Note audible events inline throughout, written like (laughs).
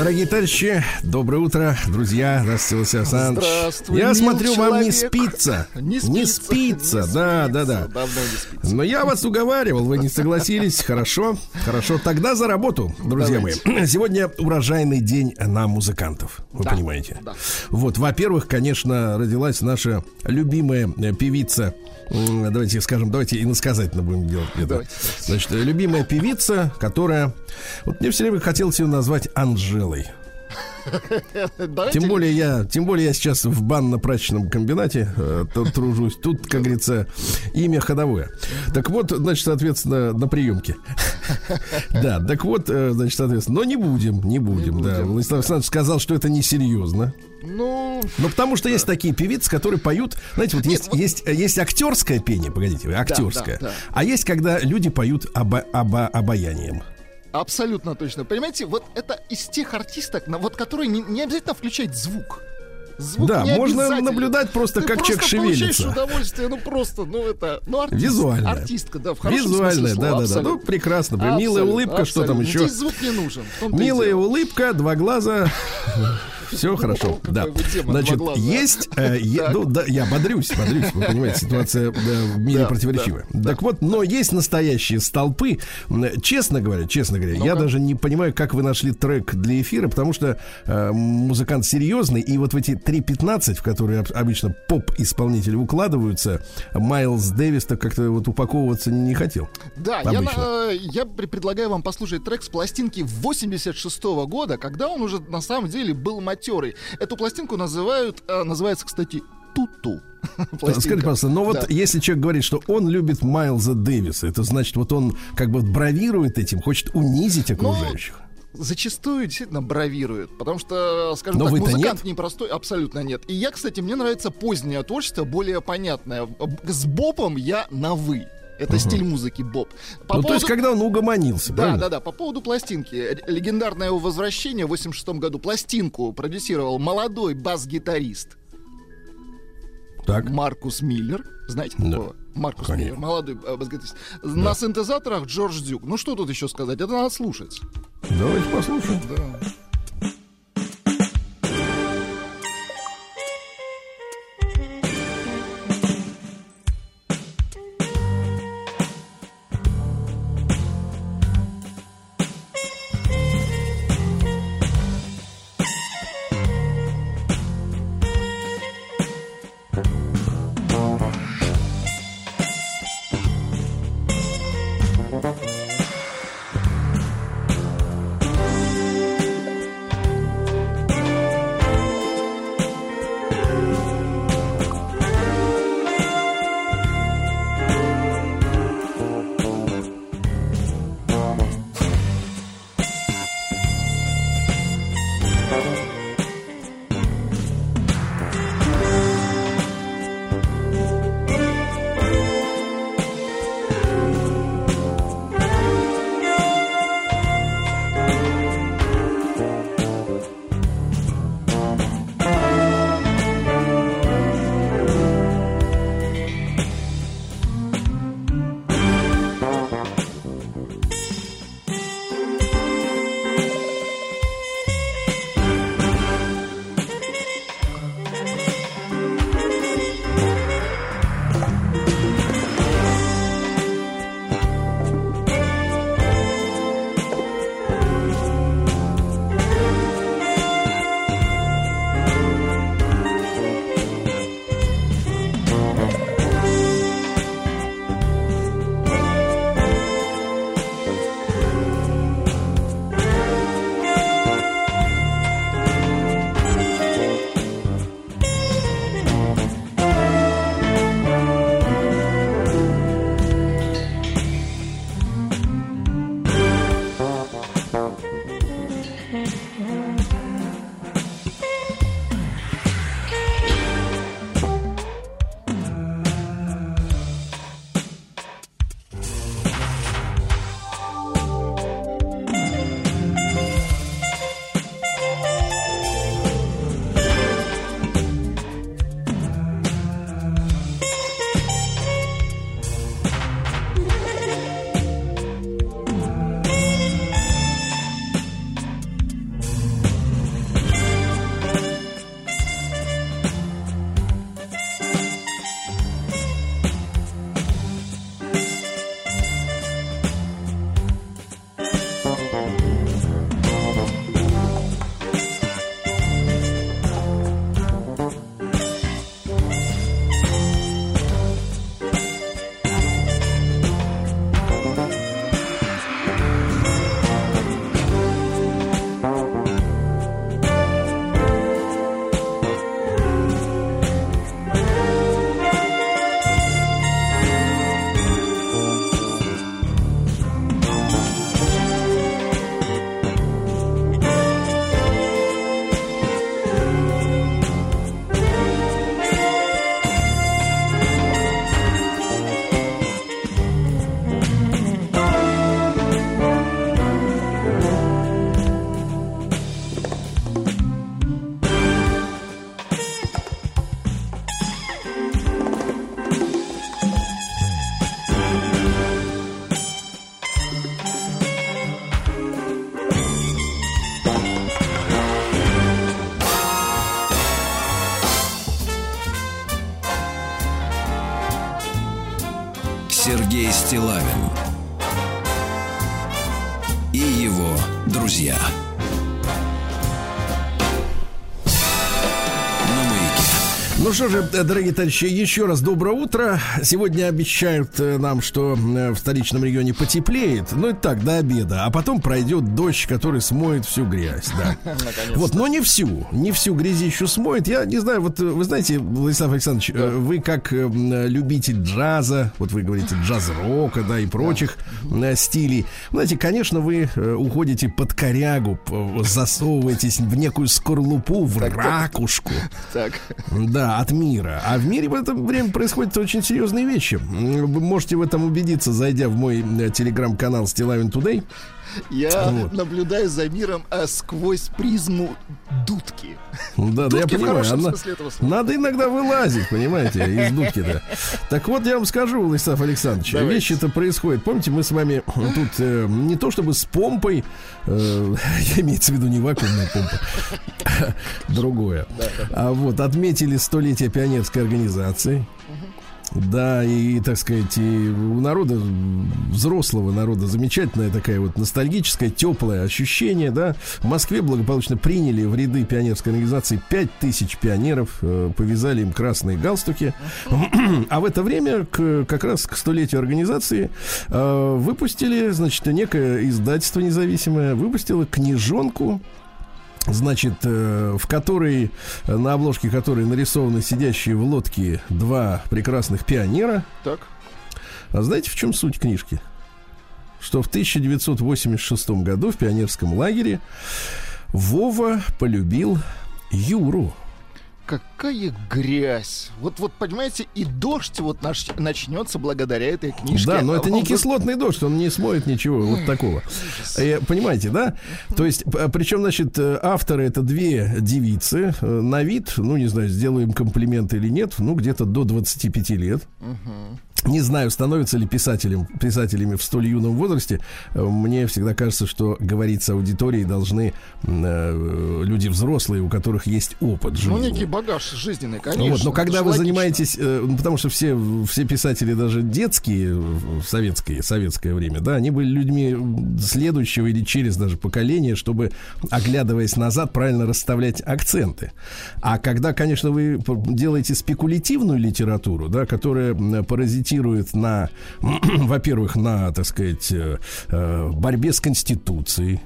Дорогие товарищи, доброе утро, друзья. Здравствуйте, Александрович. Здравствуй, Я смотрю, вам не человек. спится. Не Не спится. спится, Не да, спится. да, да. Давно не спится. Но я вас уговаривал, вы не согласились. Хорошо, хорошо. Тогда за работу, друзья мои. (clears throat) Сегодня урожайный день на музыкантов. Вы Да, понимаете? да. Вот, во-первых, конечно, родилась наша любимая э, певица. Давайте скажем, давайте иносказательно будем делать это. Давайте. Значит, любимая певица, которая... Вот мне все время хотелось ее назвать Анжелой. Тем более я, тем более я сейчас в банно-прачечном комбинате э, тружусь. Тут, как говорится, имя ходовое. Так вот, значит, соответственно, на приемке. (laughs) Да, так вот, э, значит, соответственно, но не будем, не будем, да. Владислав Александрович сказал, что это несерьезно. Ну, Ну, потому что есть такие певицы, которые поют, знаете, вот есть, есть, э, есть актерское пение, погодите, актерское, да, да. а есть, когда люди поют обо- обо- обаянием. Абсолютно точно. Понимаете, вот это из тех артисток, на вот которые не, не обязательно включать звук. Звук Да, не можно наблюдать просто, Ты как просто человек шевелится. удовольствие, ну просто, ну это, ну артист, Визуальное. артистка, да, в хорошем Визуальная, да, да, да. абсолютно. Ну, прекрасно. Милая Абсолютно, улыбка, что там абсолютно. еще? Здесь звук не нужен. Милая дело. улыбка, два глаза. (laughs) Все хорошо, какой да. Значит, есть, э, ну, да, я бодрюсь, бодрюсь, вы понимаете, ситуация да, в мире противоречивая. Так вот, но есть настоящие столпы. Честно говоря, честно говоря, я даже не понимаю, как вы нашли трек для эфира, потому что э, музыкант серьезный, и вот в эти 3.15, в которые об- обычно поп-исполнители укладываются, Майлз Дэвис так как-то вот упаковываться не хотел. Да, я, я предлагаю вам послушать трек с пластинки 86 года, когда он уже на самом деле был матерый. Эту пластинку называют, э, называется, кстати, Туту. (laughs) Пластинка. Скажите, пожалуйста, но вот Да. если человек говорит, что он любит Майлза Дэвиса, это значит, вот он как бы бравирует этим, хочет унизить окружающих. Зачастую действительно бравирует, потому что, скажем Но так, музыкант нет? непростой, абсолютно нет. И я, кстати, мне нравится позднее творчество, более понятное. С Бобом я на «вы». Это стиль музыки Боб. По ну, то есть, поводу- когда он угомонился, Да, правильно? да, да. По поводу пластинки. Легендарное его возвращение в 86 году. Пластинку продюсировал молодой бас-гитарист Так. Маркус Миллер. Знаете Да. такого? Маркус Конечно. Миллер, молодой э, бас-гитарист. На синтезаторах Джордж Дюк. Ну что тут еще сказать? Это надо слушать. Давайте послушаем. Да. Что же, дорогие товарищи, еще раз доброе утро. Сегодня обещают э, нам, что э, в столичном регионе потеплеет. Ну, это так, до обеда. А потом пройдет дождь, который смоет всю грязь. Да. (laughs) Вот, но не всю. Не всю грязищу смоет. Я не знаю, вот вы знаете, Владислав Александрович, да. вы как любитель джаза, вот вы говорите джаз-рока, да, и прочих да. стилей. Знаете, конечно, вы уходите под корягу, засовываетесь в некую скорлупу, в так, ракушку. Так. Да, мира. А в мире в это время происходят очень серьезные вещи. Вы можете в этом убедиться, зайдя в мой э, телеграм-канал Стилавин Today. Я вот. наблюдаю за миром а, сквозь призму дудки. Да, да, я понимаю. Она, надо иногда вылазить, понимаете, из дудки, да. Так вот, я вам скажу, Владислав Александрович, вещи-то происходят. Помните, мы с вами тут э, не то чтобы с помпой, э, (laughs) имеется в виду не вакуумная помпа, (laughs) другое. Да, да. А вот отметили столетие пионерской организации. Да, и, так сказать, и у народа, взрослого народа, замечательное такая вот ностальгическое, теплое ощущение, да. В Москве благополучно приняли в ряды пионерской организации 5000 пионеров, э, повязали им красные галстуки. А в это время, к, как раз к столетию организации, э, выпустили, значит, некое издательство независимое, выпустило книжонку значит, э, в которой, на обложке которой нарисованы сидящие в лодке два прекрасных пионера. Так. А знаете, в чем суть книжки? Что в 1986 году в пионерском лагере Вова полюбил Юру какая грязь. Вот, вот, понимаете, и дождь вот наш, начнется благодаря этой книжке. Да, но это не кислотный дождь, он не смоет ничего вот такого. Э, понимаете, да? То есть, причем, значит, э, авторы это две девицы, э, на вид, ну, не знаю, сделаем комплимент или нет, ну, где-то до 25 лет. Не знаю, становятся ли писателем, писателями в столь юном возрасте. Мне всегда кажется, что говорить с аудиторией должны э, люди взрослые, у которых есть опыт. Ну, некий багаж жизненный, конечно. Вот, но когда вы логично. занимаетесь, э, потому что все, все писатели, даже детские, в советское, советское время, да, они были людьми следующего или через даже поколение, чтобы, оглядываясь назад, правильно расставлять акценты. А когда, конечно, вы делаете спекулятивную литературу, да, которая паразитирует на, (clears throat) во-первых, на, так сказать, э, э, борьбе с Конституцией,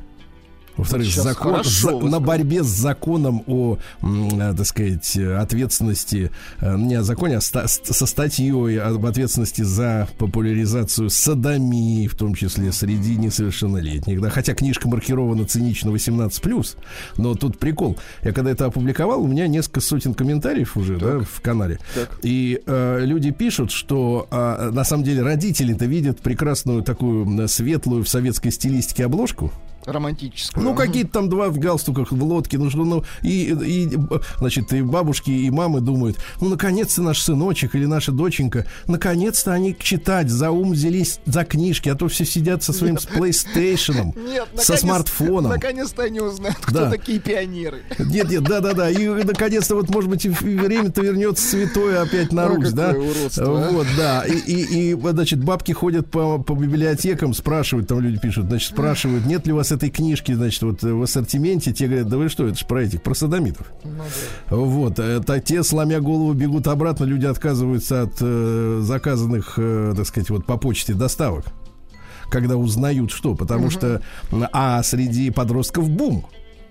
во-вторых, закон, за, на борьбе с законом о, э, так сказать, ответственности, э, не о законе, а ста, со статьей об ответственности за популяризацию садомии, в том числе среди несовершеннолетних. Да, хотя книжка маркирована цинично 18+, но тут прикол. Я когда это опубликовал, у меня несколько сотен комментариев уже так. да, в канале. Так. И э, люди пишут, что э, на самом деле родители-то видят прекрасную такую светлую в советской стилистике обложку романтическую. Ну, какие-то там два в галстуках в лодке. Ну, что, ну, и, и, значит, и бабушки, и мамы думают, ну, наконец-то наш сыночек или наша доченька, наконец-то они читать, за ум взялись за книжки, а то все сидят со своим с PlayStation, (laughs) нет, со смартфоном. Наконец-то они узнают, кто да. такие пионеры. Нет, нет, да-да-да. И, наконец-то, вот, может быть, время-то вернется святое опять на Русь, да? Уродство, а? Вот, да. И, и, и, значит, бабки ходят по, по библиотекам, спрашивают, там люди пишут, значит, спрашивают, нет ли у вас этой книжки, значит, вот в ассортименте, те говорят, да вы что, это же про этих, про садомитов. Ну, да. Вот, это те, сломя голову, бегут обратно, люди отказываются от э, заказанных, э, так сказать, вот по почте доставок когда узнают что, потому угу. что а среди подростков бум.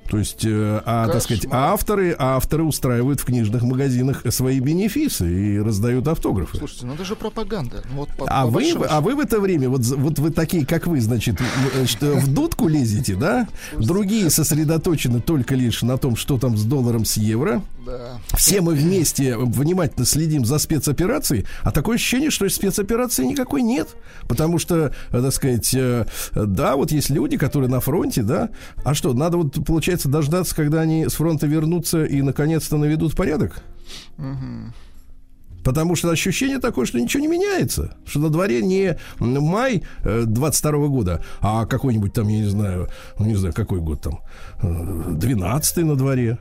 То есть, э, а, так сказать, авторы, авторы устраивают в книжных магазинах свои бенефисы и раздают автографы. Слушайте, ну это же пропаганда. Ну, вот, по, а, по вы, а вы в это время, вот, вот вы такие, как вы, значит, что в дудку лезете, да? Другие сосредоточены только лишь на том, что там с долларом, с евро. Да. Все мы вместе внимательно следим за спецоперацией, а такое ощущение, что спецоперации никакой нет. Потому что, так сказать, э, да, вот есть люди, которые на фронте, да, а что, надо вот, получается, дождаться, когда они с фронта вернутся и, наконец-то, наведут порядок? Угу. Потому что ощущение такое, что ничего не меняется. Что на дворе не май 22 э, года, а какой-нибудь там, я не знаю, ну не знаю, какой год там, 12 э, на дворе.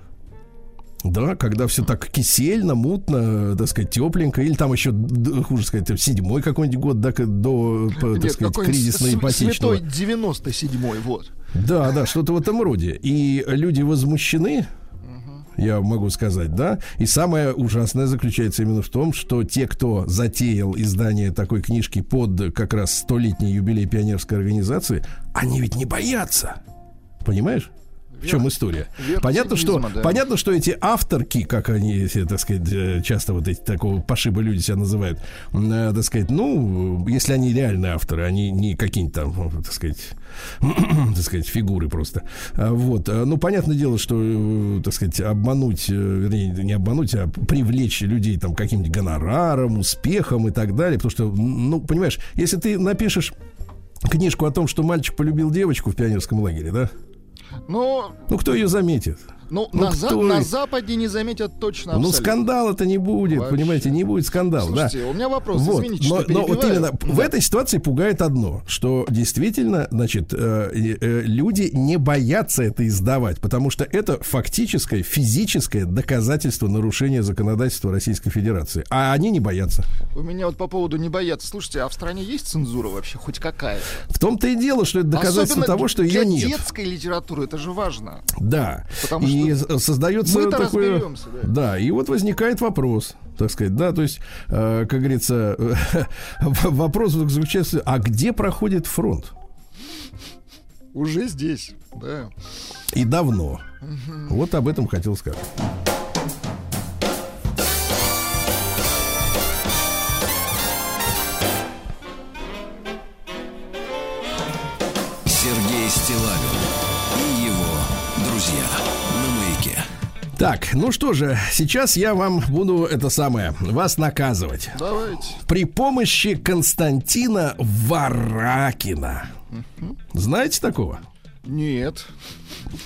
Да, когда все так кисельно, мутно, так сказать, тепленько, или там еще, хуже сказать, седьмой какой-нибудь год да, до, так Нет, сказать, какой-нибудь кризисно-ипотечного. Святой 97-й, вот. Да, да, что-то в этом роде. И люди возмущены, я могу сказать, да. И самое ужасное заключается именно в том, что те, кто затеял издание такой книжки под как раз столетний юбилей пионерской организации, они ведь не боятся. Понимаешь? В чем история? Понятно, что, да. понятно, что эти авторки, как они, так сказать, э, часто вот эти такого пошиба люди себя называют, э, так сказать, ну, если они реальные авторы, они не какие-нибудь там, э, так сказать, (clears throat) так сказать, фигуры просто. А, Вот. Ну, понятное дело, что, так сказать, обмануть, вернее, не обмануть, а привлечь людей там каким-нибудь гонораром, успехом и так далее. Потому что, ну, понимаешь, если ты напишешь книжку о том, что мальчик полюбил девочку в пионерском лагере, да? Но, Ну, кто ее заметит? Ну, Ну, на, за- на Западе не заметят точно Ну, абсолютно. скандала-то не будет, Вообще. понимаете, не будет скандала, да. Слушайте, у меня вопрос, Вот, извините, но, что но вот именно в Да. этой ситуации пугает одно, что действительно, значит, э, э, люди не боятся это издавать, потому что это фактическое физическое доказательство нарушения законодательства Российской Федерации, а они не боятся. У меня вот по поводу не бояться. Слушайте, а в стране есть цензура вообще, хоть какая? В том-то и дело, что это доказательство Особенно того, что ее нет. детской литературы это же важно. Да. Потому и что создается мы-то такое. да. Да, и вот возникает вопрос, так сказать, да, то есть, э, как говорится, (laughs) вопрос заключается, а где проходит фронт? Уже здесь, да. И давно. Вот об этом хотел сказать. Так, ну что же, сейчас я вам буду это самое, вас наказывать. Давайте. При помощи Константина Варакина. Знаете такого? Нет.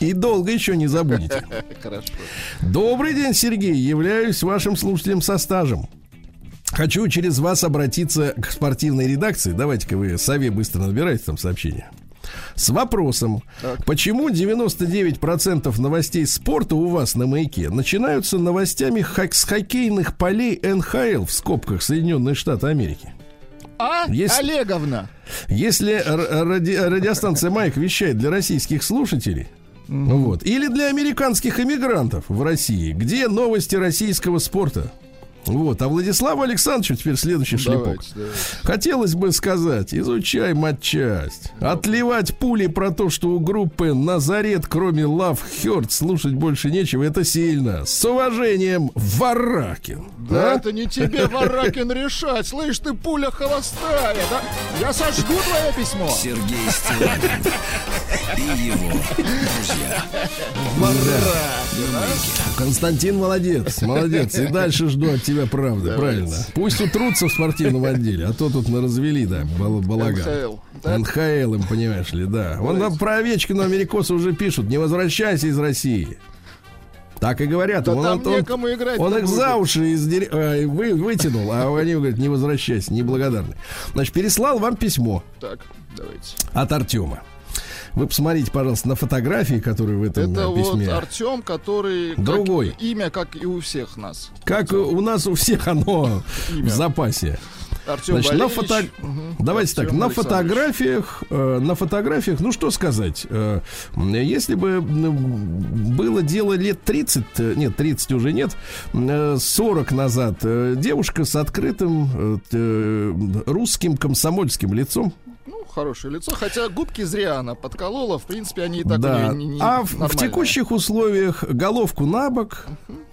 И долго еще не забудете. (laughs) Хорошо. Добрый день, Сергей. Являюсь вашим слушателем со стажем. Хочу через вас обратиться к спортивной редакции. Давайте-ка вы сове быстро набирайте там сообщение. С вопросом, почему 99% новостей спорта у вас на маяке начинаются новостями хок- с хоккейных полей НХЛ в скобках Соединенные Штаты Америки? А, Есть- Олеговна. Если ради- радиостанция Майк вещает для российских слушателей, вот, или для американских иммигрантов в России, где новости российского спорта? Вот, а Владиславу Александровичу теперь следующий шлепок. Давайте, давайте. Хотелось бы сказать, изучай матчасть. Отливать пули про то, что у группы Назарет, кроме Love Hurt, слушать больше нечего, это сильно. С уважением, Варакин. Да, А? это не тебе, Варакин, решать. Слышь, ты пуля холостая, да? Я сожгу твое письмо. Сергей Стилавин и его друзья. Константин молодец, молодец. И дальше жду от тебя правды, правильно. Пусть утрутся в спортивном отделе, а то тут на развели, да, бал- балаган. НХЛ. Да? НХЛ им, понимаешь ли, да. Вон там про Овечкина америкосы уже пишут, не возвращайся из России. Так и говорят. Да он, там он- некому играть. он там их за уши из дерь- э, вы, вытянул, а они говорят, не возвращайся, неблагодарный. Значит, переслал вам письмо Так, давайте. от Артема. Вы посмотрите, пожалуйста, на фотографии, которые в этом Это э, вот письме. Артем, который... как- Другой. имя, как и у всех нас. Как у нас у всех оно в запасе. Артем Значит, на фото... Мгм. Давайте так, Артем на Александрович. фотографиях, э, на фотографиях, ну что сказать, э, если бы было дело лет 30, э, нет, 30 уже нет, э, 40 назад, э, девушка с открытым э, э, русским комсомольским лицом, Ну, хорошее лицо. Хотя губки зря она подколола. В принципе, они и так да, у не- не а в, в текущих условиях головку на бок,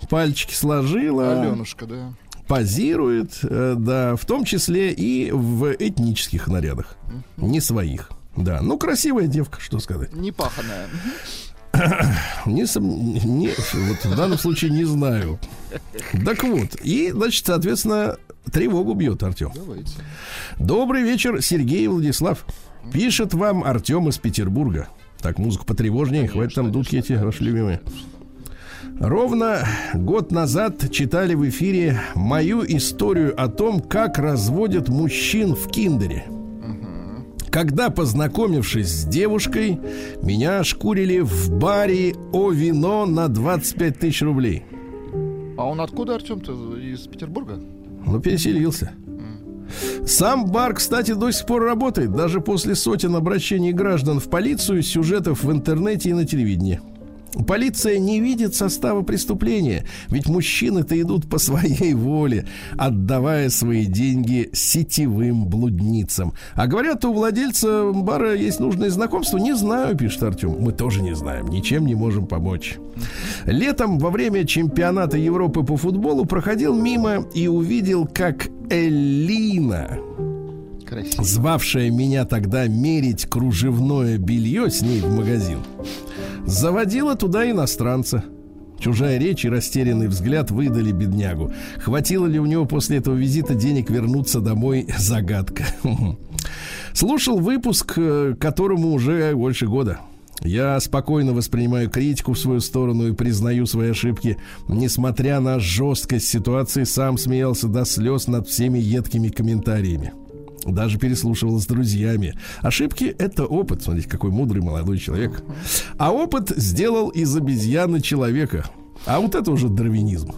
пальчики сложила, Аленушка, да. Позирует, э, да, в том числе и в этнических нарядах, не своих. Да, ну красивая девка, что сказать. Непаханная. Не, сом- не- вот в данном случае не знаю. Так вот, и, значит, соответственно, тревогу бьет Артем. Давайте. Добрый вечер, Сергей Владислав. Пишет вам Артем из Петербурга. Так, музыку потревожнее, хватит там дудки эти ваши любимые. Ровно год назад читали в эфире мою историю о том, как разводят мужчин в киндере. Когда, познакомившись с девушкой, меня шкурили в баре о вино на 25 тысяч рублей. А он откуда, Артем-то? Из Петербурга? Ну, переселился. Сам бар, кстати, до сих пор работает, даже после сотен обращений граждан в полицию, сюжетов в интернете и на телевидении. Полиция не видит состава преступления, ведь мужчины-то идут по своей воле, отдавая свои деньги сетевым блудницам. А говорят, у владельца бара есть нужное знакомство. Не знаю, пишет Артем. Мы тоже не знаем, ничем не можем помочь. Летом во время чемпионата Европы по футболу проходил мимо и увидел, как Элина, Красиво. звавшая меня тогда мерить кружевное белье с ней в магазин, заводила туда иностранца. Чужая речь и растерянный взгляд выдали беднягу. Хватило ли у него после этого визита денег вернуться домой? (laughs) Загадка. (laughs) Слушал выпуск, э, которому уже больше года. Я спокойно воспринимаю критику в свою сторону и признаю свои ошибки. Несмотря на жесткость ситуации, сам смеялся до слез над всеми едкими комментариями. Даже переслушивал с друзьями. Ошибки — это опыт. Смотрите, какой мудрый молодой человек. А опыт сделал из обезьяны человека. А вот это уже дарвинизм.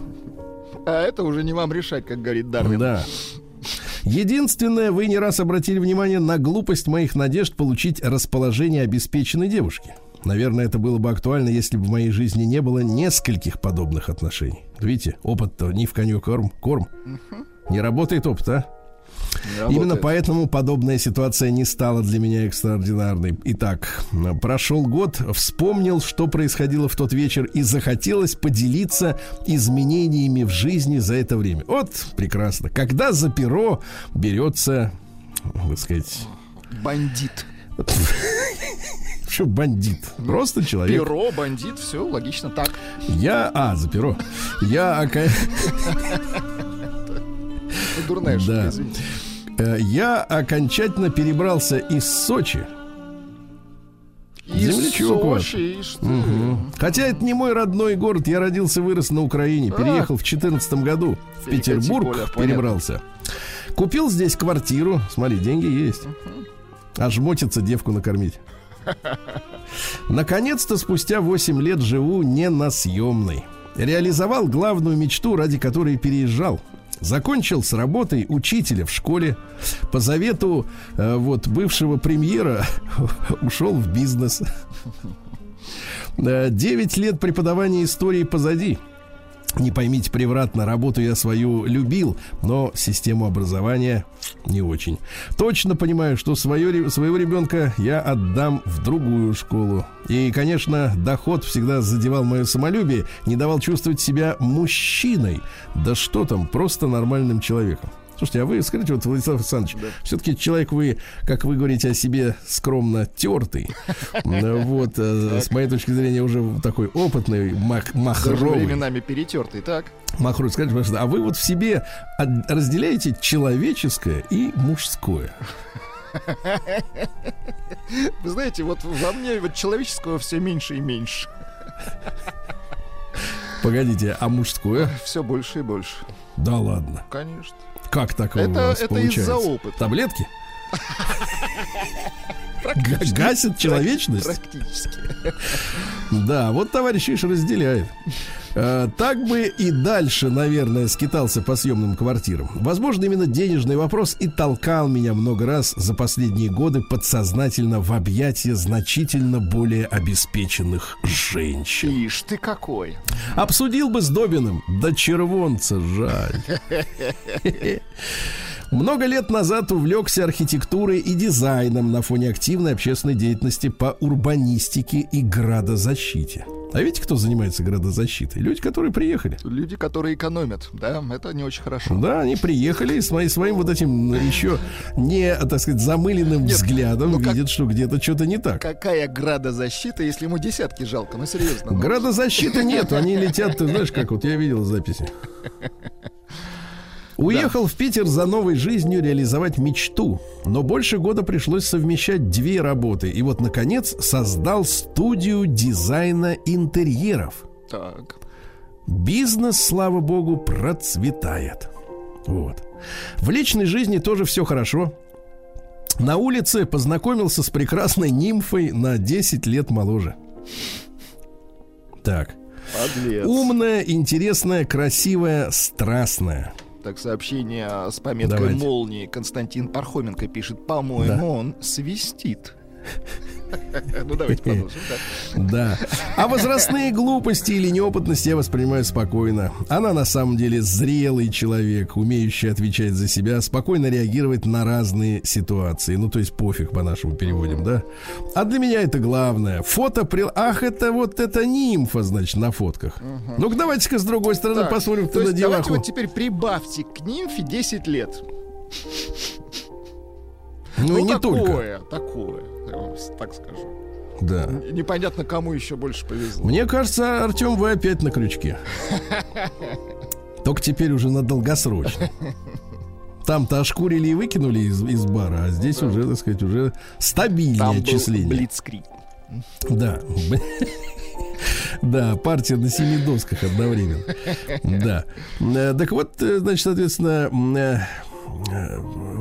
А это уже не вам решать, как говорит Дарвин. Да. Единственное, вы не раз обратили внимание на глупость моих надежд получить расположение обеспеченной девушки. Наверное, это было бы актуально, если бы в моей жизни не было нескольких подобных отношений. Видите, опыт-то не в коню корм. корм. Не работает опыт, а? Именно поэтому подобная ситуация не стала для меня экстраординарной. Итак, прошел год, вспомнил, что происходило в тот вечер, и захотелось поделиться изменениями в жизни за это время. Вот прекрасно. Когда за перо берется, так сказать, Бандит. (laughs) что бандит? Просто человек. Перо, бандит, все логично так. Я, а, за перо. Я, Ну, (laughs) Дурная шутка, Да. извините. Э, я окончательно перебрался из Сочи Из Землячок ваш. Мгм. Хотя это не мой родной город, я родился и вырос на Украине. А. Переехал в 2014 году в Перекати Петербург, понятно. перебрался. Купил здесь квартиру. Смотри, деньги есть. А жмотится девку накормить. Наконец-то спустя 8 лет живу не на съемной. Реализовал главную мечту, ради которой переезжал. Закончил с работой учителя в школе. По завету э, вот бывшего премьера (laughs) ушел в бизнес. Э, Девять лет преподавания истории позади. Не поймите превратно, работу я свою любил, но систему образования не очень. Точно понимаю, что свое, своего ребенка я отдам в другую школу. И, конечно, доход всегда задевал мое самолюбие, не давал чувствовать себя мужчиной. Да что там, просто нормальным человеком. Слушайте, а вы скажите, вот, Владислав Александрович, все-таки человек вы, как вы говорите о себе, скромно тертый. (laughs) Вот, э, с моей точки зрения, уже такой опытный, махровый. временами перетертый, так? Махру, скажите, пожалуйста, а вы вот в себе разделяете человеческое и мужское? (laughs) Вы знаете, вот во мне вот человеческого все меньше и меньше. Погодите, а мужское? Все больше и больше. Да ладно. Конечно. Как такое Это- у вас это получается? из-за опыта. Таблетки? (laughs) Га- Гасит человечность? Практически. Да, вот товарищ Иш разделяет. Э, Так бы и дальше, наверное, скитался по съемным квартирам. Возможно, именно денежный вопрос и толкал меня много раз за последние годы подсознательно в объятия значительно более обеспеченных женщин. Ишь ты какой. Обсудил бы с Добиным, да червонца жаль. (laughs) Много лет назад увлекся архитектурой и дизайном на фоне активной общественной деятельности по урбанистике и градозащите. А видите, кто занимается градозащитой? Люди, которые приехали. Люди, которые экономят, да, это не очень хорошо. Да, они приехали и своим, своим вот этим еще не, так сказать, замыленным Нет, взглядом ну как- видят, что где-то что-то не так. Какая градозащита, если ему десятки жалко? Ну, серьезно. ну. Градозащиты нет, они летят, ты знаешь, как вот я видел записи. Уехал в Питер за новой жизнью реализовать мечту, но больше года пришлось совмещать две работы. И вот, наконец, создал студию дизайна интерьеров. Так. Бизнес, слава богу, процветает. Вот. В личной жизни тоже все хорошо. На улице познакомился с прекрасной нимфой на 10 лет моложе. Так. Подлец. Умная, интересная, красивая, страстная. Так, сообщение с пометкой Давайте. молнии. Константин Пархоменко пишет, по-моему, Да. он свистит. Ну, давайте продолжим. да. Да. А возрастные глупости или неопытность я воспринимаю спокойно. Она на самом деле зрелый человек, умеющий отвечать за себя, спокойно реагировать на разные ситуации. Ну, то есть пофиг по-нашему переводим, да? А для меня это главное. Фото при... Ах, это вот это нимфа, значит, на фотках. Ну-ка, давайте-ка с другой стороны Так, посмотрим то ты на есть давайте вот теперь прибавьте к нимфе 10 лет. Ну, и не только. такое, такое, я вам так скажу. Да. Непонятно, кому еще больше повезло. Мне кажется, Артем, вы опять на крючке. (laughs) Только теперь уже на долгосрочно. Там-то ошкурили и выкинули из, из бара, а здесь уже, так сказать, уже стабильнее Там был отчисление. блицкрик. Да. Да, партия на семи досках одновременно. (laughs) Да. Э, Так вот, э, значит, соответственно, э,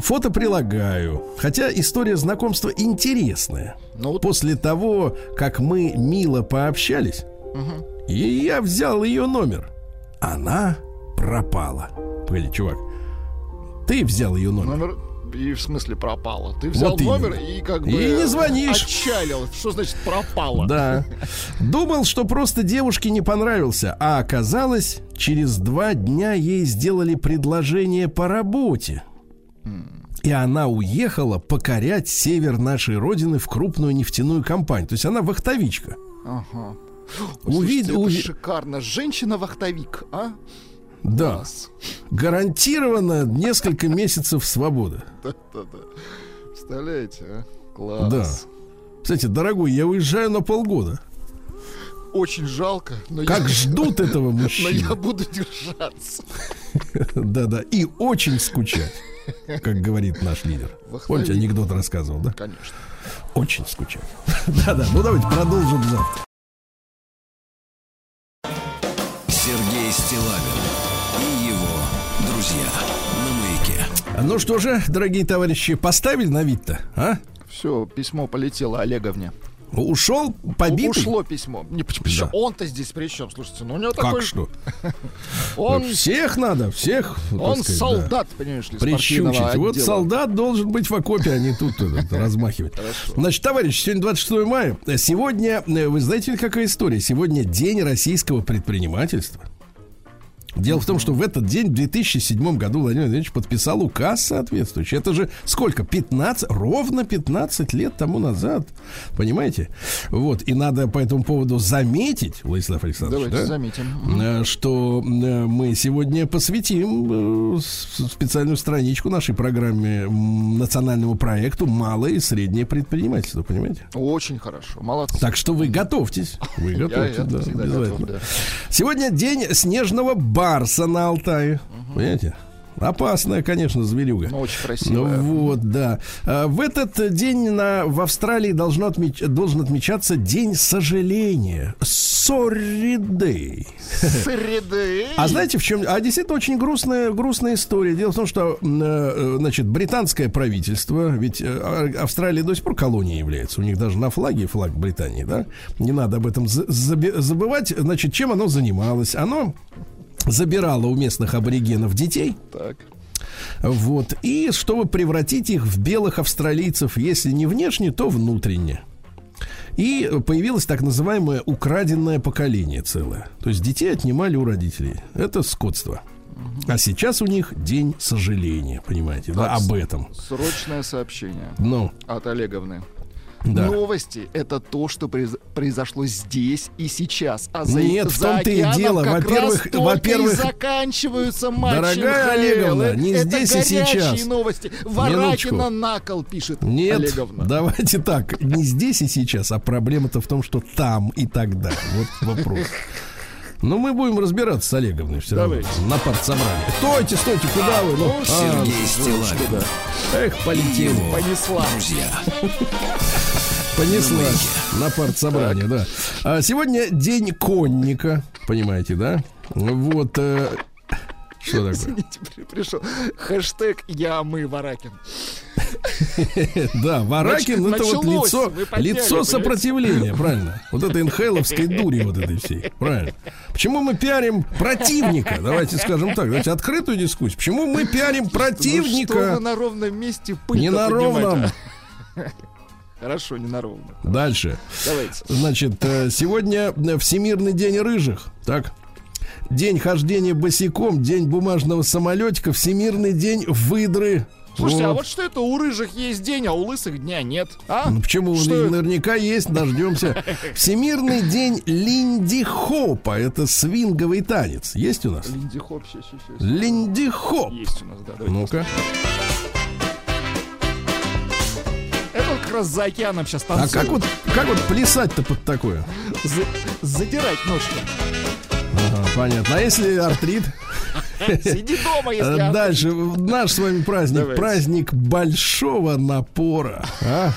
фото прилагаю. Хотя история знакомства интересная. Ну вот, После того, как мы мило пообщались, и я взял ее номер, она пропала. Погоди, чувак, ты взял ее номер. номер и в смысле пропала. Ты взял Вот номер и как бы... И не звонишь. Отчалил. Что значит пропала? Да. Думал, что просто девушке не понравился, а оказалось, через два дня ей сделали предложение по работе. И она уехала покорять север нашей родины в крупную нефтяную компанию. То есть она вахтовичка. Ага. Увид- Слушайте, это уви- шикарно. Женщина-вахтовик, а? Да. Гарантированно несколько месяцев свободы. Да-да-да. Представляете, а? Класс. Да. Кстати, дорогой, я уезжаю на полгода. Очень жалко, но Как я... (laughs) ждут этого Но мужчины. я буду держаться. Да-да. И очень скучать, как говорит наш лидер. Помните, анекдот рассказывал, да? Конечно. Очень скучать. (laughs) Да-да. Ну давайте продолжим завтра. Ну что же, дорогие товарищи, поставили на вид-то, а? Все, письмо полетело Олеговне. Ушел побитый? Ушло письмо. Не, Да. Он-то здесь при чем? Слушайте, ну у него Как такой... что? (laughs) Он, Ну, всех надо, всех. он сказать, да. солдат, понимаешь ли, Прищучить. Вот солдат должен быть в окопе, а не тут этот, размахивать. Значит, товарищи, сегодня 26 мая. Сегодня, э, вы знаете, какая история? Сегодня день российского предпринимательства. Дело в том, что в этот день, в 2007 году, Владимир Владимирович подписал указ соответствующий. Это же сколько? 15, ровно 15 лет тому назад. Понимаете? Вот. И надо по этому поводу заметить, Владислав Александрович, Давайте да? заметим. Э, что э, мы сегодня посвятим э, специальную страничку нашей программе национальному проекту «Малое и среднее предпринимательство», понимаете? Очень хорошо. Молодцы. Так что вы готовьтесь. Вы (laughs) готовьтесь, да, обязательно. готов, да. Сегодня день снежного барса на Алтае. Понимаете? Опасная, конечно, зверюга. Ну, очень Ну красиво. вот, да. А, В этот день на, в Австралии должно отмеч- должен отмечаться День сожаления. Sorry Day. Среды. А знаете, в чем? А действительно очень грустная, грустная история. Дело в том, что, э, значит, британское правительство, ведь э, А- Австралия до сих пор колонией является. У них даже на флаге флаг Британии, да? Не надо об этом забывать. Значит, чем оно занималось? Оно забирало у местных аборигенов детей, Так. вот, и чтобы превратить их в белых австралийцев, если не внешне, то внутренне. И появилось так называемое украденное поколение целое. То есть детей отнимали у родителей. Это скотство. А сейчас у них день сожаления, понимаете, да, Так, об этом. Срочное сообщение Ну, от Олеговны. Да. Новости — это то, что произ- произошло здесь и сейчас. А за, Нет, в за том-то и дело. Во-первых- во-первых, и заканчиваются матчи дорогая. Олеговна, не это здесь и сейчас. новости. Варакина на кол пишет Нет, Олеговна. давайте так, не здесь и сейчас, а проблема-то в том, что там и тогда. Вот вопрос. Но мы будем разбираться с Олеговной все равно Давайте. на партсобрании. Стойте, стойте, куда вы? Ну, а, Сергей Стилавин эх, полетели. его Понесла. друзья. Понесла на партсобрании, да. А сегодня день конника, понимаете, да? Вот. э, Что такое? Извините, при- пришел хэштег «Я мы Варакин». (laughs) Да, Варакин это вот лицо, лицо сопротивления, правильно? Вот этой инхейловской (laughs) дури вот этой всей, правильно? Почему мы пиарим противника? Давайте скажем так, давайте открытую дискуссию. Почему мы пиарим Ну что противника? на ровном месте Не на ровном. (laughs) Хорошо, не на ровном. Дальше. Давайте. Значит, э, сегодня э, Всемирный день рыжих. Так. День хождения босиком, день бумажного самолетика, Всемирный день выдры. Слушайте, а вот что это у рыжих есть день, а у лысых дня нет? А? Ну, почему? Что это? Наверняка есть, дождемся. (laughs) Всемирный день линди-хопа. Это свинговый танец. Есть у нас? Линди Хоп, щас, щас, щас. Линди-хоп. Есть у нас, да. Ну-ка. Как раз за океаном сейчас А танцуют. как вот, как вот плясать-то под такое? За- задирать ножки. Ага, понятно. А если артрит? Сиди дома, если... Э, а- Дальше наш с вами праздник. Давайте. Праздник большого напора. А?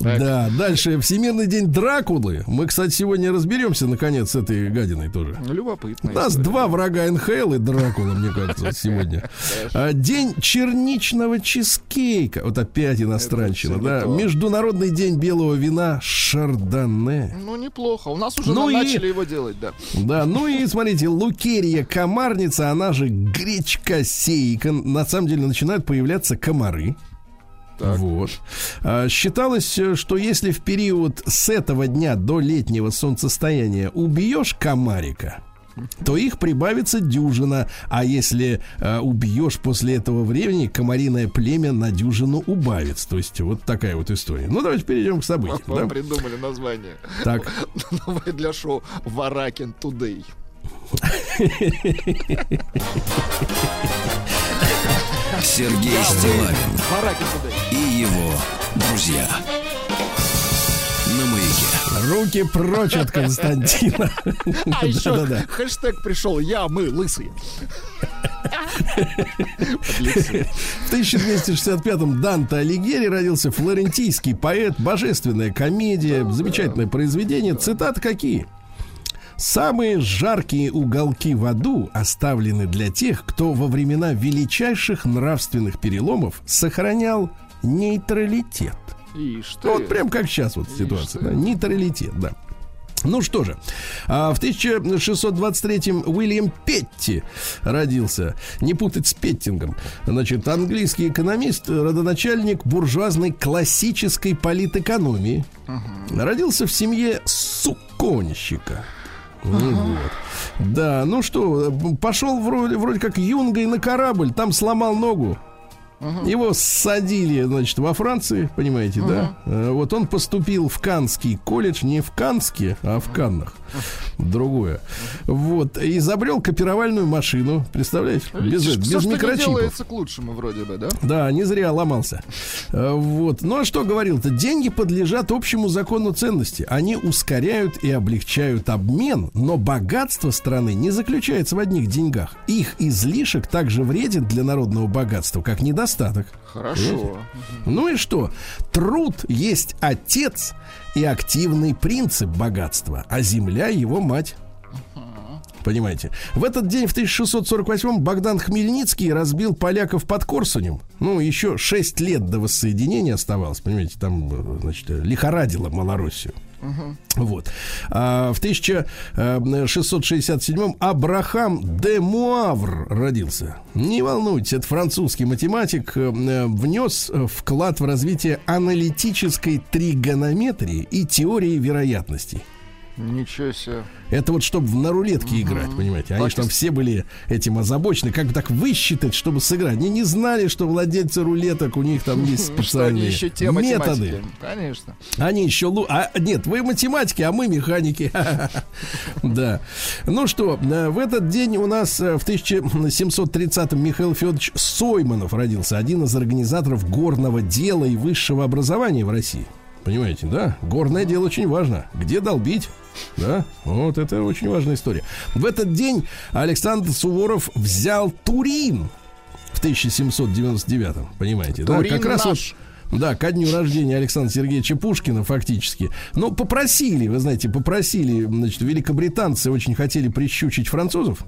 Да, дальше Всемирный день Дракулы. Мы, кстати, сегодня разберемся, наконец, с этой гадиной тоже. Ну, любопытно. У нас два врага НХЛ и Дракула, мне кажется, (laughs) сегодня. А, День черничного чизкейка. Вот опять иностранщина, да. Международный день белого вина Шардоне. Ну, неплохо. У нас уже Ну начали его делать, да. Да, ну и смотрите, лукерия комарница, она же гречка сейка. На самом деле начинают появляться комары. Так. Вот. А, Считалось, э, что если в период с этого дня до летнего солнцестояния убьешь комарика, то их прибавится дюжина, а если э, убьешь после этого времени, комариное племя на дюжину убавится. То есть вот такая вот история. Ну давайте перейдем к событиям. (laughs) Да? придумали название. Так, (laughs) Новое для шоу Варакин Тудей. (laughs) Сергей Стилавин и его друзья. На маяке. руки прочь от Константина. А еще хэштег пришел «Я, мы, лысые». В 1265-м Данте Алигьери родился флорентийский поэт, божественная комедия, замечательное произведение. Цитаты какие? Самые жаркие уголки в аду оставлены для тех, кто во времена величайших нравственных переломов сохранял нейтралитет. Ишь ты. Вот прям как сейчас вот ситуация. да, нейтралитет, да. Ну что же, а в 1623-м Уильям Петти родился. Не путать с Петтингом. Значит, английский экономист, родоначальник буржуазной классической политэкономии. Родился в семье суконщика. Вот. Да, ну что, пошел вроде, вроде как юнгой на корабль, там сломал ногу. Его садили, значит, во Франции, понимаете, да? Э, Вот он поступил в Канский колледж, не в Канске, а в Каннах. Другое. Вот. И изобрел копировальную машину. Представляете? Без, Видишь, без что не микрочипов. делается к лучшему вроде бы, да? Да, не зря ломался. Э, Вот. Ну а что говорил-то? Деньги подлежат общему закону ценности. Они ускоряют и облегчают обмен, но богатство страны не заключается в одних деньгах. Их излишек также вреден для народного богатства, как недостаток. Хорошо. Ну и что? Труд есть отец и активный принцип богатства, а земля его мать. Понимаете? В этот день, в 1648 Богдан Хмельницкий разбил поляков под Корсунем. Ну, еще 6 лет до воссоединения оставалось, понимаете, там, э, значит, лихорадило Малороссию. Вот. А в 1667 Абрахам де Муавр родился. Не волнуйтесь, это французский математик, э, э, внес э, вклад в развитие аналитической тригонометрии и теории вероятностей. Ничего себе. Это вот чтобы на рулетке играть, понимаете? Они же там все были этим озабочены, как бы так высчитать, чтобы сыграть. Они не знали, что владельцы рулеток, у них там есть (laughs) специальные еще методы. Конечно. Они еще лу... А, нет, вы математики, а мы механики. (laughs) Да. Ну что, э, в этот день у нас э, в 1730-м Михаил Федорович Сойманов родился, один из организаторов горного дела и высшего образования в России. Понимаете, да? Горное дело очень важно. Где долбить? Да, вот это очень важная история. В этот день Александр Суворов взял Турин в 1799, понимаете, да? Турин Как раз вот наш. да, ко дню рождения Александра Сергеевича Пушкина фактически. Но попросили, вы знаете, попросили, значит, великобританцы очень хотели прищучить французов.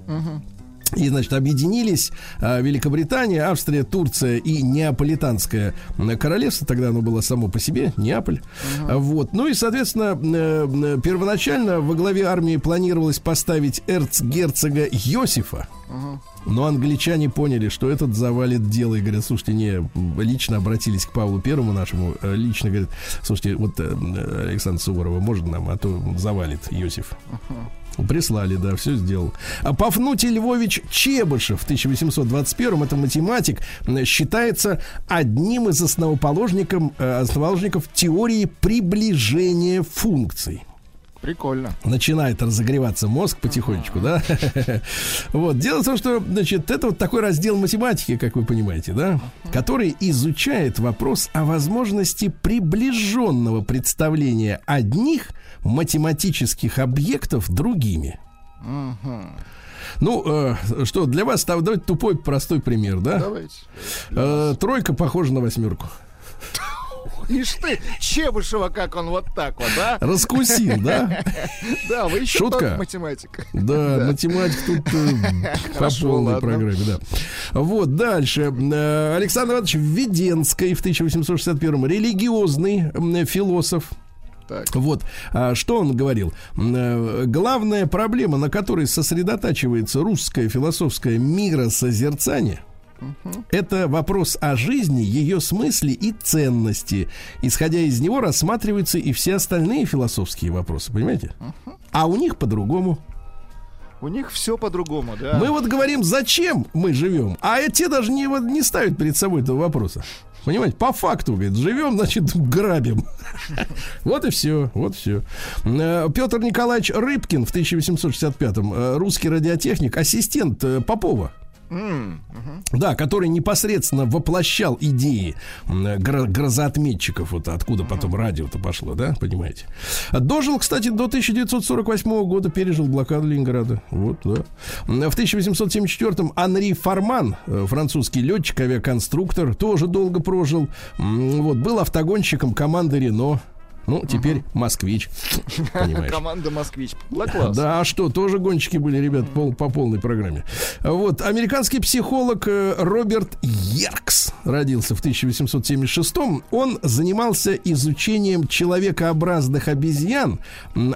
И, значит, объединились а, Великобритания, Австрия, Турция и Неаполитанское королевство. Тогда оно было само по себе, Неаполь. Uh-huh. Вот. Ну и, соответственно, э, первоначально во главе армии планировалось поставить эрцгерцога Йосифа. Uh-huh. Но англичане поняли, что этот завалит дело и говорят, слушайте, не, лично обратились к Павлу Первому нашему, э, лично говорят, слушайте, вот э, Александр Суворова может нам, а то завалит Йосиф. Uh-huh. Прислали, да, все сделал. А Пафнутий Львович Чебышев в 1821 это математик, считается одним из основоположников, э, основоположников теории приближения функций. Прикольно. Начинает разогреваться мозг потихонечку, да? (laughs) Вот. Дело в том, что, значит, это вот такой раздел математики, как вы понимаете, да? Который изучает вопрос о возможности приближенного представления одних математических объектов другими. Ну, э, что, для вас, давайте тупой, простой пример, да? Давайте. Э, тройка похожа на восьмерку. (laughs) Ишь ты, Чебышева, как он вот так вот, да? Раскусил, да? (laughs) Да, вы еще Шутка. математик. (laughs) Да, математик тут э, по полной программе, да. Вот, дальше. Э, Александр Иванович Введенский в 1861-м, религиозный философ, так. Вот, а, что он говорил? Э, главная проблема, на которой сосредотачивается русское философское миросозерцание, Угу. Это вопрос о жизни, ее смысле и ценности. Исходя из него рассматриваются и все остальные философские вопросы, понимаете? Угу. А у них по-другому. У них все по-другому, да. Мы вот говорим, зачем мы живем, а те даже не, вот, не ставят перед собой этого вопроса. Понимаете, по факту, говорит, живем, значит, грабим. (laughs) Вот и все, вот все. Э, Петр Николаевич Рыбкин в 1865-м, э, русский радиотехник, ассистент Да, который непосредственно воплощал идеи гро- грозоотметчиков, вот откуда потом радио-то пошло, да, понимаете. Дожил, кстати, до 1948 года, пережил блокаду Ленинграда. Вот, да. В 1874-м Анри Фарман, э, французский летчик, авиаконструктор, тоже долго прожил. Вот, был автогонщиком команды Рено. Ну, теперь uh-huh. москвич. Понимаешь. (laughs) Команда москвич. Класс. Да, а что, тоже гонщики были, ребят, пол, по полной программе. Вот, американский психолог э, Роберт Яркс родился в 1876 Он занимался изучением человекообразных обезьян,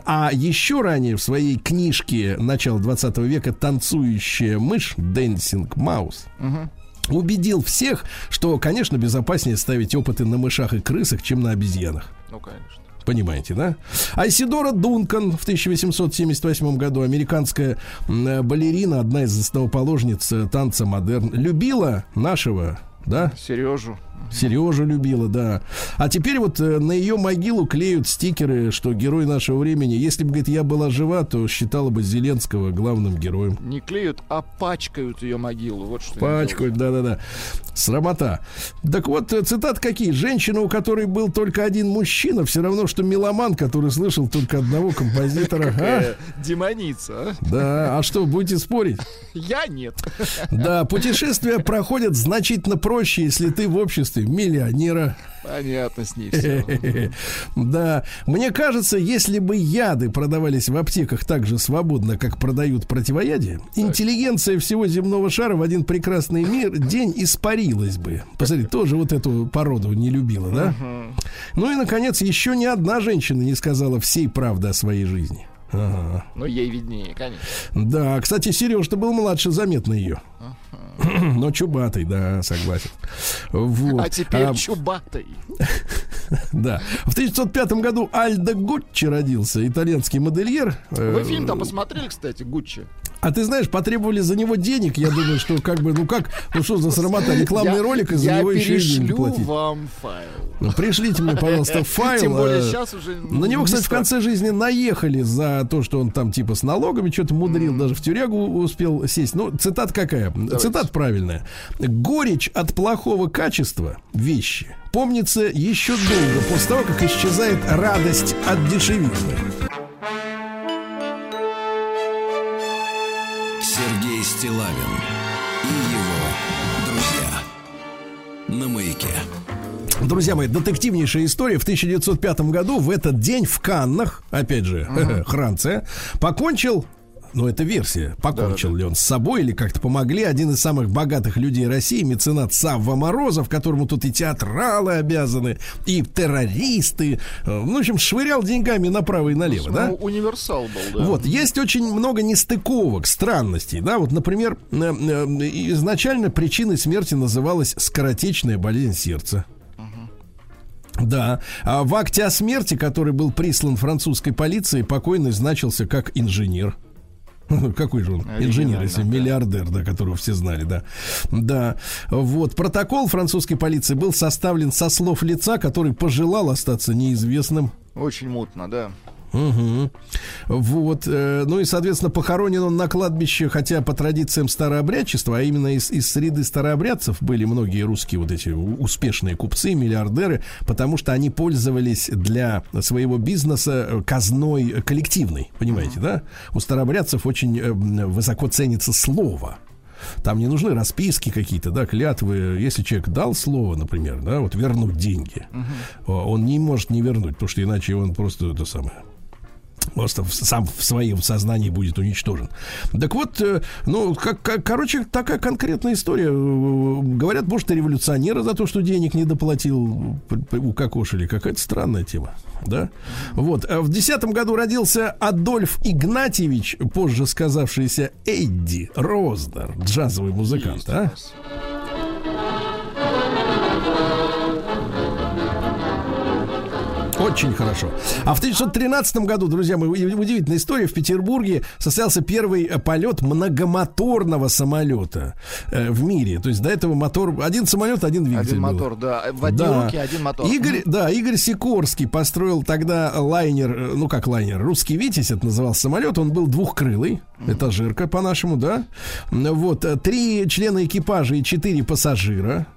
а еще ранее в своей книжке начала 20 века «Танцующая мышь» Dancing Mouse uh-huh убедил всех, что, конечно, безопаснее ставить опыты на мышах и крысах, чем на обезьянах. Ну, конечно. Понимаете, да? Айсидора Дункан в 1878 году, американская балерина, одна из основоположниц э, танца модерн, любила нашего, да? Сережу. Сережа любила, да. А теперь вот э, на ее могилу клеют стикеры, что герой нашего времени. Если бы, говорит, я была жива, то считала бы Зеленского главным героем. Не клеют, а пачкают ее могилу. Вот что. Пачкают, да-да-да. Срамота. Так вот, э, цитат какие? Женщина, у которой был только один мужчина, все равно, что меломан, который слышал только одного композитора. А? Демоница. А? Да, а что, будете спорить? Я нет. Да, путешествия проходят значительно проще, если ты в обществе миллионера. Понятно с ней все. (laughs) Да. Мне кажется, если бы яды продавались в аптеках так же свободно, как продают противоядие, интеллигенция всего земного шара в один прекрасный мир день испарилась бы. Посмотри, тоже вот эту породу не любила, да? Ну и, наконец, еще ни одна женщина не сказала всей правды о своей жизни. Ага. Ну, ей виднее, конечно. Да, кстати, Сереж-то был младше, заметно ее. (clears throat) Но чубатый, да, согласен. Вот. А теперь а, чубатый. (laughs) Да. В 1905 году Альдо Гуччи родился, итальянский модельер. Вы фильм там посмотрели, кстати, Гуччи? А ты знаешь, потребовали за него денег. Я думаю, что как бы, ну как, ну что за срамота, рекламный я, ролик, и за него еще и деньги платить. вам файл. Ну, пришлите мне, пожалуйста, файл. Тем более сейчас уже... На него, кстати, в конце жизни наехали за то, что он там типа с налогами что-то мудрил, даже в тюрягу успел сесть. Ну, цитат какая? Давайте. Цитат правильная. Горечь от плохого качества вещи помнится еще долго после того, как исчезает радость от дешевизны. Сергей Стилавин и его друзья на маяке. Друзья мои, детективнейшая история. В 1905 году в этот день в Каннах, опять же, uh-huh. (laughs) Франция, покончил ну это версия, покончил да, ли он с собой или как-то помогли. Один из самых богатых людей России, меценат Савва Морозов, которому тут и театралы обязаны, и террористы. Э, ну, в общем, швырял деньгами направо и налево, ну, да? Универсал был, да. Вот, есть очень много нестыковок, странностей, да, вот, например, э, изначально причиной смерти называлась скоротечная болезнь сердца. Да. А в акте о смерти, который был прислан французской полицией, покойный значился как инженер. (laughs) Какой же он? Инженер, если миллиардер, да, которого все знали, да. Да. Вот. Протокол французской полиции был составлен со слов лица, который пожелал остаться неизвестным. Очень мутно, да. Угу. Вот. Э, ну и, соответственно, похоронен он на кладбище, хотя по традициям старообрядчества, а именно из, из среды старообрядцев были многие русские вот эти успешные купцы, миллиардеры, потому что они пользовались для своего бизнеса э, казной коллективной, понимаете, да? У старообрядцев очень э, высоко ценится слово. Там не нужны расписки какие-то, да, клятвы. Если человек дал слово, например, да, вот вернуть деньги, угу. он не может не вернуть, потому что иначе он просто это самое просто сам в своем сознании будет уничтожен. Так вот, э, ну, как, как, короче, такая конкретная история. Э, говорят, может, и революционера за то, что денег не доплатил, укокошили. Какая-то странная тема, да? Вот. А в десятом году родился Адольф Игнатьевич, позже сказавшийся Эдди Рознер, джазовый музыкант, а? Очень хорошо. А в 1913 году, друзья мои, удивительная история. В Петербурге состоялся первый э, полет многомоторного самолета э, в мире. То есть до этого мотор... Один самолет, один двигатель Один был. мотор, да. В отделке да. один мотор. Игорь, да, Игорь Сикорский построил тогда лайнер, э, ну как лайнер, русский Витязь, это назывался самолет. Он был двухкрылый. Это жирка по-нашему, да. Вот. Три члена экипажа и четыре пассажира.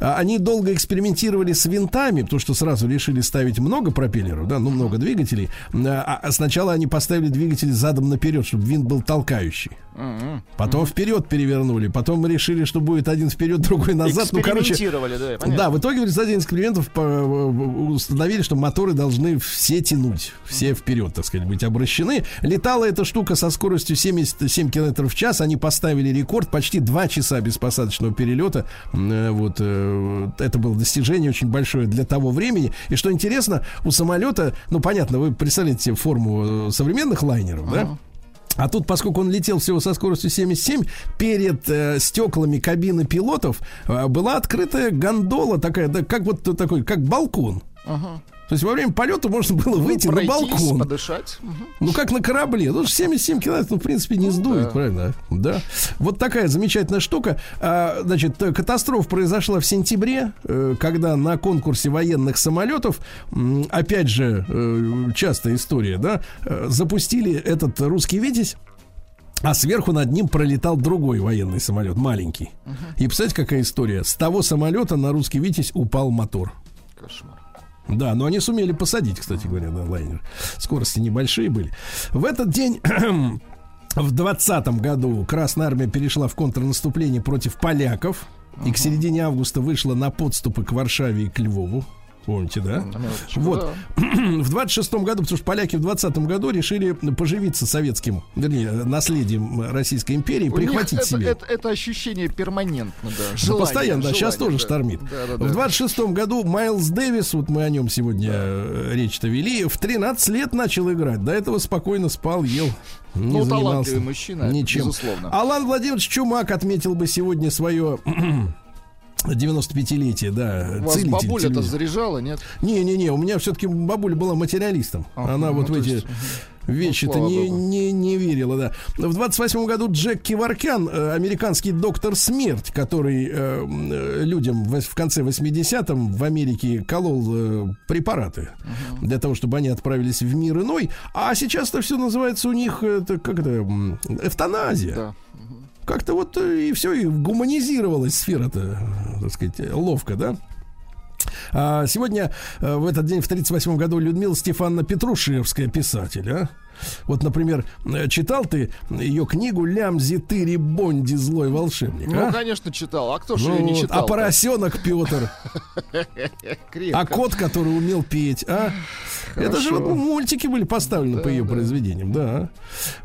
А, они долго экспериментировали с винтами, потому что сразу решили ставить много пропеллеров, да, ну много двигателей. А, а сначала они поставили двигатель задом наперед, чтобы винт был толкающий. Потом вперед перевернули, потом мы решили, что будет один вперед, другой назад. Ну, короче, да, да, в итоге в результате экспериментов установили, что моторы должны все тянуть, все вперед, так сказать, быть обращены. Летала эта штука со скоростью 77 км в час, они поставили рекорд, почти 2 часа без посадочного перелета. Э, вот э, это было достижение очень большое для того времени. И что интересно, у самолета, ну понятно, вы представляете форму э, современных лайнеров, да? А тут, поскольку он летел всего со скоростью 77, перед э, стеклами кабины пилотов э, была открытая гондола такая, да, как вот такой, как балкон. Ага. То есть во время полета можно было ну, выйти пройтись, на балкон. подышать. Ну, как на корабле. Ну, 77 километров, ну, в принципе, не ну, сдует, да. правильно? Да. Вот такая замечательная штука. А, значит, катастрофа произошла в сентябре, э, когда на конкурсе военных самолетов, опять же, э, частая история, да, э, запустили этот русский «Витязь», а сверху над ним пролетал другой военный самолет, маленький. Uh-huh. И представляете, какая история? С того самолета на русский Витязь упал мотор. Кошмар. Да, но они сумели посадить, кстати говоря, на лайнер. Скорости небольшие были. В этот день (clears throat) в 20 году Красная Армия перешла в контрнаступление против поляков. И к середине августа вышла на подступы к Варшаве и к Львову. Помните, да? Вот. (clears throat) В 26-м году, потому что поляки в 20-м году решили поживиться советским, вернее, наследием Российской империи, У прихватить себе. Это, это, ощущение перманентно, да. Ну, желание, постоянно, да, сейчас тоже да. штормит. Да, да. В 26-м году Майлз Дэвис, вот мы о нем сегодня да. Э, речь-то вели, в 13 лет начал играть. До этого спокойно спал, ел. Не ну, занимался мужчина, ничем. безусловно. Алан Владимирович Чумак отметил бы сегодня свое (clears throat) 95-летие, да. Вас бабуля-то заряжала, нет? Не-не-не, у меня все-таки бабуля была материалистом. Ага, Она ну, вот в эти... Есть, вещи-то ну, не, не, не верила, да. В 28 году Джек Киваркян, э, американский доктор смерть, который э, э людям в, в конце 80-м в Америке колол э, препараты uh-huh. для того, чтобы они отправились в мир иной. А сейчас это все называется у них, это, как это, эвтаназия. Да. Как-то вот э, и все, и гуманизировалась сфера-то, так сказать, ловко, да? А сегодня, э, в этот день, в 1938 году, Людмила Стефановна Петрушевская, писатель, а? Вот, например, э, читал ты ее книгу «Лямзи Тыри Бонди. Злой волшебник». Ну, а? конечно, читал. А кто же Ну ее не читал? а поросенок Петр, (laughs) а кот, который умел петь, а? Это же вот мультики были поставлены по ее произведениям, да.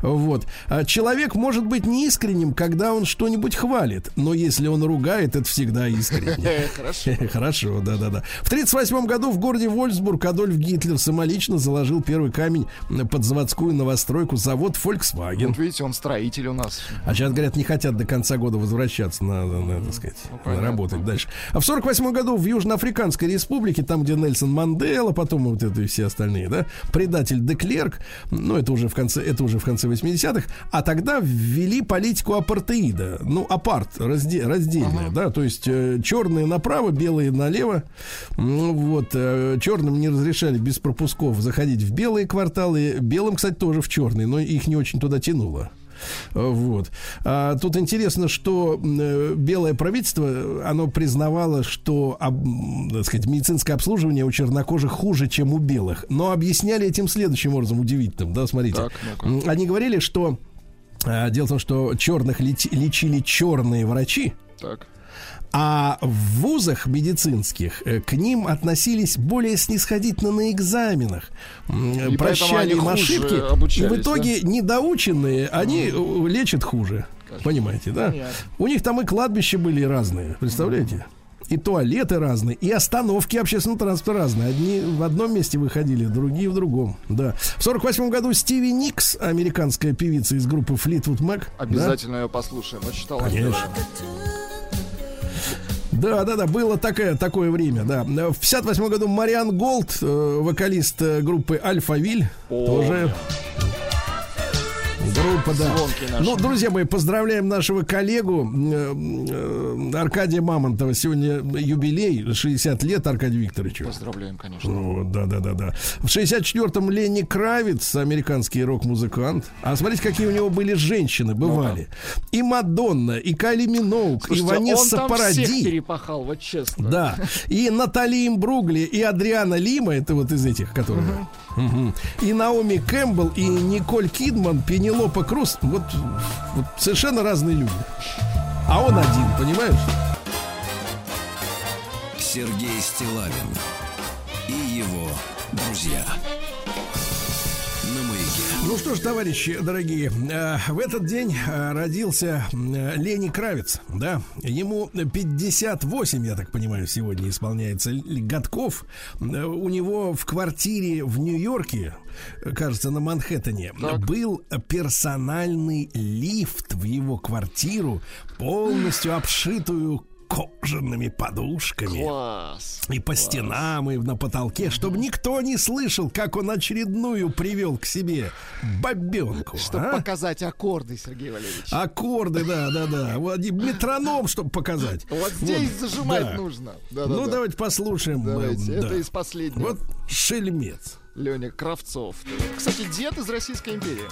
Вот. А Человек может быть неискренним, когда он что-нибудь хвалит, но если он ругает, это всегда искренне. (laughs) Хорошо. (laughs) Хорошо, да-да-да. В 1938 году в городе Вольсбург Адольф Гитлер самолично заложил первый камень под заводскую новостройку завод Volkswagen. Вот видите, он строитель у нас. А сейчас, говорят, не хотят до конца года возвращаться на, на, на, так сказать, Ну, работать дальше. А в 48 году в Южноафриканской республике, там, где Нельсон Мандела, потом вот это и все остальные, да, предатель Деклерк, ну, это уже в конце, это уже в конце 80-х, а тогда ввели политику апартеида, ну, апарт, разде, раздельная, да, то есть э, черные направо, белые налево, ну, вот, э, черным не разрешали без пропусков заходить в белые кварталы, белым, кстати, тоже в черные, но их не очень туда тянуло. Вот. А, тут интересно, что э, белое правительство, оно признавало, что так сказать, медицинское обслуживание у чернокожих хуже, чем у белых. Но объясняли этим следующим образом удивительным, да, смотрите. Так, Они говорили, что а, дело в том, что черных лечили черные врачи, Так. А в вузах медицинских э, к ним относились более снисходительно на экзаменах. И Прощали им ошибки. И в итоге недоученные, они э, лечат хуже. Понимаете, да? Понятно. У них там и кладбища были разные, представляете? И туалеты разные, и остановки общественного транспорта разные. Одни в одном месте выходили, другие в другом. Да. В сорок восьмом году Стиви Никс, американская певица из группы Fleetwood Mac. да, Обязательно ее послушаем. Я читал. Конечно. Да, да, да, было такое, такое время, да. В 58 году Мариан Голд, э, вокалист э, группы Альфавиль, тоже группа, да. Ну, друзья мои, поздравляем нашего коллегу э, Аркадия Мамонтова. Сегодня юбилей, 60 лет Аркадию Викторовичу. Поздравляем, конечно. Ну, да, да, да, да. В 64-м Ленни Кравиц, американский рок-музыкант. А смотрите, какие у него были женщины, бывали. И Мадонна, и Кайли Миноук, и Слушайте, Ванесса он там всех Паради. перепахал, вот честно. Да. И Натали Имбругли, и Адриана Лима, это вот из этих, которые... Мгм. И Наоми Кэмпбелл, и Николь Кидман, Пенелопа Круз. Вот, вот совершенно разные люди. А он один, понимаешь? Сергей Стилавин Ну что ж, товарищи дорогие, э, в этот день э, родился э, Лени Кравец, да, ему 58, я так понимаю, сегодня исполняется годков. У него в квартире в Нью-Йорке, кажется, на Манхэттене, Так. был персональный лифт в его квартиру, полностью обшитую кожаными подушками. Класс. И по стенам, и на потолке, чтобы никто не слышал, как он очередную привел к себе бабенку. Чтобы а? показать аккорды, Сергей Валерьевич. Аккорды, да, да, да. Вот метроном, чтобы показать. (laughs) Вот здесь Вот, зажимать да. нужно. Да, ну, да, да. давайте послушаем. Давайте. э, Это да. из последнего. Вот шельмец. Леня Кравцов. Кстати, дед из Российской империи.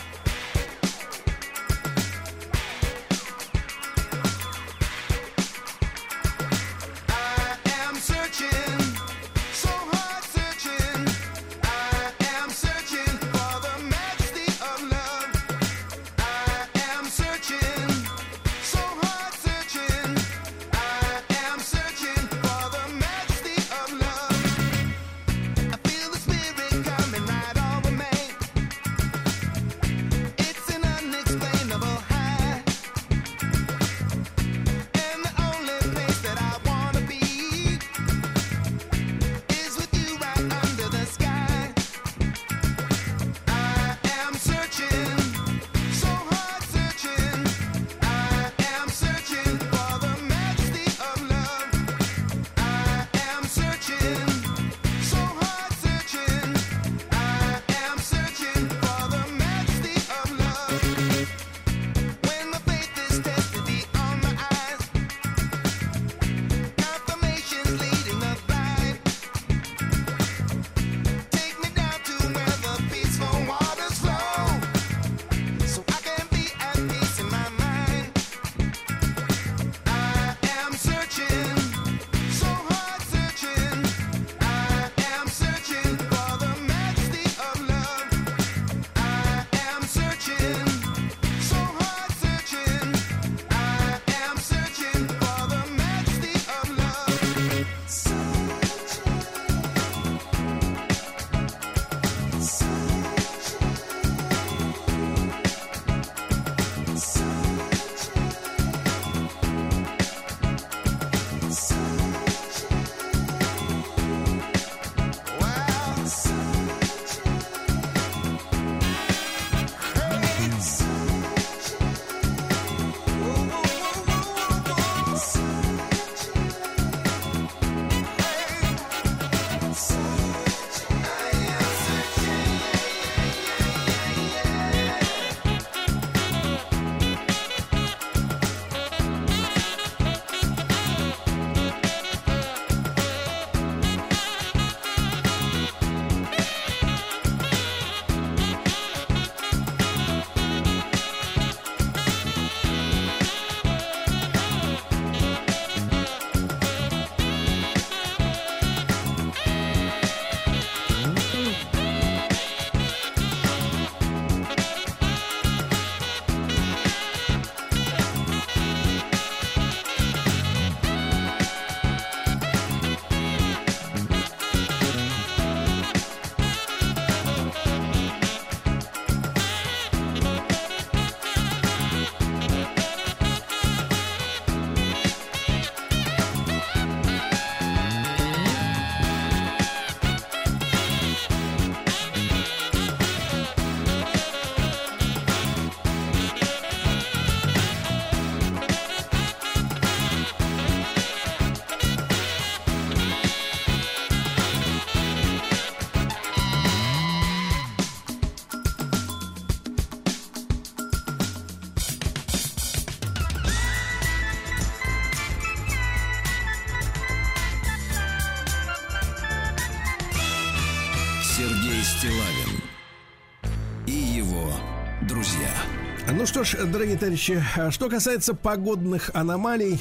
Что ж, дорогие товарищи, что касается погодных аномалий,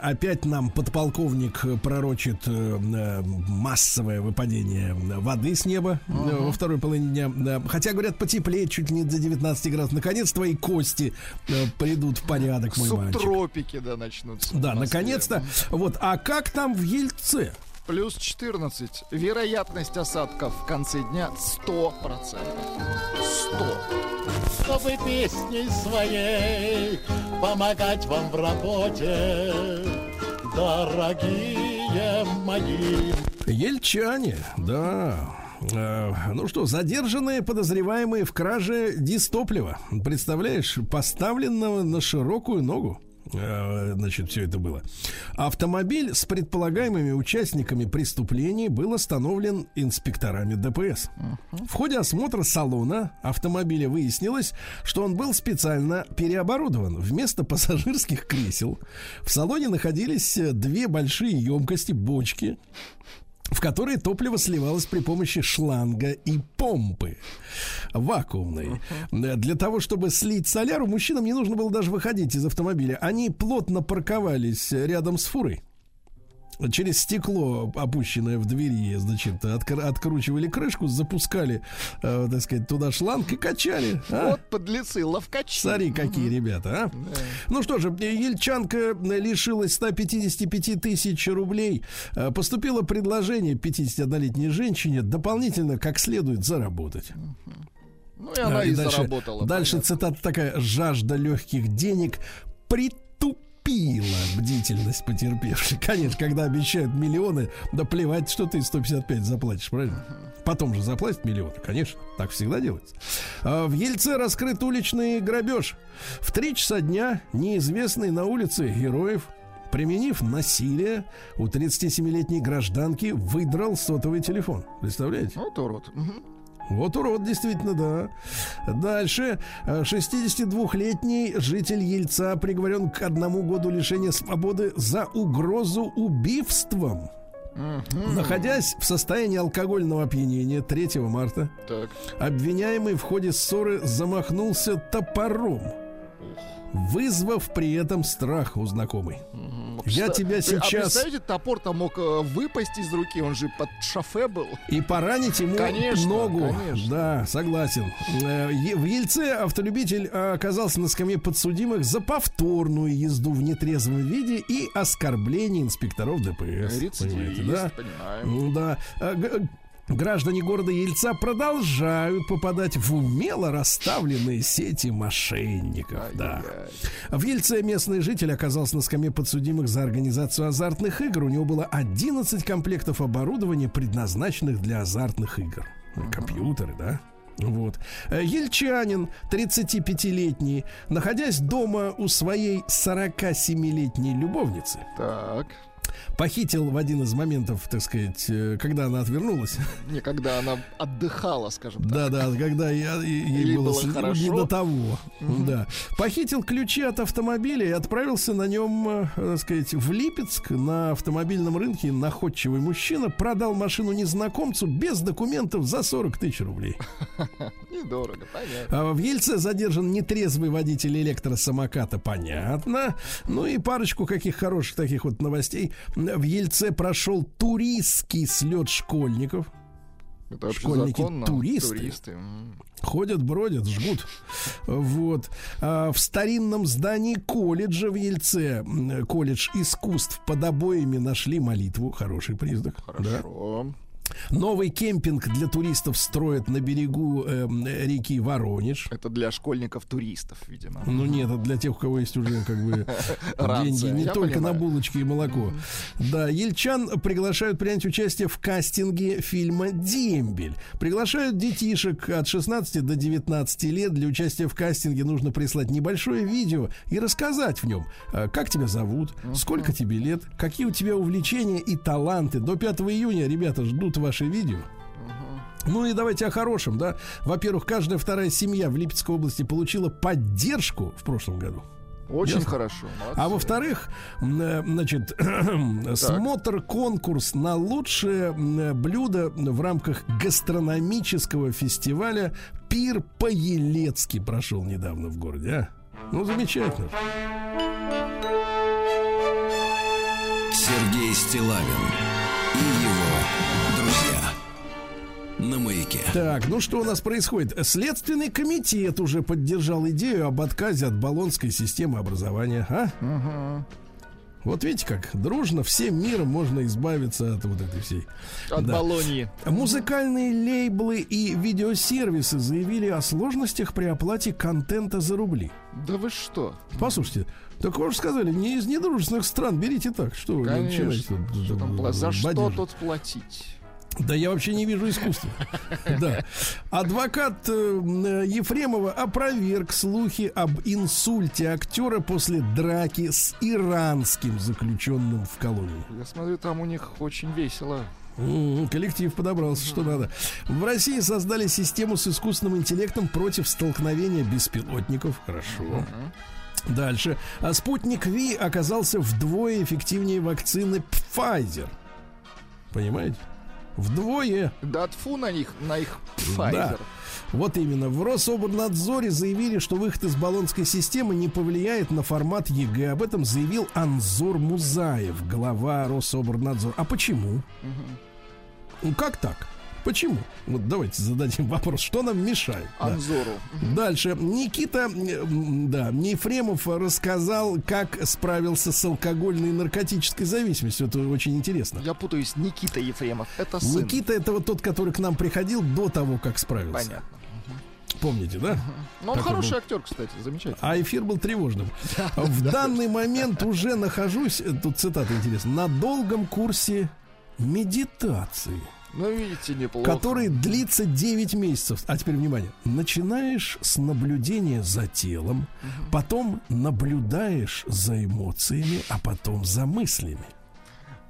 опять нам подполковник пророчит э, массовое выпадение воды с неба э, во второй половине дня. Хотя, говорят, потеплеет чуть ли не до 19 градусов. Наконец твои кости э, придут в порядок, мой мальчик. Субтропики, да, начнутся. Да, наконец-то. Вот, а как там в Ельце? Плюс 14. Вероятность осадков в конце дня 100%. 100. чтобы песней своей помогать вам в работе, дорогие мои. Ельчане, да. Э, Ну что, задержанные подозреваемые в краже дистоплива. Представляешь, поставленного на широкую ногу. Э, Значит, все это было. Автомобиль с предполагаемыми участниками преступлений был остановлен инспекторами ДПС. В ходе осмотра салона автомобиля выяснилось, что он был специально переоборудован. Вместо пассажирских кресел в салоне находились э, две большие емкости, бочки, в которые топливо сливалось при помощи шланга и помпы вакуумной. Для того, чтобы слить соляру, мужчинам не нужно было даже выходить из автомобиля. Они плотно парковались рядом с фурой. Через стекло, опущенное в двери, значит, откр- откручивали крышку, запускали, э, так сказать, туда шланг и качали. а? Вот подлецы, ловкачи. Смотри, какие ребята, а. Ну что же, Ельчанка лишилась 155 тысяч рублей. Э, Поступило предложение 51-летней женщине дополнительно как следует заработать. Ну и она А, и, дальше, заработала. Дальше понятно. цитата такая. Жажда легких денег притупила бдительность потерпевшей. Конечно, когда обещают миллионы, да плевать, что ты 155 заплатишь, правильно? Потом же заплатят миллионы, конечно. Так всегда делается. А в Ельце раскрыт уличный грабеж. В три часа дня неизвестный на улице героев Применив насилие, у 37-летней гражданки выдрал сотовый телефон. Представляете? Вот урод. Мгм. Вот урод, действительно, да. Дальше. Э, 62-летний житель Ельца приговорен к одному году лишения свободы за угрозу убийством. Находясь в состоянии алкогольного опьянения 3 марта, Так. обвиняемый в ходе ссоры замахнулся топором, вызвав при этом страх у знакомой. Я Что- тебя А сейчас представляете, топор-то мог э, выпасть из руки, он же под шофе был. И поранить ему Конечно, ногу. конечно. Да, согласен. Э, В Ельце автолюбитель э, оказался на скамье подсудимых за повторную езду в нетрезвом виде и оскорбление инспекторов ДПС. Рецидивист, Понимаете, да? понимаем. Да. Граждане города Ельца продолжают попадать в умело расставленные сети мошенников. Да. В Ельце местный житель оказался на скамье подсудимых за организацию азартных игр. У него было 11 комплектов оборудования, предназначенных для азартных игр. Компьютеры, да? Вот. Э, Ельчанин, 35-летний, находясь дома у своей 47-летней любовницы, Так. Похитил в один из моментов, так сказать, э, когда она отвернулась. (laughs) Не, когда она отдыхала, скажем так. Да, да, когда я, ей Ей было, было не хорошо. до того. Да. Похитил ключи от автомобиля и отправился на нем, э, так сказать, в Липецк на автомобильном рынке. Находчивый мужчина продал машину незнакомцу без документов за 40 тысяч рублей. (laughs) Недорого, понятно. А в Ельце задержан нетрезвый водитель электросамоката, понятно. Ну и парочку каких хороших таких вот новостей. В Ельце прошел туристский слет школьников. Это Школьники законно. туристы. Туристы. Ходят, бродят, жгут. Вот. А в старинном здании колледжа в Ельце, колледж искусств под обоями нашли молитву. Хороший признак. Да. Новый кемпинг для туристов строят на берегу эм, реки Воронеж. Это для школьников-туристов, видимо. Ну нет, это для тех, у кого есть уже как бы (laughs) деньги не я только понимаю. на булочки и молоко. Да, ельчан приглашают принять участие в кастинге фильма «Дембель». Приглашают детишек от 16 до 19 лет. Для участия в кастинге нужно прислать небольшое видео и рассказать в нем, э, как тебя зовут, сколько тебе лет, какие у тебя увлечения и таланты. До 5 июня, ребята, ждут ваши видео. Ну и давайте о хорошем, да. Во-первых, каждая вторая семья в Липецкой области получила поддержку в прошлом году. Очень Ясно? хорошо. молодцы. А во-вторых, э, значит, (clears throat) смотр-конкурс на лучшее м, блюдо в рамках гастрономического фестиваля «Пир по-елецки» прошел недавно в городе, а? Ну, замечательно. Сергей Стилавин и его. На маяке. Так, ну что у нас происходит? Следственный комитет уже поддержал идею об отказе от баллонской системы образования, а? Вот видите как, дружно всем миром можно избавиться от вот этой всей. От Да. Болоньи. Музыкальные лейблы и видеосервисы заявили о сложностях при оплате контента за рубли. Да вы что? Послушайте, так вы же сказали, не из недружественных стран, берите так. Что вы Конечно. начинаете тут, Что там э, пла- За что тут платить? Да я вообще не вижу искусства. (laughs) Да. Адвокат э, м, Ефремова опроверг слухи об инсульте актера после драки с иранским заключенным в колонии. Я смотрю, там у них очень весело. Коллектив подобрался, что надо. В России создали систему с искусственным интеллектом против столкновения беспилотников. Хорошо. Дальше. А Спутник V оказался вдвое эффективнее вакцины Pfizer. Понимаете? Вдвое. Да тфу на них, на их Да. Pfizer. Вот именно. В Рособрнадзоре заявили, что выход из Болонской системы не повлияет на формат ЕГЭ. Об этом заявил Анзор Музаев, глава Рособрнадзора. А почему? Ну как так? Почему? Вот давайте зададим (laughs) вопрос, что нам мешает? Да. Анзору. Дальше. Никита, да, Ефремов рассказал, как справился с алкогольной и наркотической зависимостью. Это очень интересно. Я путаюсь, Никита Ефремов. Это сын. Никита это вот тот, который к нам приходил до того, как справился. Понятно. Помните, да? Но он хороший был? актер, кстати, замечательно. А эфир был тревожным. (laughs) В данный момент уже нахожусь, э, тут цитата интересная, на долгом курсе медитации, Ну, видите, неплохо. который длится 9 месяцев. А теперь внимание. Начинаешь с наблюдения за телом, потом наблюдаешь за эмоциями, а потом за мыслями.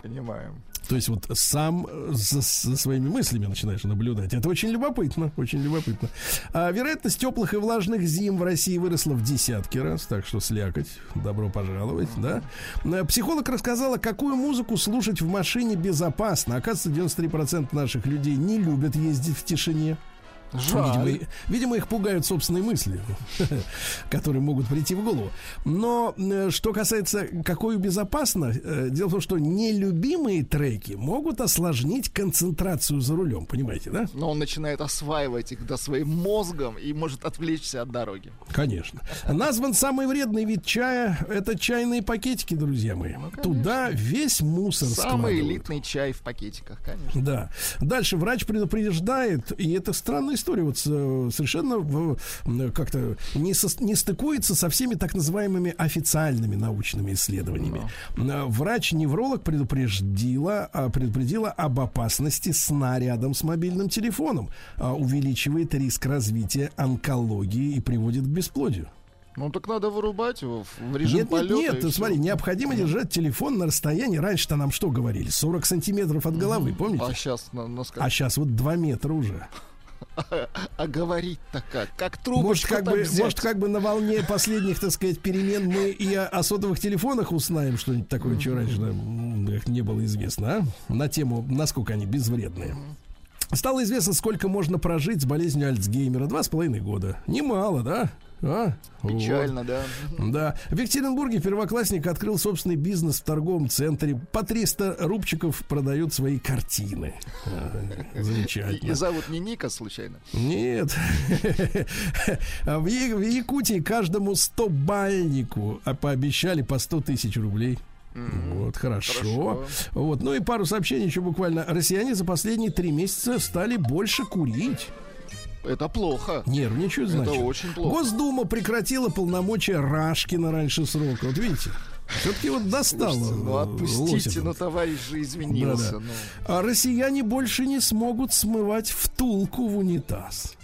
Понимаем. То есть вот сам э, за, за своими мыслями начинаешь наблюдать. Это очень любопытно, очень любопытно. А вероятность теплых и влажных зим в России выросла в десятки раз, так что слякоть, добро пожаловать, да. Э, Психолог рассказала, какую музыку слушать в машине безопасно. Оказывается, 93% наших людей не любят ездить в тишине. Жаль. Видимо, видимо, их пугают собственные мысли, (laughs) которые могут прийти в голову. Но э, что касается, какой безопасно, э, дело в том, что нелюбимые треки могут осложнить концентрацию за рулем, понимаете, да? Но он начинает осваивать их до своим мозгом и может отвлечься от дороги. Конечно. Назван самый вредный вид чая. Это чайные пакетики, друзья мои. Туда весь мусор Самый элитный чай в пакетиках, конечно. Да. Дальше врач предупреждает, и это странная история, вот э, совершенно как-то не, сос- не стыкуется со всеми так называемыми официальными научными исследованиями. Э, Врач-невролог предупредила, а, предупредила об опасности сна рядом с мобильным телефоном. А, Увеличивает риск развития онкологии и приводит к бесплодию. Ну так надо вырубать его в режим Нет, нет, полета. нет, всё. смотри, необходимо держать телефон на расстоянии. Раньше-то нам что говорили? 40 сантиметров от головы, помните? А сейчас на, на А сейчас вот 2 метра уже. (laughs) а говорить-то как? Как трубочку Может, как бы, взять? может, как бы на волне последних, так сказать, перемен мы и о, о сотовых телефонах узнаем что-нибудь такое, что раньше нам м, не было известно, а? На тему, насколько они безвредные. Стало известно, сколько можно прожить с болезнью Альцгеймера. Два с половиной года. Немало, да? А? Печально, да. Вот. Да. В Екатеринбурге первоклассник открыл собственный бизнес в торговом центре. По 300 рубчиков продает свои картины. А, Замечательно. и зовут не Ника, случайно. Нет. (laughs) В Якутии каждому 100 бальнику а, пообещали по 100 тысяч рублей. Вот, хорошо. Хорошо. Вот, ну и пару сообщений еще буквально. Россияне за последние три месяца стали больше курить. Это плохо. Нервничают, Это значит. очень плохо. Госдума прекратила полномочия Рашкина раньше срока. Вот видите? Все-таки вот достало. Слушайте, ну отпустите, Лосева. ну товарищ же извинился. Да-да. ну. А россияне больше не смогут смывать втулку в унитаз.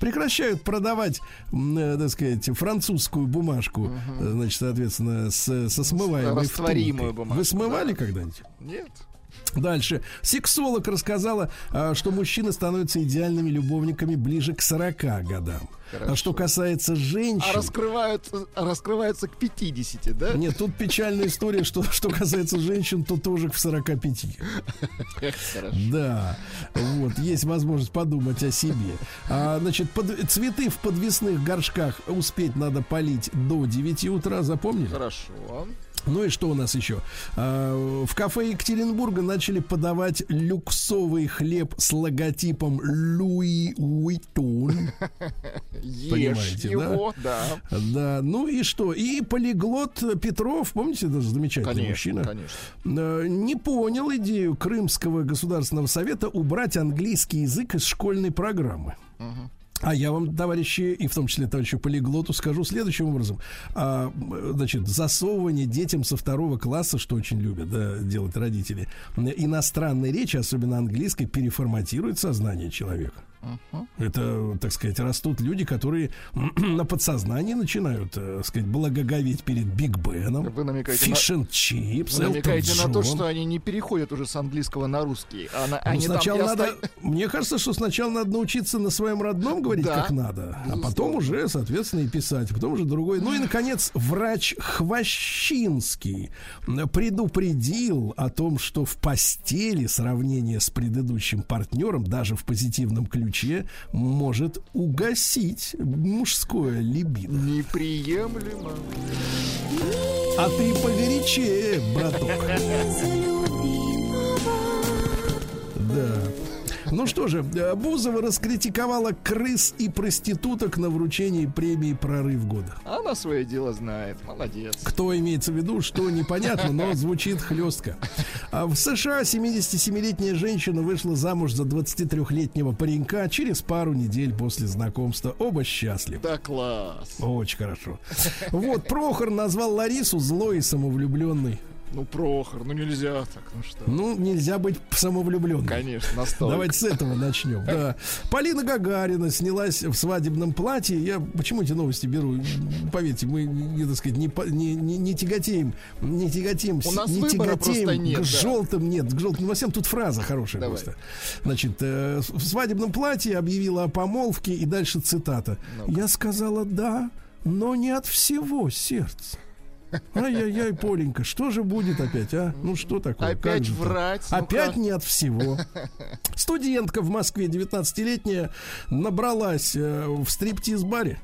Прекращают продавать, э, так сказать, французскую бумажку, э, значит, соответственно, с, со смываемой растворимую втулкой. бумажку, Вы смывали да. когда-нибудь? Нет. Дальше. Сексолог рассказала, а, что мужчины становятся идеальными любовниками ближе к 40 годам. А что касается женщин... А раскрываются, раскрываются к 50, да? Нет, тут печальная история, что, что касается женщин, то тоже к 45. Хорошо. Да, вот, есть возможность подумать о себе. А, значит, под- цветы в подвесных горшках успеть надо полить до 9 утра, запомнили? Хорошо. Ну и что у нас еще? А, в кафе Екатеринбурга начали подавать люксовый хлеб с логотипом Луи Уиттон. (laughs) Ешь Понимаете, его, да. Да, ну и что? И полиглот Петров, помните, это замечательный Конечно, мужчина, конечно. э, не понял идею Крымского государственного совета убрать английский язык из школьной программы. А я вам, товарищи, и в том числе товарищу полиглоту, скажу следующим образом. А, значит, засовывание детям со второго класса, что очень любят да, делать родители, иностранной речи, особенно английской, переформатирует сознание человека. Это, так сказать, растут люди, которые (clears throat) на подсознании начинают, э, сказать, благоговеть перед Биг Беном, Вы намекаете на- Фиш and Чипс, Вы намекаете на то, что они не переходят уже с английского на русский. А на- Ну, они там сначала и надо, оста- (laughs) мне кажется, что сначала надо научиться на своем родном говорить Да, как надо, а потом уже, соответственно, и писать, потом уже другой. Ну и, наконец, врач Хвощинский предупредил о том, что в постели сравнение с предыдущим партнером, даже в позитивном ключе, может угасить мужское либидо. Неприемлемо. А ты поверичее, браток. Да. Ну что же, э, Бузова раскритиковала крыс и проституток на вручении премии «Прорыв года». Она свое дело знает. Молодец. Кто имеется в виду, что непонятно, но звучит хлестко. А в США 77-летняя женщина вышла замуж за 23-летнего паренька через пару недель после знакомства. Оба счастливы. Да класс. Очень хорошо. Вот, Прохор назвал Ларису злой и самовлюбленной. Ну, Прохор, ну нельзя так, ну что. Ну, нельзя быть самовлюбленным. Конечно, настолько. Давайте с этого начнем. Да. Полина Гагарина снялась в свадебном платье. Я почему эти новости беру? Поверьте, мы, не, так сказать, не, не, не, не тяготеем, не тяготеем, У нас не тяготеем нет, к да. желтым, нет, к желтым новостям. Тут фраза хорошая Давай. просто. Значит, э, в свадебном платье объявила о помолвке и дальше цитата. Я сказала да, но не от всего сердца. Ай-яй-яй, Поленька, что же будет опять, а? Ну что такое? Опять врать. ну Опять не от всего. (laughs) Студентка в Москве, 19-летняя, набралась э, в стриптиз-баре.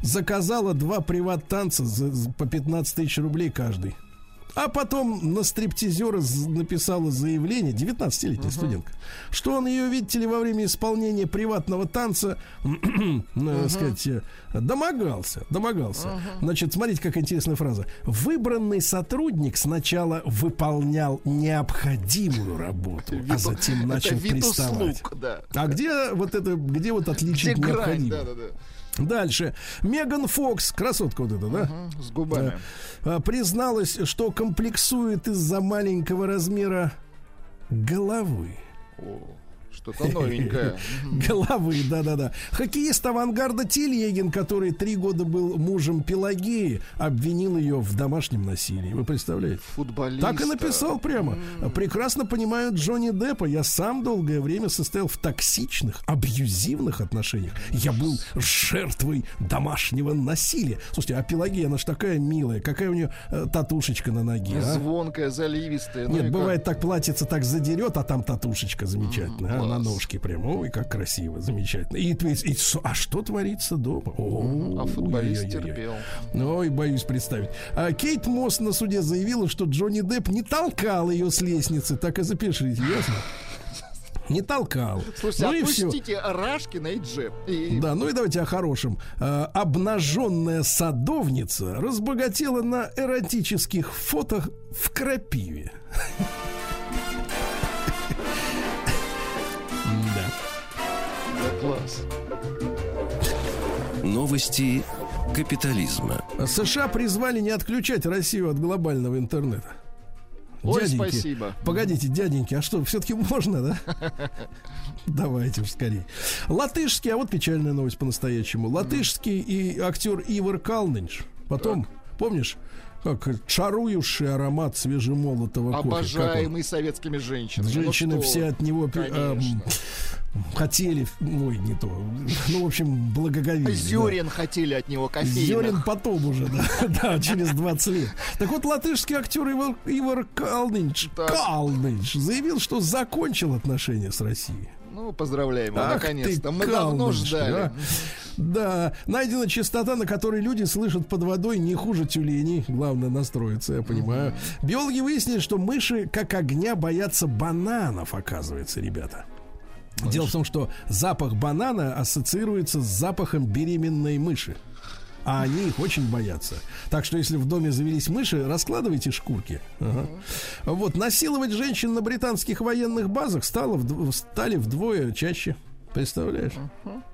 Заказала два приват-танца за- за- по 15 тысяч рублей каждый. А потом на стриптизера написала заявление, 19-летняя студентка, что он ее, видите ли, во время исполнения приватного танца, (clears throat) ну, сказать, э, домогался, домогался. Значит, смотрите, какая интересная фраза. Выбранный сотрудник сначала выполнял необходимую работу, а затем начал приставать. да. А где вот это, где вот отличить необходимое? Да, да, да. Дальше. Меган Фокс, красотка вот эта, да? Мгм, С губами. а, призналась, что комплексует из-за маленького размера головы. О, Что-то новенькое. (laughs) Головы, да-да-да. Хоккеист авангарда Телегин, который три года был мужем Пелагеи, обвинил ее в домашнем насилии. Вы представляете? Футболист. Так и написал прямо. Прекрасно понимаю Джонни Деппа. Я сам долгое время состоял в токсичных, абьюзивных отношениях. Я был жертвой домашнего насилия. Слушайте, а Пелагея, она ж такая милая. Какая у нее э, татушечка на ноге, а? Звонкая, заливистая. ну Нет, как? бывает так платьице так задерет, а там татушечка замечательная, а, на ножке прям. Ой, как красиво, замечательно. И, и с- а что творится дома? О, А футболист ой-ой-ой-ой. терпел. Ой, боюсь представить. А Кейт Мосс на суде заявила, что Джонни Депп не толкал ее с лестницы. Так и запишите, ясно? (laughs) Не толкал. Слушайте, ну и все. Рашкина и Джеб. И Да, ну и давайте о хорошем. А, обнаженная садовница разбогатела на эротических фото в крапиве. (laughs) Класс. Новости капитализма. США призвали не отключать Россию от глобального интернета. Ой, Дяденьки, спасибо. Погодите, дяденьки, а что, все-таки можно, да? (laughs) Давайте уж скорее. Латышский, а вот печальная новость по-настоящему. Латышский и актер Ивар Калнинш. Потом Помнишь? Как чарующий аромат свежемолотого кофе. Обожаемый советскими женщинами. Ну Женщины что все от него а, хотели, ой, не то, ну, в общем, благоговели. да. Зюрин хотели от него кофейных. Зерен потом уже, да, (laughs) да, через 20 лет. Так вот, латышский актер Ивар, Ивар Калныч. Калныч заявил, что закончил отношения с Россией. Ну, поздравляем его, наконец-то. Мы давно ждали. Да, найдена частота, на которой люди слышат под водой не хуже тюленей. Главное настроиться, я понимаю. Биологи выяснили, что мыши как огня боятся бананов, оказывается, ребята. Дело в том, что запах банана ассоциируется с запахом беременной мыши. А они их очень боятся. Так что, если в доме завелись мыши, раскладывайте шкурки. Ага. Вот, насиловать женщин на британских военных базах стало вдв- стали вдвое чаще. Представляешь?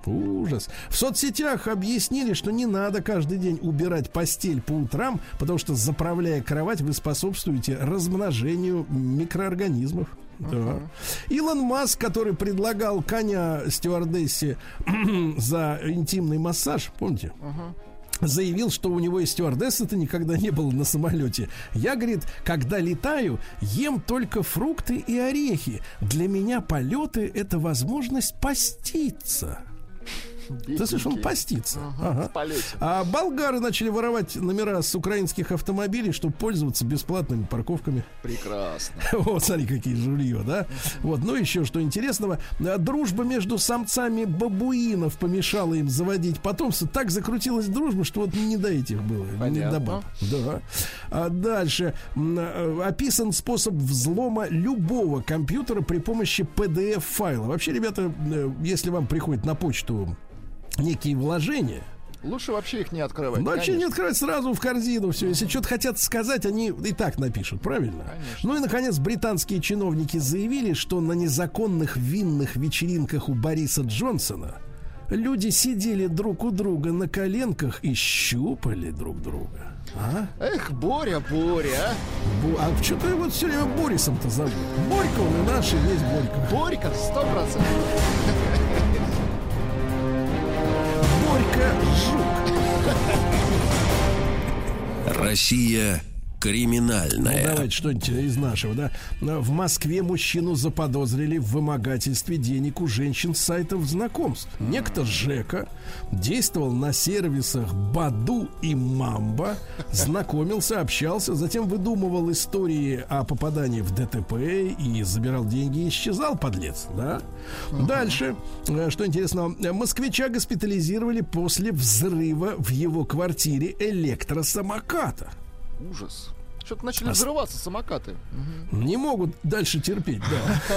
Ужас. В соцсетях объяснили, что не надо каждый день убирать постель по утрам, потому что, заправляя кровать, вы способствуете размножению микроорганизмов. Да. Илон Маск, который предлагал коня стюардессе (clears throat) за интимный массаж, помните? Заявил, что у него и стюардессы-то никогда не было на самолете. Я, говорит, когда летаю, ем только фрукты и орехи. Для меня полеты — это возможность поститься. Ты слышал, он постится. Ага. Полете. А болгары начали воровать номера с украинских автомобилей, чтобы пользоваться бесплатными парковками. Прекрасно. (laughs) Вот, смотри, какие жулье, да? Вот, ну еще что интересного. А, Дружба между самцами бабуинов помешала им заводить потомство. Так закрутилась дружба, что вот не до этих было. Не Понятно. до баб. Да. А дальше. э, Описан способ взлома любого компьютера при помощи PDF-файла. Вообще, ребята, э, если вам приходит на почту некие вложения, Лучше вообще их не открывать. ну, вообще не конечно. открывать сразу в корзину все. Если что-то хотят сказать, они и так напишут, правильно? Ну и, наконец, британские чиновники заявили, что на незаконных винных вечеринках у Бориса Джонсона люди сидели друг у друга на коленках и щупали друг друга. А? Эх, Боря, Боря, а. Бо- А что-то его все время Борисом-то зовут? Борька он и наш, и весь Борька. Борька, сто процентов. Борька Жук. Россия Ну, давайте что-нибудь из нашего, да. В Москве мужчину заподозрили в вымогательстве денег у женщин с сайтов знакомств. Некто Жека действовал на сервисах Баду и Мамба, знакомился, общался, затем выдумывал истории о попадании в ДТП и забирал деньги и исчезал, подлец, да. Дальше, э, что интересно, москвича госпитализировали после взрыва в его квартире электросамоката. Ужас. Что-то начали взрываться самокаты. Не могут дальше терпеть,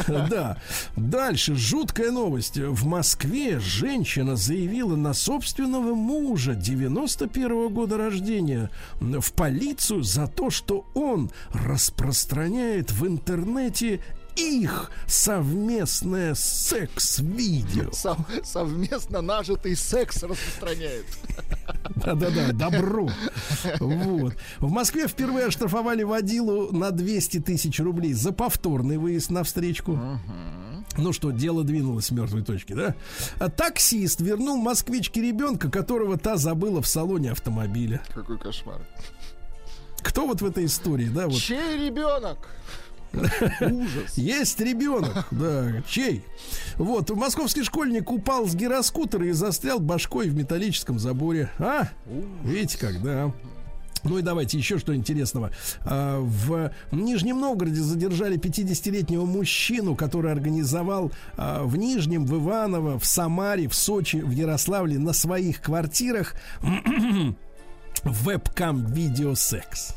да. (laughs) Да. Дальше жуткая новость. В Москве женщина заявила на собственного мужа 91 года рождения в полицию за то, что он распространяет в интернете их совместное секс-видео. Сов- совместно нажитый секс распространяют. Да-да-да, добро. Вот. В Москве впервые оштрафовали водилу на 200 тысяч рублей за повторный выезд на встречку. Ну что, дело двинулось с мертвой точки, да? А таксист вернул москвичке ребенка, которого та забыла в салоне автомобиля. Какой кошмар. Кто вот в этой истории, да? Вот Чей ребенок? Ужас. Есть ребенок, да, чей? Вот, московский школьник упал с гироскутера и застрял башкой в металлическом заборе. А? Видите как, да. Ну и давайте еще что интересного. А, В Нижнем Новгороде задержали 50-летнего мужчину, который организовал а, в Нижнем, в Иваново, в Самаре, в Сочи, в Ярославле на своих квартирах (clears throat) вебкам-видеосекс.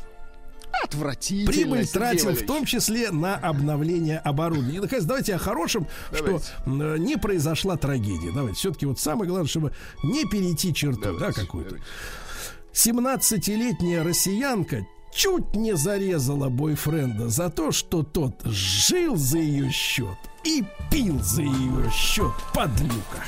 Отвратительно. Прибыль тратил в Валерьевич. том числе на обновление оборудования. И, наконец, давайте о хорошем, Давайте. что м, не произошла трагедия. Давайте, все-таки вот самое главное, чтобы не перейти черту, да, какую-то. 17-летняя россиянка чуть не зарезала бойфренда за то, что тот жил за ее счет и пил за ее счет подлюка.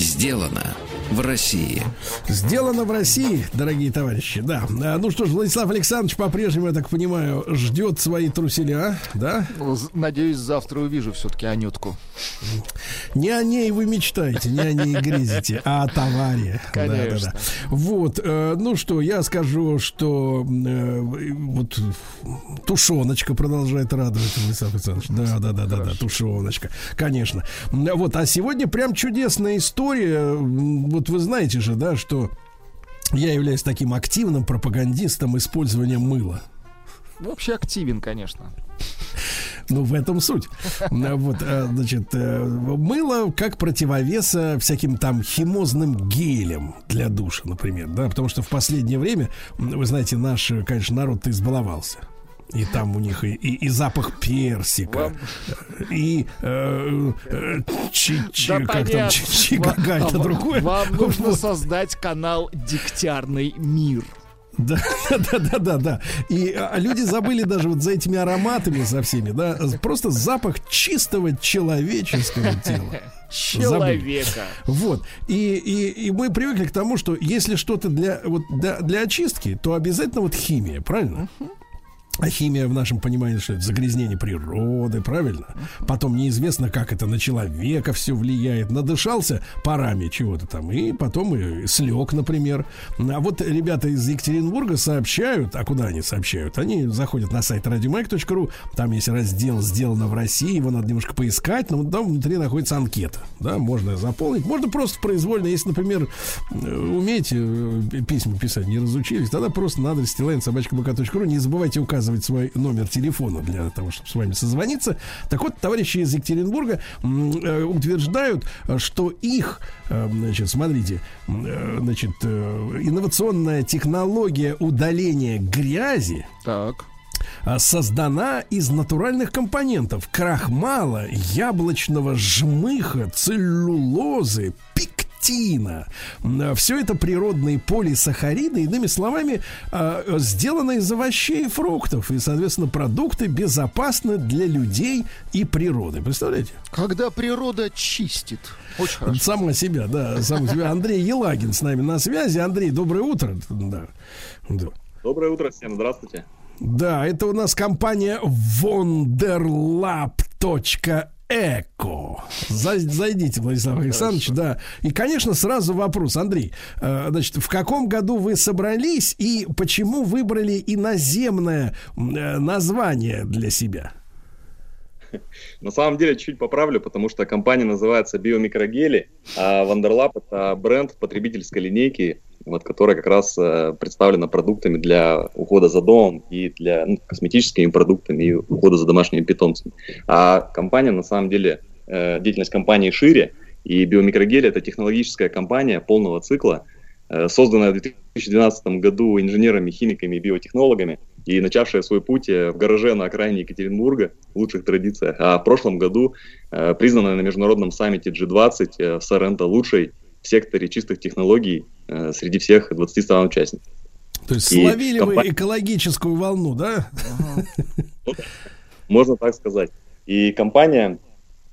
Сделано в России. Сделано в России, дорогие товарищи, да. А, Ну что ж, Владислав Александрович по-прежнему, я так понимаю, ждет свои труселя, да? Надеюсь, завтра увижу все-таки Анютку. Не о ней вы мечтаете, не о ней грезите, а о товаре. Конечно. Да-да-да. Вот, э, ну что, я скажу, что э, вот тушеночка продолжает радовать, Владислав Александрович. Да, да, да, да, да, тушеночка, конечно. Вот, а сегодня прям чудесная история. М, Вот вы знаете же, да, что я являюсь таким активным пропагандистом использования мыла. Вообще активен, конечно. Ну, в этом суть. А, Вот, э, значит, э, мыло как противовес э, всяким там химозным гелем для душа, например, да, потому что в последнее время, вы знаете, наш, э, конечно, народ-то избаловался. И там у них и, и- и запах персика, Вам- и э, э, чи- чи- Да как там, понятно. чи- Вам- другое. Вам нужно Вот. создать канал «Дегтярный мир». Да, да, да, да, да. И а, люди забыли даже вот за этими ароматами, за всеми, да, просто запах чистого человеческого тела. Человека. Вот. И, и, и мы привыкли к тому, что если что-то для, вот, для, для очистки, то обязательно вот химия, правильно? А химия в нашем понимании, что это загрязнение природы, правильно? Потом неизвестно, как это на человека все влияет. Надышался парами чего-то там, и потом и слег, например. А вот ребята из Екатеринбурга сообщают, а куда они сообщают? Они заходят на сайт radiomag.ru, там есть раздел «Сделано в России», его надо немножко поискать, но там внутри находится анкета, да, можно заполнить. Можно просто произвольно, если, например, э, умеете э, письма писать, не разучились, тогда просто на адрес собачка.бк.ру не забывайте указывать свой номер телефона для того, чтобы с вами созвониться. Так вот, товарищи из Екатеринбурга э, утверждают, что их, э, значит, смотрите, э, значит, инновационная технология удаления грязи Так. а, создана из натуральных компонентов крахмала, яблочного жмыха, целлюлозы, пектина. Все это природные полисахариды, иными словами, а, сделано из овощей и фруктов. И, соответственно, продукты безопасны для людей и природы. Представляете? Когда природа чистит. Очень хорошо. Сама себя, да, сам себя. Андрей Елагин с нами на связи. Андрей, доброе утро. Да. Да. Доброе утро всем, здравствуйте. Да, это у нас компания wonderlab.eco. За- Зайдите, Владислав Александрович, да. И, конечно, сразу вопрос, Андрей. э, Значит, в каком году вы собрались и почему выбрали иноземное э, название для себя? (laughs) На самом деле чуть поправлю, потому что компания называется Биомикрогели, а Wonderlab это бренд потребительской линейки, вот, которая как раз э, представлена продуктами для ухода за домом и для ну, косметическими продуктами и ухода за домашними питомцами. А компания на самом деле, э, деятельность компании шире, и Биомикрогели это технологическая компания полного цикла, э, созданная в 2012 году инженерами, химиками и биотехнологами, и начавшая свой путь э, в гараже на окраине Екатеринбурга в лучших традициях. А в прошлом году э, признанная на международном саммите G20 э, в Соренто лучшей в секторе чистых технологий среди всех 20 стран-участников. То есть И словили вы компания- экологическую волну, да? Можно так сказать. И компания,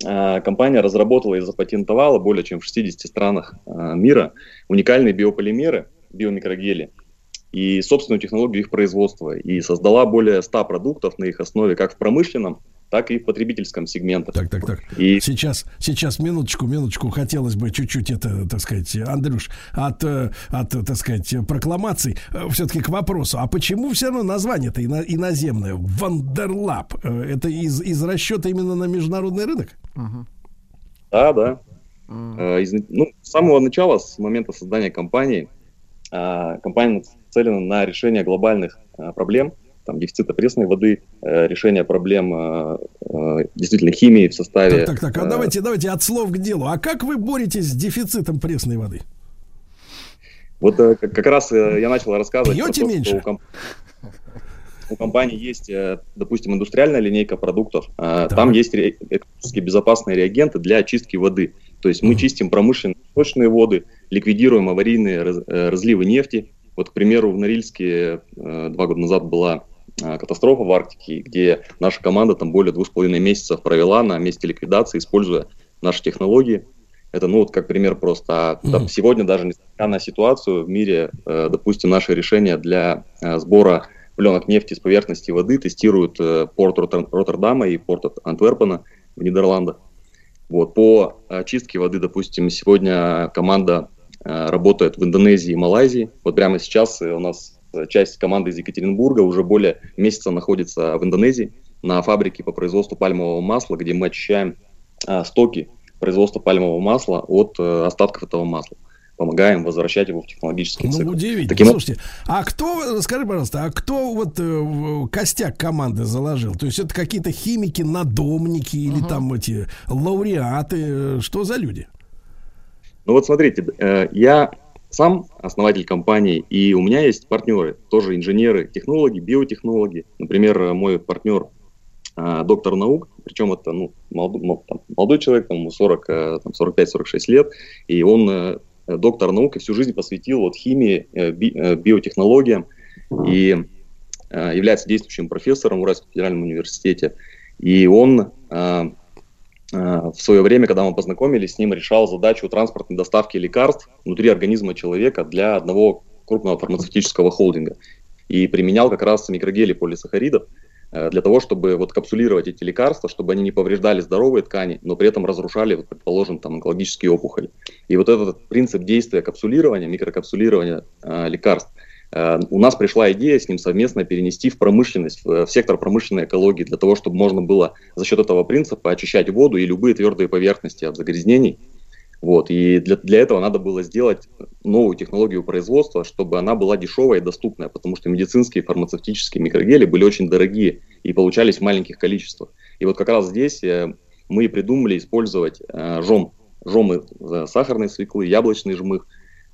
компания разработала и запатентовала более чем в 60 странах мира уникальные биополимеры, биомикрогели, и собственную технологию их производства. И создала более 100 продуктов на их основе как в промышленном, так и в потребительском сегментах. Так, так, так. И Сейчас, сейчас, минуточку, минуточку, хотелось бы чуть-чуть это, так сказать, Андрюш, от, э, от так сказать, прокламаций все-таки к вопросу. А почему все равно название-то ино- иноземное? Wonder Lab. Э, Это из, из расчета именно на международный рынок? Да, да. М. Э, из- ну, с самого начала, с момента создания компании, а, компания нацелена на решение глобальных а, проблем, там, дефицита пресной воды, э, решение проблем а, действительно химии в составе. Так, так, так. А э, давайте, давайте от слов к делу. А как вы боретесь с дефицитом пресной воды? Вот э, как, раз э, я начал рассказывать Пьете то, меньше? что у, комп- у компании есть, э, допустим, индустриальная линейка продуктов. э, Так. Там есть экологически безопасные реагенты для очистки воды. То есть мы чистим промышленные сточные воды, ликвидируем аварийные раз- э, разливы нефти. Вот, к примеру, в Норильске э, два года назад была э, катастрофа в Арктике, где наша команда там более двух с половиной месяцев провела на месте ликвидации, используя наши технологии. Это, ну, вот как пример просто. А, там, Мгм. сегодня даже несмотря на ситуацию в мире, э, допустим, наше решение для э, сбора пленок нефти с поверхности воды тестируют э, порт Ротер- Роттердама и порт Антверпена в Нидерландах. Вот, по очистке воды, допустим, сегодня команда э, работает в Индонезии и Малайзии. Вот прямо сейчас э, у нас э, часть команды из Екатеринбурга уже более месяца находится в Индонезии на фабрике по производству пальмового масла, где мы очищаем э, стоки производства пальмового масла от э, остатков этого масла. Помогаем возвращать его в технологический Ну, цикл. удивительно. Таким Слушайте, а кто, скажи, пожалуйста, а кто вот э, костяк команды заложил? То есть это какие-то химики, надомники или там эти лауреаты? Э, Что за люди? Ну вот смотрите, э, я сам основатель компании, и у меня есть партнеры, тоже инженеры, технологи, биотехнологи. Например, э, мой партнер э, доктор наук, причем это ну, молодой, мол- там, молодой человек, там, ему 40, э, там, 45-46 лет, и он доктор наук и всю жизнь посвятил вот химии, би- биотехнологиям, и является действующим профессором в Уральском федеральном университете. И он в свое время, когда мы познакомились, с ним решал задачу транспортной доставки лекарств внутри организма человека для одного крупного фармацевтического холдинга. И применял как раз микрогели полисахаридов э, для того, чтобы вот капсулировать эти лекарства, чтобы они не повреждали здоровые ткани, но при этом разрушали, вот, предположим, там, онкологические опухоли. И вот этот принцип действия капсулирования, микрокапсулирования э, лекарств, э, у нас пришла идея с ним совместно перенести в промышленность, в, в сектор промышленной экологии, для того, чтобы можно было за счет этого принципа очищать воду и любые твердые поверхности от загрязнений. Вот, и для, для этого надо было сделать новую технологию производства, чтобы она была дешевая и доступная, потому что медицинские фармацевтические микрогели были очень дорогие и получались в маленьких количествах. И вот как раз здесь э, мы и придумали использовать э, жом, жомы э, сахарной свеклы, яблочный жмых,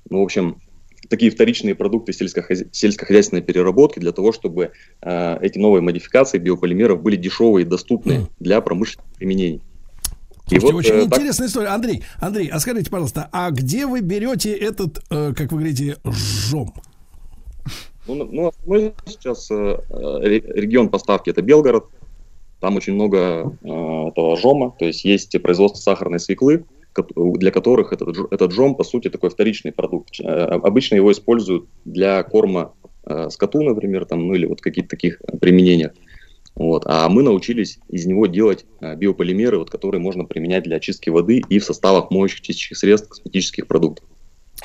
ну, в общем, такие вторичные продукты сельскохоз- сельскохозяйственной переработки для того, чтобы э, эти новые модификации биополимеров были дешевые и доступные Мгм. для промышленных применений. Слушайте, очень э, так- интересная история. Андрей, Андрей, а скажите, пожалуйста, а где вы берете этот, э, как вы говорите, жом? Ну, ну, основной сейчас э, ре- регион поставки это Белгород. Там очень много э, этого жома, то есть есть производство сахарной свеклы, для которых этот, этот жом, по сути, такой вторичный продукт. Э, Обычно его используют для корма э, скоту, например, там, ну или вот каких-то таких применениях. Вот. А мы научились из него делать э, биополимеры, вот, которые можно применять для очистки воды и в составах моющих чистящих средств косметических продуктов.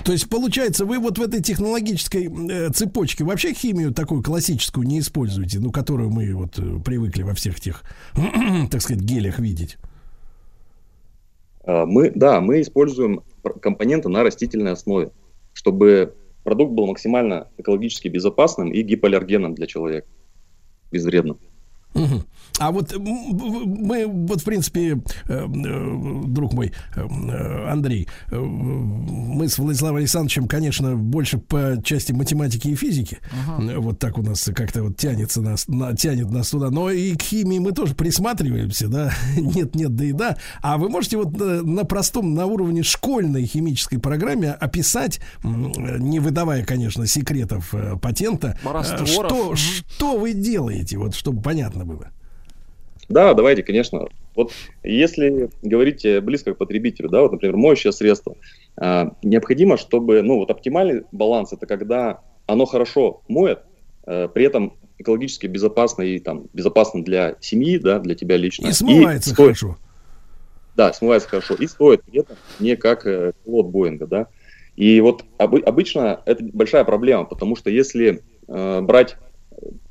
То есть, получается, вы вот в этой технологической э, цепочке вообще химию такую классическую не используете, ну, которую мы вот э, привыкли во всех тех, (clears throat) так сказать, гелях видеть. А, Мы, да, мы используем компоненты на растительной основе, чтобы продукт был максимально экологически безопасным и гипоаллергенным для человека, безвредным. Мгм. А вот мы, вот в принципе, э, э, друг мой э, Андрей, мы с Владиславом Александровичем, конечно, больше по части математики и физики. Э, Вот так у нас как-то вот тянется нас, на- тянет нас туда. Но и к химии мы тоже присматриваемся, да. (laughs) Нет, нет, да и да. А вы можете вот на, на простом, на уровне школьной химической программе описать, не выдавая, конечно, секретов патента, Растворов. что, что вы делаете, вот чтобы понятно было. Да, давайте, конечно. Вот если говорить э, близко к потребителю, да, вот, например, моющее средство, а, необходимо, чтобы, ну, вот оптимальный баланс это когда оно хорошо моет, э, при этом экологически безопасно и там безопасно для семьи, да, для тебя лично. И смывается стоит- хорошо. Да, смывается хорошо. И стоит при этом не как э, пилот Боинга, да. И вот обы- обычно это большая проблема, потому что если э, брать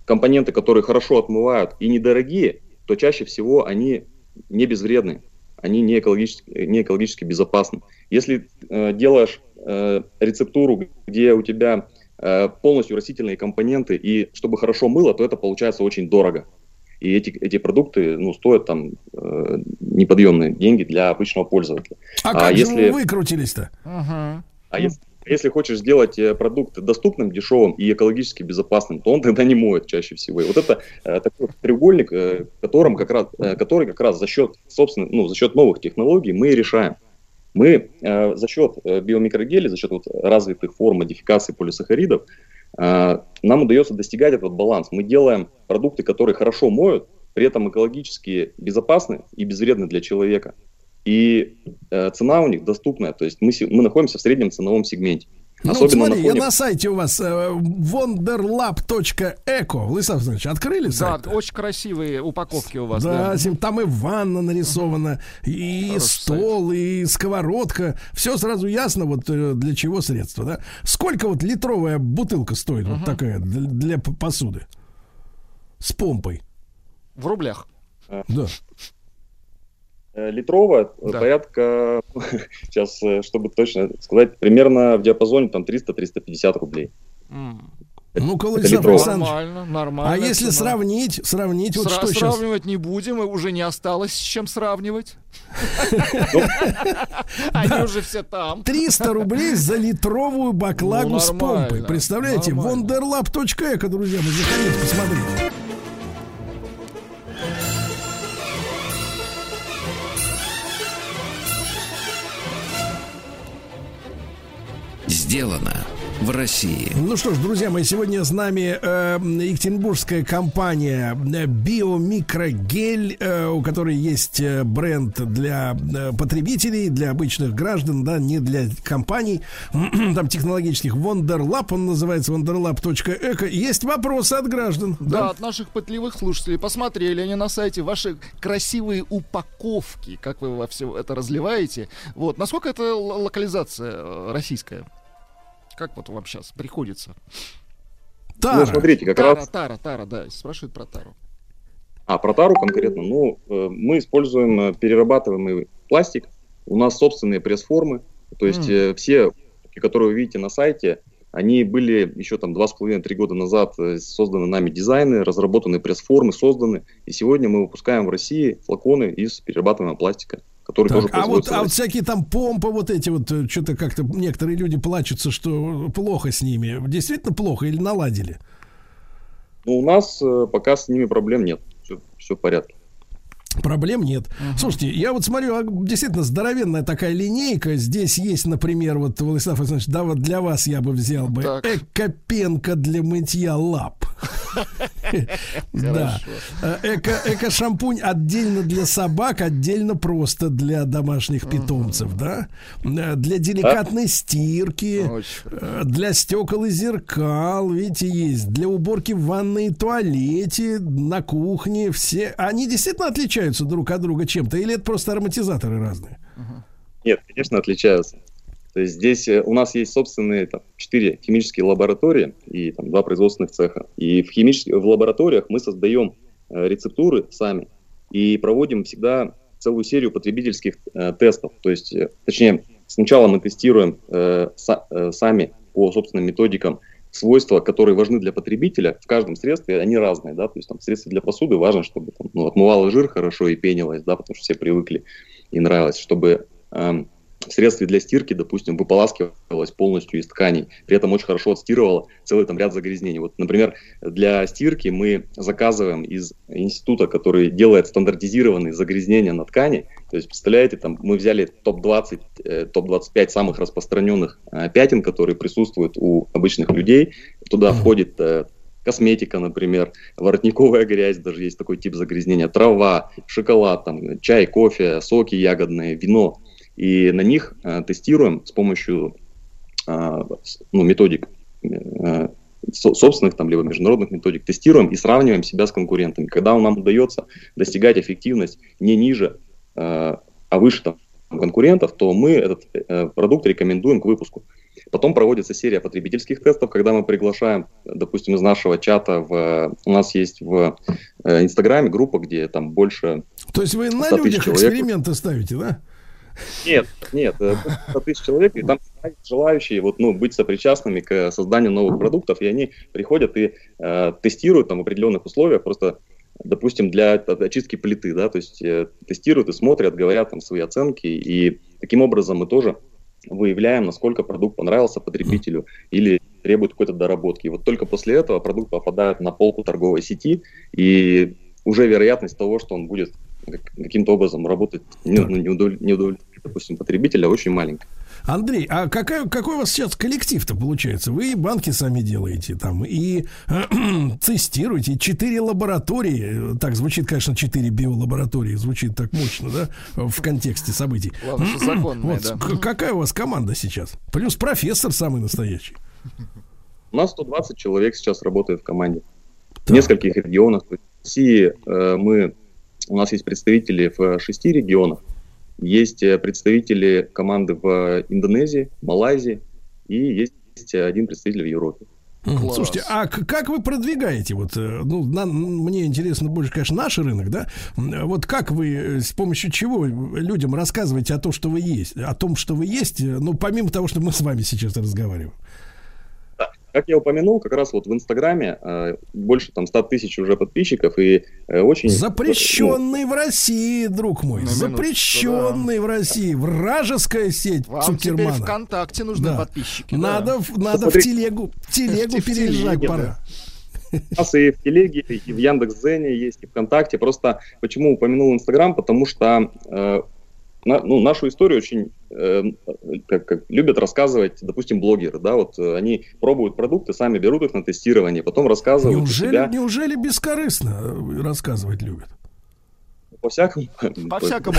компоненты, которые хорошо отмывают и недорогие, то чаще всего они не безвредны, они не экологически, не экологически безопасны. Если э, делаешь э, рецептуру, где у тебя э, полностью растительные компоненты, и чтобы хорошо мыло, то это получается очень дорого. И эти, эти продукты ну, стоят там э, неподъемные деньги для обычного пользователя. А, А как же если- вы выкрутились-то? Мгм. А если, если хочешь сделать э, продукт доступным, дешевым и экологически безопасным, то он тогда не моет чаще всего. И вот это э, такой треугольник, э, которым как раз, который как раз за счет, собственно, ну, за счет новых технологий мы и решаем. Мы э, за счет э, биомикрогелей, за счет вот развитых форм модификации полисахаридов, э, нам удается достигать этот баланс. Мы делаем продукты, которые хорошо моют, при этом экологически безопасны и безвредны для человека. И э, цена у них доступная, то есть мы, мы находимся в среднем ценовом сегменте. Ну, Особенно смотри, на фоне... я на сайте у вас э, wonderlab.eco. Владислав Александрович, открыли Да, сайт? очень красивые упаковки у вас. Да, Да, там и ванна нарисована, и Хороший стол, и сковородка. Все сразу ясно, вот э, для чего средства, да? Сколько вот литровая бутылка стоит, вот такая, для, для посуды? С помпой. В рублях. Да. Э, Литровая, э, Да. порядка, (laughs) сейчас, э, чтобы точно сказать, примерно в диапазоне там 300-350 рублей. Ну-ка, Это Владислав. Александрович, Нормально, нормально. а если сравнить, сравнить, вот Сра- что сейчас? сравнивать не будем, и уже не осталось с чем сравнивать. (laughs) Они уже все там. 300 рублей за литровую баклагу Ну, с помпой. Представляете? Wonderlab.eco, друзья, вы заходите, посмотрите. Сделано в России. Ну что ж, друзья мои, сегодня с нами э, екатеринбургская компания э, Биомикрогель, э, у которой есть э, бренд для э, потребителей, для обычных граждан, да, не для компаний, (clears throat) там технологических. Wonderlab, он называется wonderlab.eco. Есть вопросы от граждан. Да, от наших пытливых слушателей. Посмотрели они на сайте ваши красивые упаковки, как вы во все это разливаете. Вот. Насколько это л- локализация э, российская? Как вот вам сейчас приходится? Тара. Ну, смотрите, как Тара, раз... Тара, Тара, да, спрашивают про Тару. А, про тару конкретно. Ну, э, мы используем э, перерабатываемый пластик. У нас собственные пресс-формы. То есть э, все, которые вы видите на сайте, они были еще там два с половиной три года назад э, созданы нами дизайны, разработаны пресс-формы, созданы. И сегодня мы выпускаем в России флаконы из перерабатываемого пластика, который тоже Так, а вот, а вот всякие там помпы, вот эти вот, что-то как-то некоторые люди плачутся, что плохо с ними. Действительно плохо или наладили? Ну, у нас э, пока с ними проблем нет. Все, в порядке. Проблем нет. Слушайте, я вот смотрю, а, действительно здоровенная такая линейка. Здесь есть, например, вот, Владислав Александрович, да, вот для вас я бы взял бы Так. экопенка для мытья лап. (laughs) Да. Э, Эко, эко-шампунь отдельно для собак, отдельно просто для домашних питомцев, да? Э, Для деликатной стирки. Очень Э, Для стекол и зеркал, видите, есть. Для уборки в ванной и туалете, на кухне. Все. Они действительно отличаются друг от друга чем-то? Или это просто ароматизаторы разные? Нет, конечно, отличаются. То есть здесь э, у нас есть собственные там, четыре химические лаборатории и там, два производственных цеха. И в, химических, в лабораториях мы создаем э, рецептуры сами и проводим всегда целую серию потребительских э, тестов. То есть, э, точнее, сначала мы тестируем э, са- э, сами по собственным методикам свойства, которые важны для потребителя в каждом средстве, они разные, да, то есть там в средстве для посуды важно, чтобы там, ну, отмывало жир хорошо и пенилось, да, потому что все привыкли и нравилось, чтобы эм, средстве для стирки, допустим, выполаскивалось полностью из тканей, при этом очень хорошо отстирывало целый там ряд загрязнений. Вот, например, для стирки мы заказываем из института, который делает стандартизированные загрязнения на ткани. То есть, представляете, там мы взяли топ-20, э, топ-25 самых распространенных э, пятен, которые присутствуют у обычных людей. Туда входит э, косметика, например, воротниковая грязь, даже есть такой тип загрязнения, трава, шоколад, там, чай, кофе, соки ягодные, вино. И на них э, тестируем с помощью с- ну, методик э, со- собственных там, либо международных методик, тестируем и сравниваем себя с конкурентами. Когда нам удается достигать эффективность не ниже, э, а выше там, конкурентов, то мы этот э, продукт рекомендуем к выпуску. Потом проводится серия потребительских тестов, когда мы приглашаем, допустим, из нашего чата, в, у нас есть в Инстаграме группа, где там больше То есть вы на 100 тысяч людях человек. эксперименты ставите, да? Нет, нет, э, 100 тысяч человек, и там желающие вот, ну, быть сопричастными к созданию новых продуктов, и они приходят и э, тестируют там в определенных условиях, просто, допустим, для очистки плиты, да, то есть э, тестируют и смотрят, говорят там свои оценки, и таким образом мы тоже выявляем, насколько продукт понравился потребителю или требует какой-то доработки. И вот только после этого продукт попадает на полку торговой сети, и уже вероятность того, что он будет каким-то образом работать, не, Так. ну, не не удовлетворит, допустим, потребителя, очень маленькая. Андрей, а какая, какой у вас сейчас коллектив-то получается? Вы и банки сами делаете там, и (clears throat) тестируете, четыре лаборатории. Так, звучит, конечно, четыре биолаборатории, звучит так мощно, да, в контексте событий. Главное, что законное, Вот, да. какая у вас команда сейчас? Плюс профессор самый настоящий. У нас 120 человек сейчас работает в команде. В нескольких регионах. В России э, мы, у нас есть представители в шести регионах. Есть э, представители команды в Индонезии, Малайзии и есть один представитель в Европе. Класс. Слушайте, а как вы продвигаете? Вот, э, ну, на- мне интересно больше, конечно, наш рынок, да? Вот как вы, э, с помощью чего людям рассказываете о том, что вы есть, о том, что вы есть, ну, помимо того, что мы с вами сейчас разговариваем? Как я упомянул, как раз вот в Инстаграме э, больше там 100 тысяч уже подписчиков и э, очень... Запрещенный в России, друг мой, запрещенный в России, вражеская сеть Вам теперь Цукермана. ВКонтакте нужны Да. подписчики. да. Надо, в- надо в телегу, в телегу В переезжать телеге, пора. У нас и в Телеге, и в Яндекс.Зене есть, и ВКонтакте. Просто почему упомянул Инстаграм? Потому что э, на- ну, нашу историю очень э, как, как любят рассказывать, допустим, блогеры. Да, вот э, они пробуют продукты, сами берут их на тестирование, потом рассказывают Неужели, себя неужели бескорыстно э, рассказывать любят? По-всякому. По-всякому,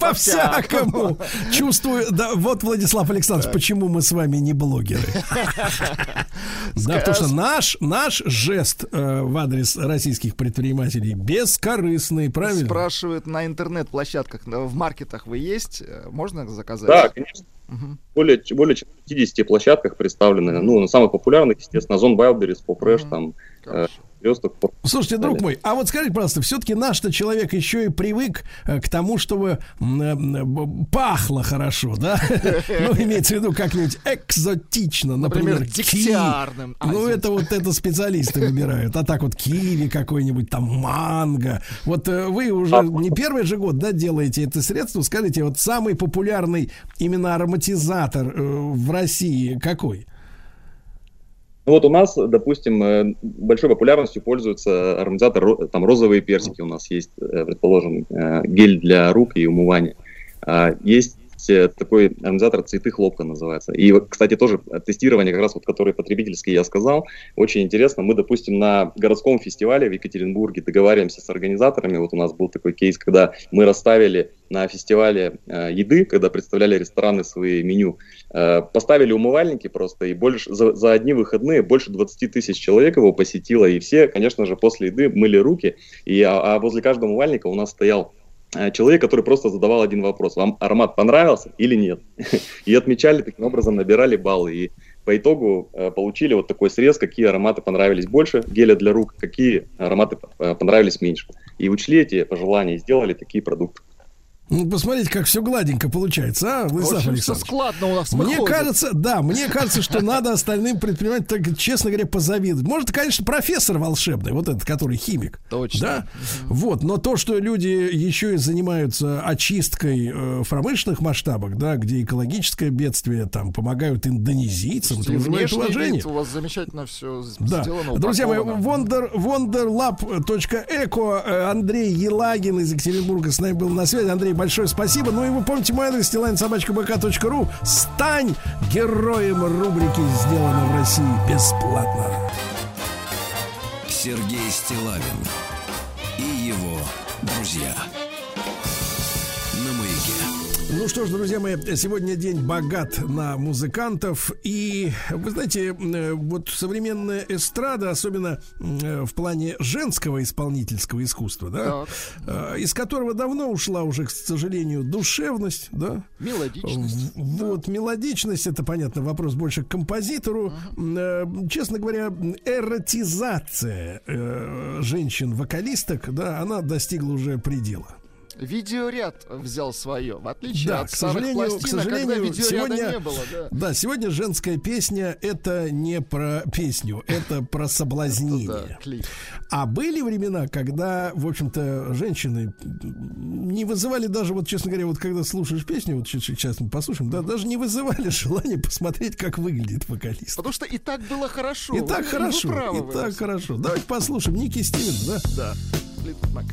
По-всякому. Чувствую, да, вот, Владислав Александрович, почему мы с вами не блогеры. (laughs) Да, потому что наш, наш жест э, в адрес российских предпринимателей бескорыстный, правильно? Спрашивают на интернет-площадках, в маркетах вы есть? Э, Можно заказать? Да, конечно. Мгм. Более, более чем 50 площадках представлены. Ну, на самых популярных, естественно, Озон Wildberries, Popfresh, Мгм. там, э, Хорошо. Звездок, Слушайте, друг мой, а вот скажите, пожалуйста, все-таки наш-то человек еще и привык э, к тому, чтобы э, б- пахло хорошо, да? Ну, имеется в виду как-нибудь экзотично, например, дегтярным. Ну, это вот это специалисты выбирают. А так вот киви какой-нибудь, там манго. Вот э, вы уже не первый же год, да, делаете это средство. Скажите, вот самый популярный именно ароматизатор э, в России какой? Ну вот у нас, допустим, э, большой популярностью пользуется ароматизатор, ро- там розовые персики у нас есть, э, предположим, э, гель для рук и умывания. А, Есть э, такой ароматизатор цветы хлопка называется. И, кстати, тоже тестирование, как раз вот, который потребительский я сказал, очень интересно. Мы, допустим, на городском фестивале в Екатеринбурге договариваемся с организаторами. Вот у нас был такой кейс, когда мы расставили на фестивале э, еды, когда представляли рестораны свои меню, Э, Поставили умывальники просто, и больше за, за одни выходные больше 20 тысяч человек его посетило, и все, конечно же, после еды мыли руки, и, а, а возле каждого умывальника у нас стоял человек, который просто задавал один вопрос, вам аромат понравился или нет? (laughs) И отмечали, таким образом набирали баллы, и по итогу э, получили вот такой срез, какие ароматы понравились больше геля для рук, какие ароматы э, понравились меньше. И учли эти пожелания и сделали такие продукты. Ну, посмотрите, как все гладенько получается, а, Владислав Александрович? складно у нас Мне выходит. кажется, да, мне кажется, что надо остальным предпринимателям, так, честно говоря, позавидовать. Может, конечно, профессор волшебный, вот этот, который химик. Точно. Да? Вот, но то, что люди еще и занимаются очисткой э, в промышленных масштабах, да, где экологическое бедствие, там, помогают индонезийцам, это И вызывает уважение. вид у вас замечательно все Да. сделано. Друзья мои, wonder, wonderlab.eco э, Андрей Елагин из Екатеринбурга с нами был на связи. Андрей, большое спасибо. Ну и вы помните мой адрес stilainsobachkabk.ru Стань героем рубрики «Сделано в России бесплатно». Сергей Стилавин и его друзья. Ну что ж, друзья мои, сегодня день богат на музыкантов. И, вы знаете, э, вот современная эстрада, особенно э, в плане женского исполнительского искусства, да, э, из которого давно ушла уже, к сожалению, душевность, да, Мелодичность. Вот мелодичность, это понятно, вопрос больше к композитору. Э, Честно говоря, эротизация женщин-вокалисток, да, она достигла уже предела. Видеоряд взял свое, в отличие Да, от к сожалению, к пластинок, когда сожалению, видеоряда сегодня- не было. Да. Да, сегодня женская песня это не про песню, это про Да, соблазнение. клип. А были времена, когда, в общем-то, женщины не вызывали даже, вот, честно говоря, вот когда слушаешь песню, вот сейчас мы послушаем, да, даже не вызывали (laughs) желания посмотреть, как выглядит вокалист. Потому что и так было хорошо. И так хорошо, и так хорошо. Давайте послушаем. Ники Стивенс, да? Да. Мак.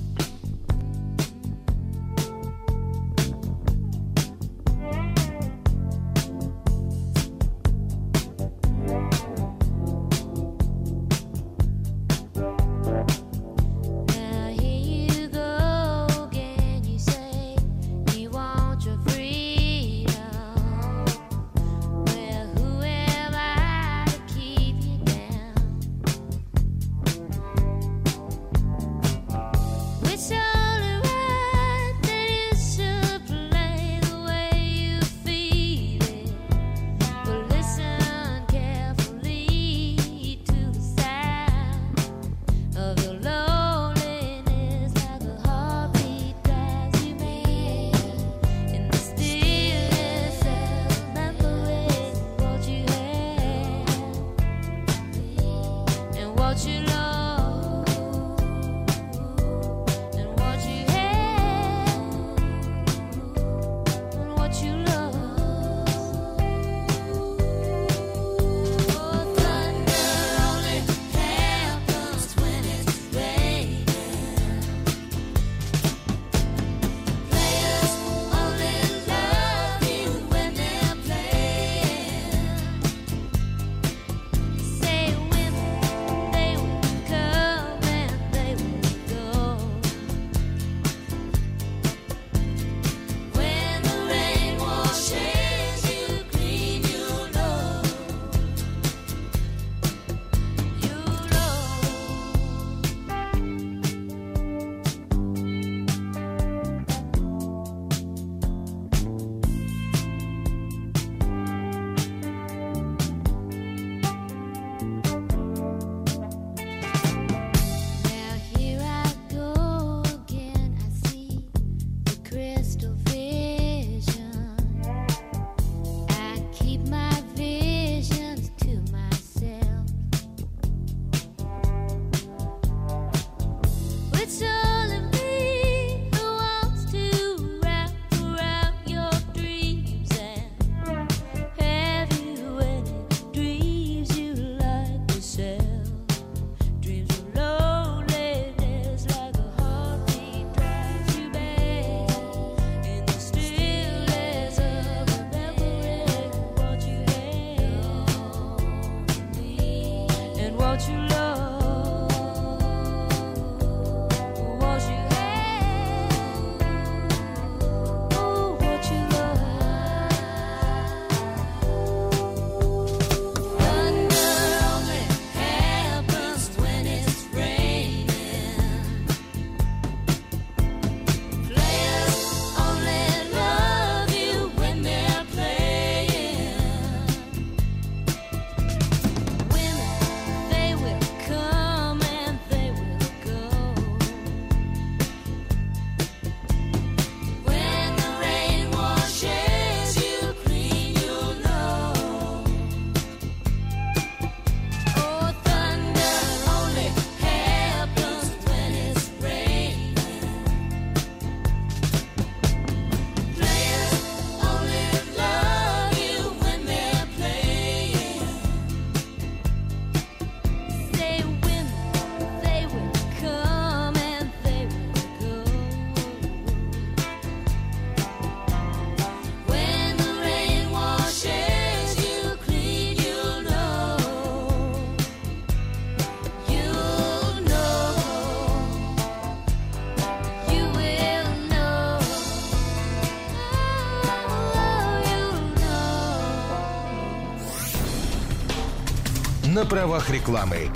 На правах рекламы.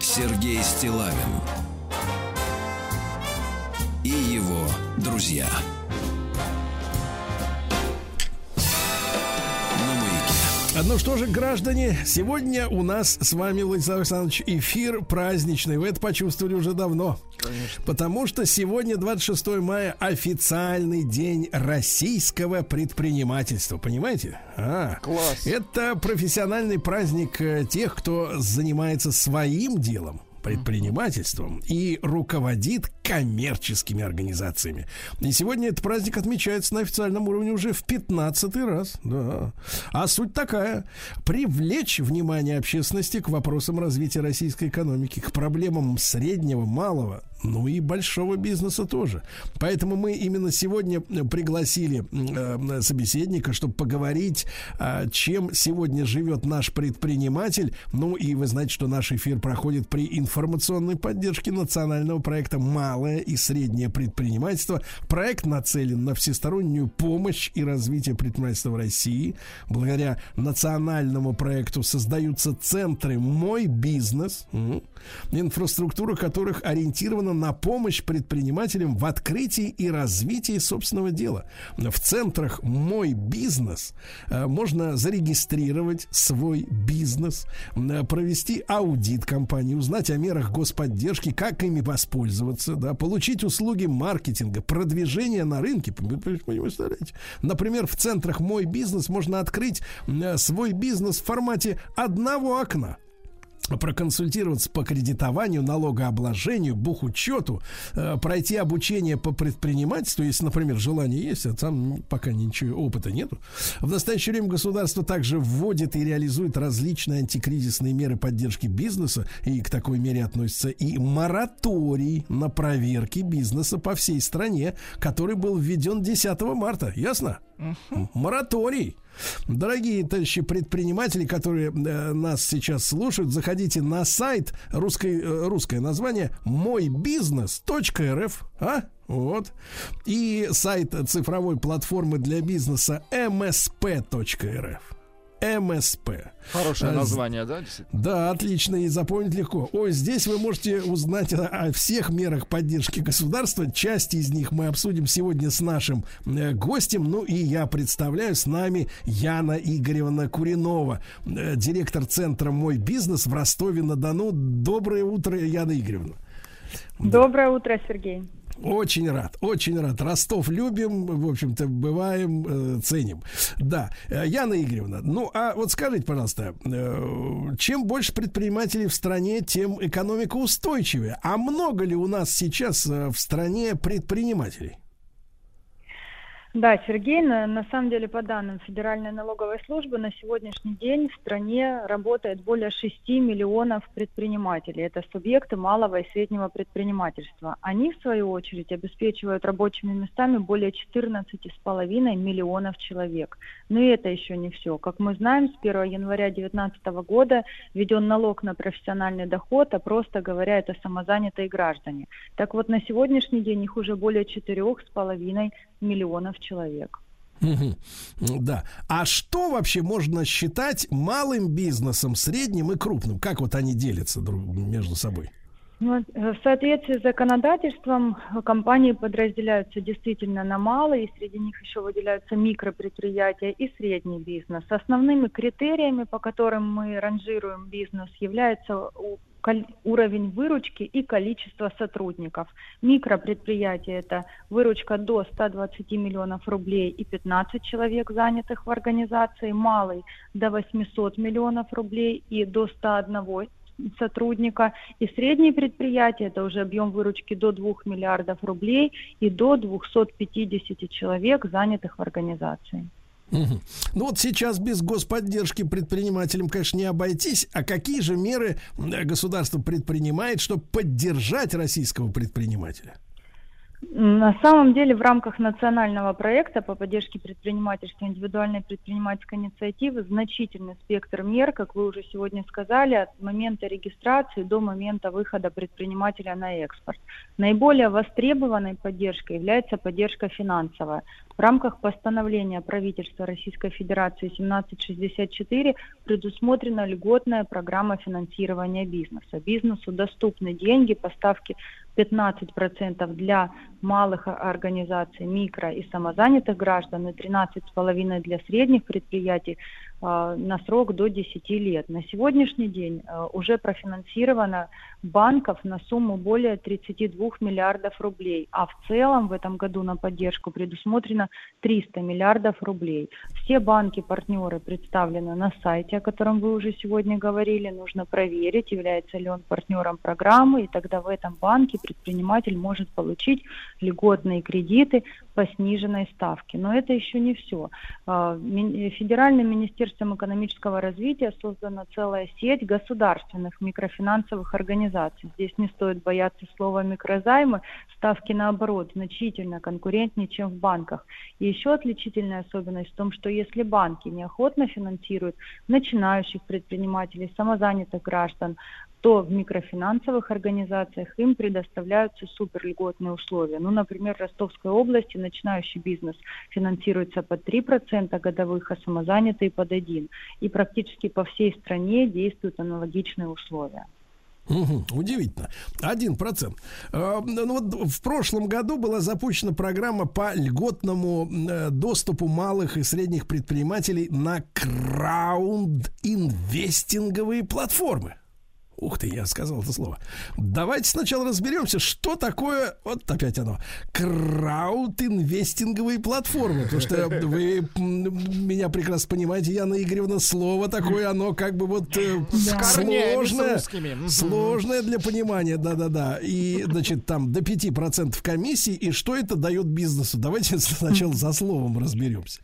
Сергей Стилавин и его друзья. Маяке. Ну что же, граждане, сегодня у нас с вами, Владислав Александрович, эфир праздничный. Вы это почувствовали уже давно. Потому что сегодня, 26 мая, официальный день российского предпринимательства. Понимаете? А, Класс. Это профессиональный праздник э, тех, кто занимается своим делом предпринимательством и руководит коммерческими организациями. И сегодня этот праздник отмечается на официальном уровне уже в 15 раз. Да. А суть такая. Привлечь внимание общественности к вопросам развития российской экономики, к проблемам среднего, малого, ну и большого бизнеса тоже. Поэтому мы именно сегодня пригласили э, собеседника, чтобы поговорить, э, чем сегодня живет наш предприниматель. Ну и вы знаете, что наш эфир проходит при информационной поддержке национального проекта «Малое и среднее предпринимательство». Проект нацелен на всестороннюю помощь и развитие предпринимательства в России. Благодаря национальному проекту создаются центры «Мой бизнес», инфраструктура которых ориентирована на помощь предпринимателям в открытии и развитии собственного дела. В центрах «Мой бизнес» э, можно зарегистрировать свой бизнес, э, провести аудит компании, узнать о мерах господдержки, как ими воспользоваться, да, получить услуги маркетинга, продвижения на рынке. Например, в центрах «Мой бизнес» можно открыть э, свой бизнес в формате одного окна проконсультироваться по кредитованию, налогообложению, бухучету, э, пройти обучение по предпринимательству, если, например, желание есть, а там пока ничего опыта нету. В настоящее время государство также вводит и реализует различные антикризисные меры поддержки бизнеса, и к такой мере относится и мораторий на проверки бизнеса по всей стране, который был введен 10 марта. Ясно? Мораторий. Дорогие товарищи предприниматели, которые э, нас сейчас слушают, заходите на сайт русской, э, русское название мойбизнес.рф. А? Вот. И сайт цифровой платформы для бизнеса msp.rf. МСП. Хорошее А, название, да? Да, отлично, и запомнить легко. Ой, здесь вы можете узнать о, о всех мерах поддержки государства. Часть из них мы обсудим сегодня с нашим э, гостем. Ну и я представляю с нами Яна Игоревна Куринова, э, директор центра «Мой бизнес» в Ростове-на-Дону. Доброе утро, Яна Игоревна. Доброе утро, Сергей. Очень рад, очень рад. Ростов любим, в общем-то, бываем, э, ценим. Да, Э, Яна Игоревна, ну а вот скажите, пожалуйста, э, чем больше предпринимателей в стране, тем экономика устойчивее. А много ли у нас сейчас э, в стране предпринимателей? Да, Сергей, на, на самом деле, по данным Федеральной налоговой службы, на сегодняшний день в стране работает более 6 миллионов предпринимателей. Это субъекты малого и среднего предпринимательства. Они, в свою очередь, обеспечивают рабочими местами более 14,5 миллионов человек. Но и это еще не все. Как мы знаем, с 1 января 2019 года введен налог на профессиональный доход, а просто говоря, это самозанятые граждане. Так вот, на сегодняшний день их уже более 4,5 миллионов человек. Да. А что вообще можно считать малым бизнесом, средним и крупным? Как вот они делятся друг между собой? Ну, э, В соответствии с законодательством э, компании подразделяются действительно на малые, и среди них еще выделяются микропредприятия и средний бизнес. Основными критериями, по которым мы ранжируем бизнес, является уровень выручки и количество сотрудников. Микропредприятие – это выручка до 120 миллионов рублей и 15 человек, занятых в организации. Малый – до 800 миллионов рублей и до 101 сотрудника. И средние предприятия – это уже объем выручки до 2 миллиардов рублей и до 250 человек, занятых в организации. Мгм. Ну вот сейчас без господдержки предпринимателям, конечно, не обойтись. А какие же меры государство предпринимает, чтобы поддержать российского предпринимателя? На самом деле в рамках национального проекта по поддержке предпринимательства и индивидуальной предпринимательской инициативы значительный спектр мер, как вы уже сегодня сказали, от момента регистрации до момента выхода предпринимателя на экспорт. Наиболее востребованной поддержкой является поддержка финансовая. В рамках постановления правительства Российской Федерации 1764 предусмотрена льготная программа финансирования бизнеса. Бизнесу доступны деньги по ставке 15% для малых организаций, микро и самозанятых граждан и 13,5% для средних предприятий на срок до 10 лет. На сегодняшний день э, уже профинансировано банков на сумму более 32 миллиардов рублей, а в целом в этом году на поддержку предусмотрено 300 миллиардов рублей. Все банки-партнеры представлены на сайте, о котором вы уже сегодня говорили. Нужно проверить, является ли он партнером программы, и тогда в этом банке предприниматель может получить льготные кредиты по сниженной ставке. Но это еще не все. А, Федеральным министерством экономического развития создана целая сеть государственных микрофинансовых организаций. Здесь не стоит бояться слова микрозаймы, ставки наоборот значительно конкурентнее, чем в банках. И еще отличительная особенность в том, что если банки неохотно финансируют начинающих предпринимателей, самозанятых граждан, то в микрофинансовых организациях им предоставляются суперльготные условия. Ну, например, в Ростовской области начинающий бизнес финансируется под 3% годовых, а самозанятые под 1%. И практически по всей стране действуют аналогичные условия. Мгм, Удивительно. Один процент. Э, Ну вот в прошлом году была запущена программа по льготному э, доступу малых и средних предпринимателей на краунд-инвестинговые платформы. Ух ты, я сказал это слово. Давайте сначала разберемся, что такое, вот опять оно, крауд-инвестинговые платформы. Потому что вы меня прекрасно понимаете, Яна Игоревна, слово такое, оно как бы вот э, корнями сложное, сложное для понимания, да-да-да. И, значит, там до 5% комиссии, и что это дает бизнесу? Давайте (laughs) сначала за словом разберемся.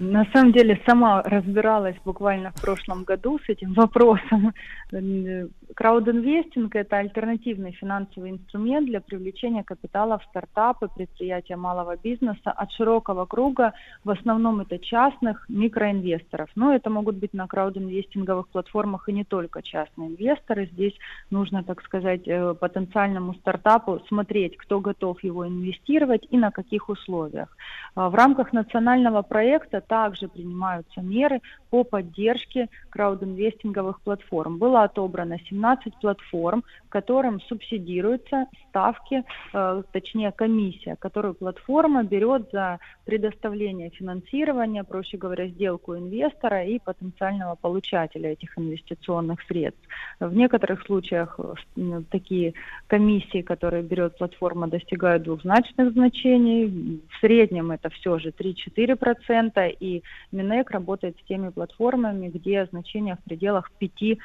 На самом деле сама разбиралась буквально в прошлом году с этим вопросом. Э, Краудинвестинг – это альтернативный финансовый инструмент для привлечения капитала в стартапы, предприятия малого бизнеса от широкого круга, в основном это частных микроинвесторов. Но это могут быть на краудинвестинговых платформах и не только частные инвесторы. Здесь нужно, так сказать, э, потенциальному стартапу смотреть, кто готов его инвестировать и на каких условиях. А В рамках национального проекта также принимаются меры по поддержке краудинвестинговых платформ. Было отобрано 17 платформ, которым субсидируются ставки, э, точнее комиссия, которую платформа берет за предоставление финансирования, проще говоря, сделку инвестора и потенциального получателя этих инвестиционных средств. В некоторых случаях э, такие комиссии, которые берет платформа, достигают двухзначных значений. В среднем это все же 3-4%, и Минэк работает с теми платформами, где значения в пределах 5%,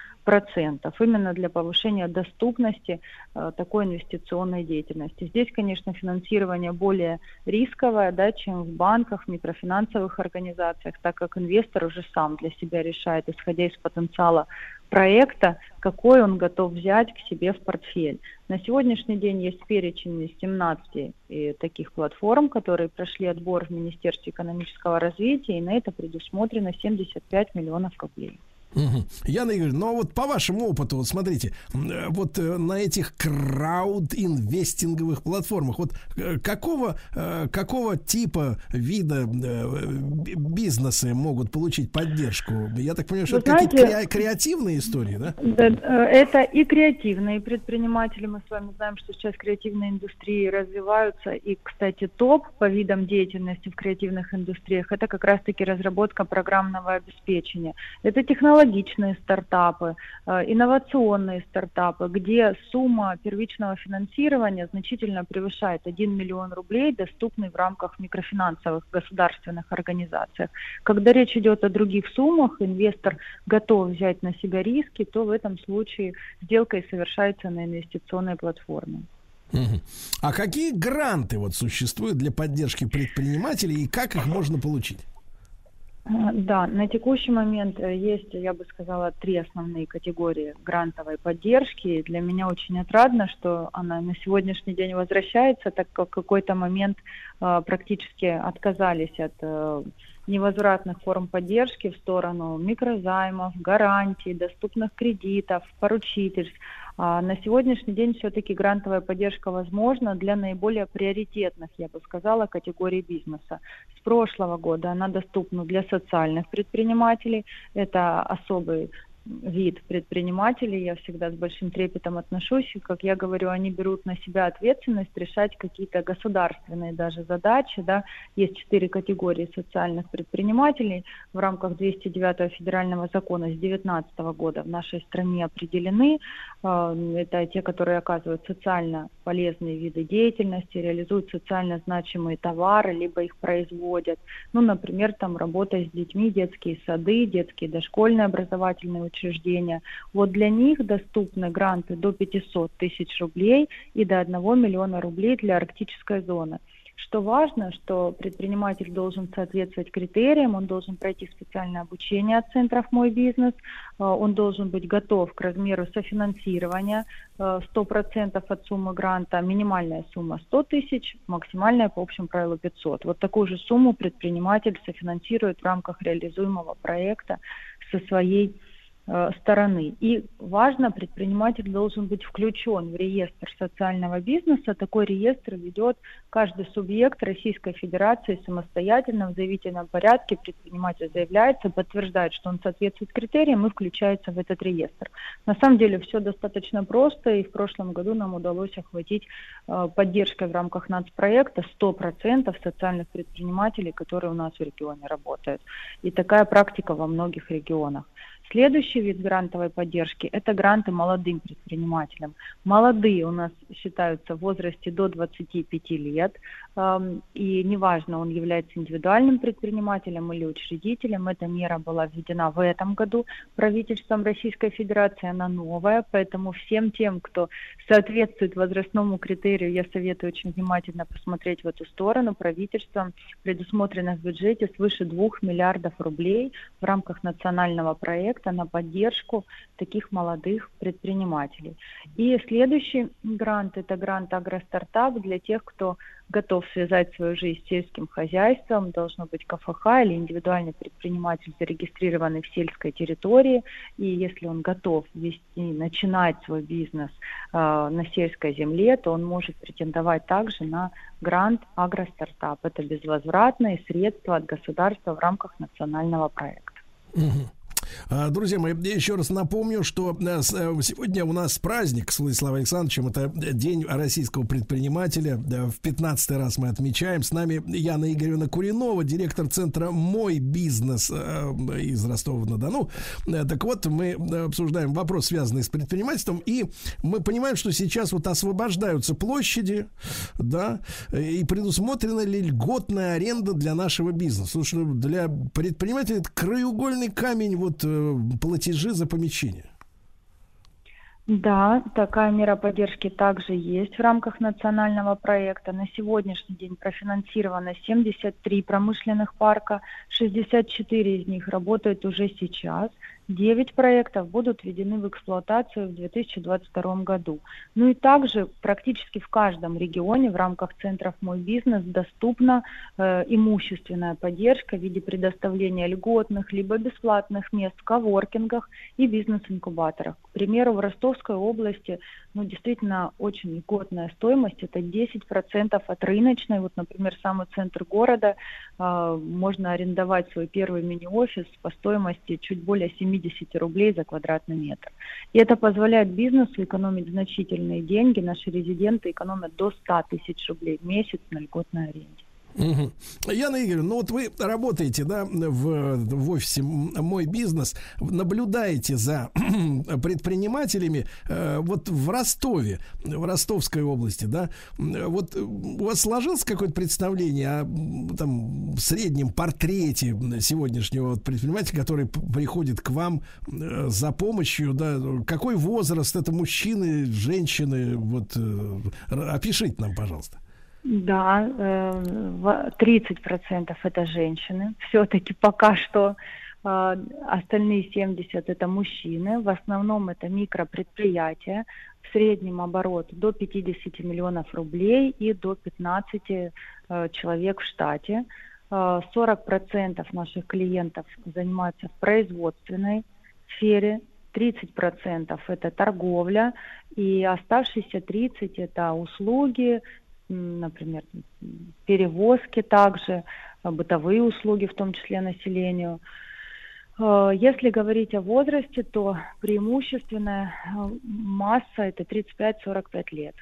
именно для повышения доступности э, такой инвестиционной деятельности. Здесь, конечно, финансирование более рисковое, да, чем в банках, микрофинансовых организациях, так как инвестор уже сам для себя решает, исходя из потенциала проекта, какой он готов взять к себе в портфель. На сегодняшний день есть перечень из 17 э, таких платформ, которые прошли отбор в Министерстве экономического развития, и на это предусмотрено 75 миллионов рублей. Мгм. Яна Игоревна, ну а вот по вашему опыту, вот смотрите, э, вот э, на этих крауд-инвестинговых платформах, вот э, какого, какого типа вида би- бизнесы могут получить поддержку? Я так понимаю, что Вы это какие-то знаете- креа- креативные истории, да? Да, Это и креативные предприниматели. Мы с вами знаем, что сейчас креативные индустрии развиваются. И, кстати, топ по видам деятельности в креативных индустриях – это как раз-таки разработка программного обеспечения. Это технологичные стартапы, э, инновационные стартапы, где сумма первичного финансирования значительно превышает 1 миллион рублей, доступный в рамках микрофинансовых государственных организаций. Когда речь идет о других суммах, инвестор готов взять на себя риски, то в этом случае сделка и совершается на инвестиционной платформе. А какие гранты вот существуют для поддержки предпринимателей и как их можно получить? Э, Да, на текущий момент э, есть, я бы сказала, три основные категории грантовой поддержки. Для меня очень отрадно, что она на сегодняшний день возвращается, так как в какой-то момент э, практически отказались от невозвратных форм поддержки в сторону микрозаймов, гарантий, доступных кредитов, поручительств. А на сегодняшний день все-таки грантовая поддержка возможна для наиболее приоритетных, я бы сказала, категорий бизнеса. С прошлого года она доступна для социальных предпринимателей. Это особый вид предпринимателей, я всегда с большим трепетом отношусь. И, как я говорю, они берут на себя ответственность решать какие-то государственные даже задачи. Да. Есть четыре категории социальных предпринимателей в рамках 209 федерального закона с 2019 года в нашей стране определены. Э, Это те, которые оказывают социально полезные виды деятельности, реализуют социально значимые товары, либо их производят. Ну, например, там работа с детьми, детские сады, детские дошкольные образовательные учреждения. Вот для них доступны гранты до 500 тысяч рублей и до 1 миллиона рублей для арктической зоны. Что важно, что предприниматель должен соответствовать критериям, он должен пройти специальное обучение от центров «Мой бизнес», э, он должен быть готов к размеру софинансирования э, 100% от суммы гранта, минимальная сумма 100 тысяч, максимальная по общему правилу 500. Вот такую же сумму предприниматель софинансирует в рамках реализуемого проекта со своей э, стороны. И важно, предприниматель должен быть включен в реестр социального бизнеса. Такой реестр ведет каждый субъект Российской Федерации самостоятельно в заявительном порядке. Предприниматель заявляется, подтверждает, что он соответствует критериям и включается в этот реестр. На самом деле все достаточно просто, и в прошлом году нам удалось охватить э, поддержкой в рамках нацпроекта 100% социальных предпринимателей, которые у нас в регионе работают. И такая практика во многих регионах. Следующий вид грантовой поддержки – это гранты молодым предпринимателям. Молодые у нас считаются в возрасте до 25 лет, эм, и неважно, он является индивидуальным предпринимателем или учредителем. Эта мера была введена в этом году правительством Российской Федерации, она новая, поэтому всем тем, кто соответствует возрастному критерию, я советую очень внимательно посмотреть в эту сторону. Правительством предусмотрено в бюджете свыше 2 миллиардов рублей в рамках национального проекта на поддержку таких молодых предпринимателей. И следующий грант – это грант «Агростартап» для тех, кто готов связать свою жизнь с сельским хозяйством, должно быть КФХ или индивидуальный предприниматель, зарегистрированный в сельской территории, и если он готов вести, начинать свой бизнес э, на сельской земле, то он может претендовать также на грант «Агростартап». Это безвозвратные средства от государства в рамках национального проекта. Мгм. А, Друзья мои, еще раз напомню, что э, э, сегодня у нас праздник с Владиславом Александровичем. Это День российского предпринимателя. В 15 раз мы отмечаем. С нами Яна Игоревна Куринова, директор центра «Мой бизнес» э, из Ростова-на-Дону. Так вот, мы обсуждаем вопрос, связанный с предпринимательством. И мы понимаем, что сейчас вот освобождаются площади, да, и предусмотрена ли льготная аренда для нашего бизнеса. Что для предпринимателя это краеугольный камень вот э, платежи за помещение. Да, такая мера поддержки также есть в рамках национального проекта. На сегодняшний день профинансировано 73 промышленных парка, 64 из них работают уже сейчас. 9 проектов будут введены в эксплуатацию в 2022 году. Ну и также практически в каждом регионе в рамках центров «Мой бизнес» доступна э, имущественная поддержка в виде предоставления льготных либо бесплатных мест в коворкингах и бизнес-инкубаторах. К примеру, в Ростовской области ну, действительно очень льготная стоимость, это 10% от рыночной. Вот, например, самый центр города, э, можно арендовать свой первый мини-офис по стоимости чуть более 70 рублей за квадратный метр. И это позволяет бизнесу экономить значительные деньги. Наши резиденты экономят до 100 тысяч рублей в месяц на льготной аренде. Мгм. Яна Игоревна, ну вот вы работаете, да, в, в офисе «М- «Мой бизнес», наблюдаете за (clears throat) предпринимателями э, вот в Ростове, в Ростовской области, да, вот у вас сложилось какое-то представление о там, среднем портрете сегодняшнего предпринимателя, который приходит к вам э, за помощью, да, какой возраст, это мужчины, женщины, вот, э, опишите нам, пожалуйста. Да, э, в- 30% это женщины. Все-таки пока что э, остальные 70% это мужчины. В основном это микропредприятия. В среднем оборот до 50 миллионов рублей и до 15 э, человек в штате. Э, 40% наших клиентов занимаются в производственной сфере, 30% это торговля, и оставшиеся 30% это услуги, например, перевозки также, э, бытовые услуги, в том числе населению. Э, Если говорить о возрасте, то преимущественная э, масса это 35-45 лет.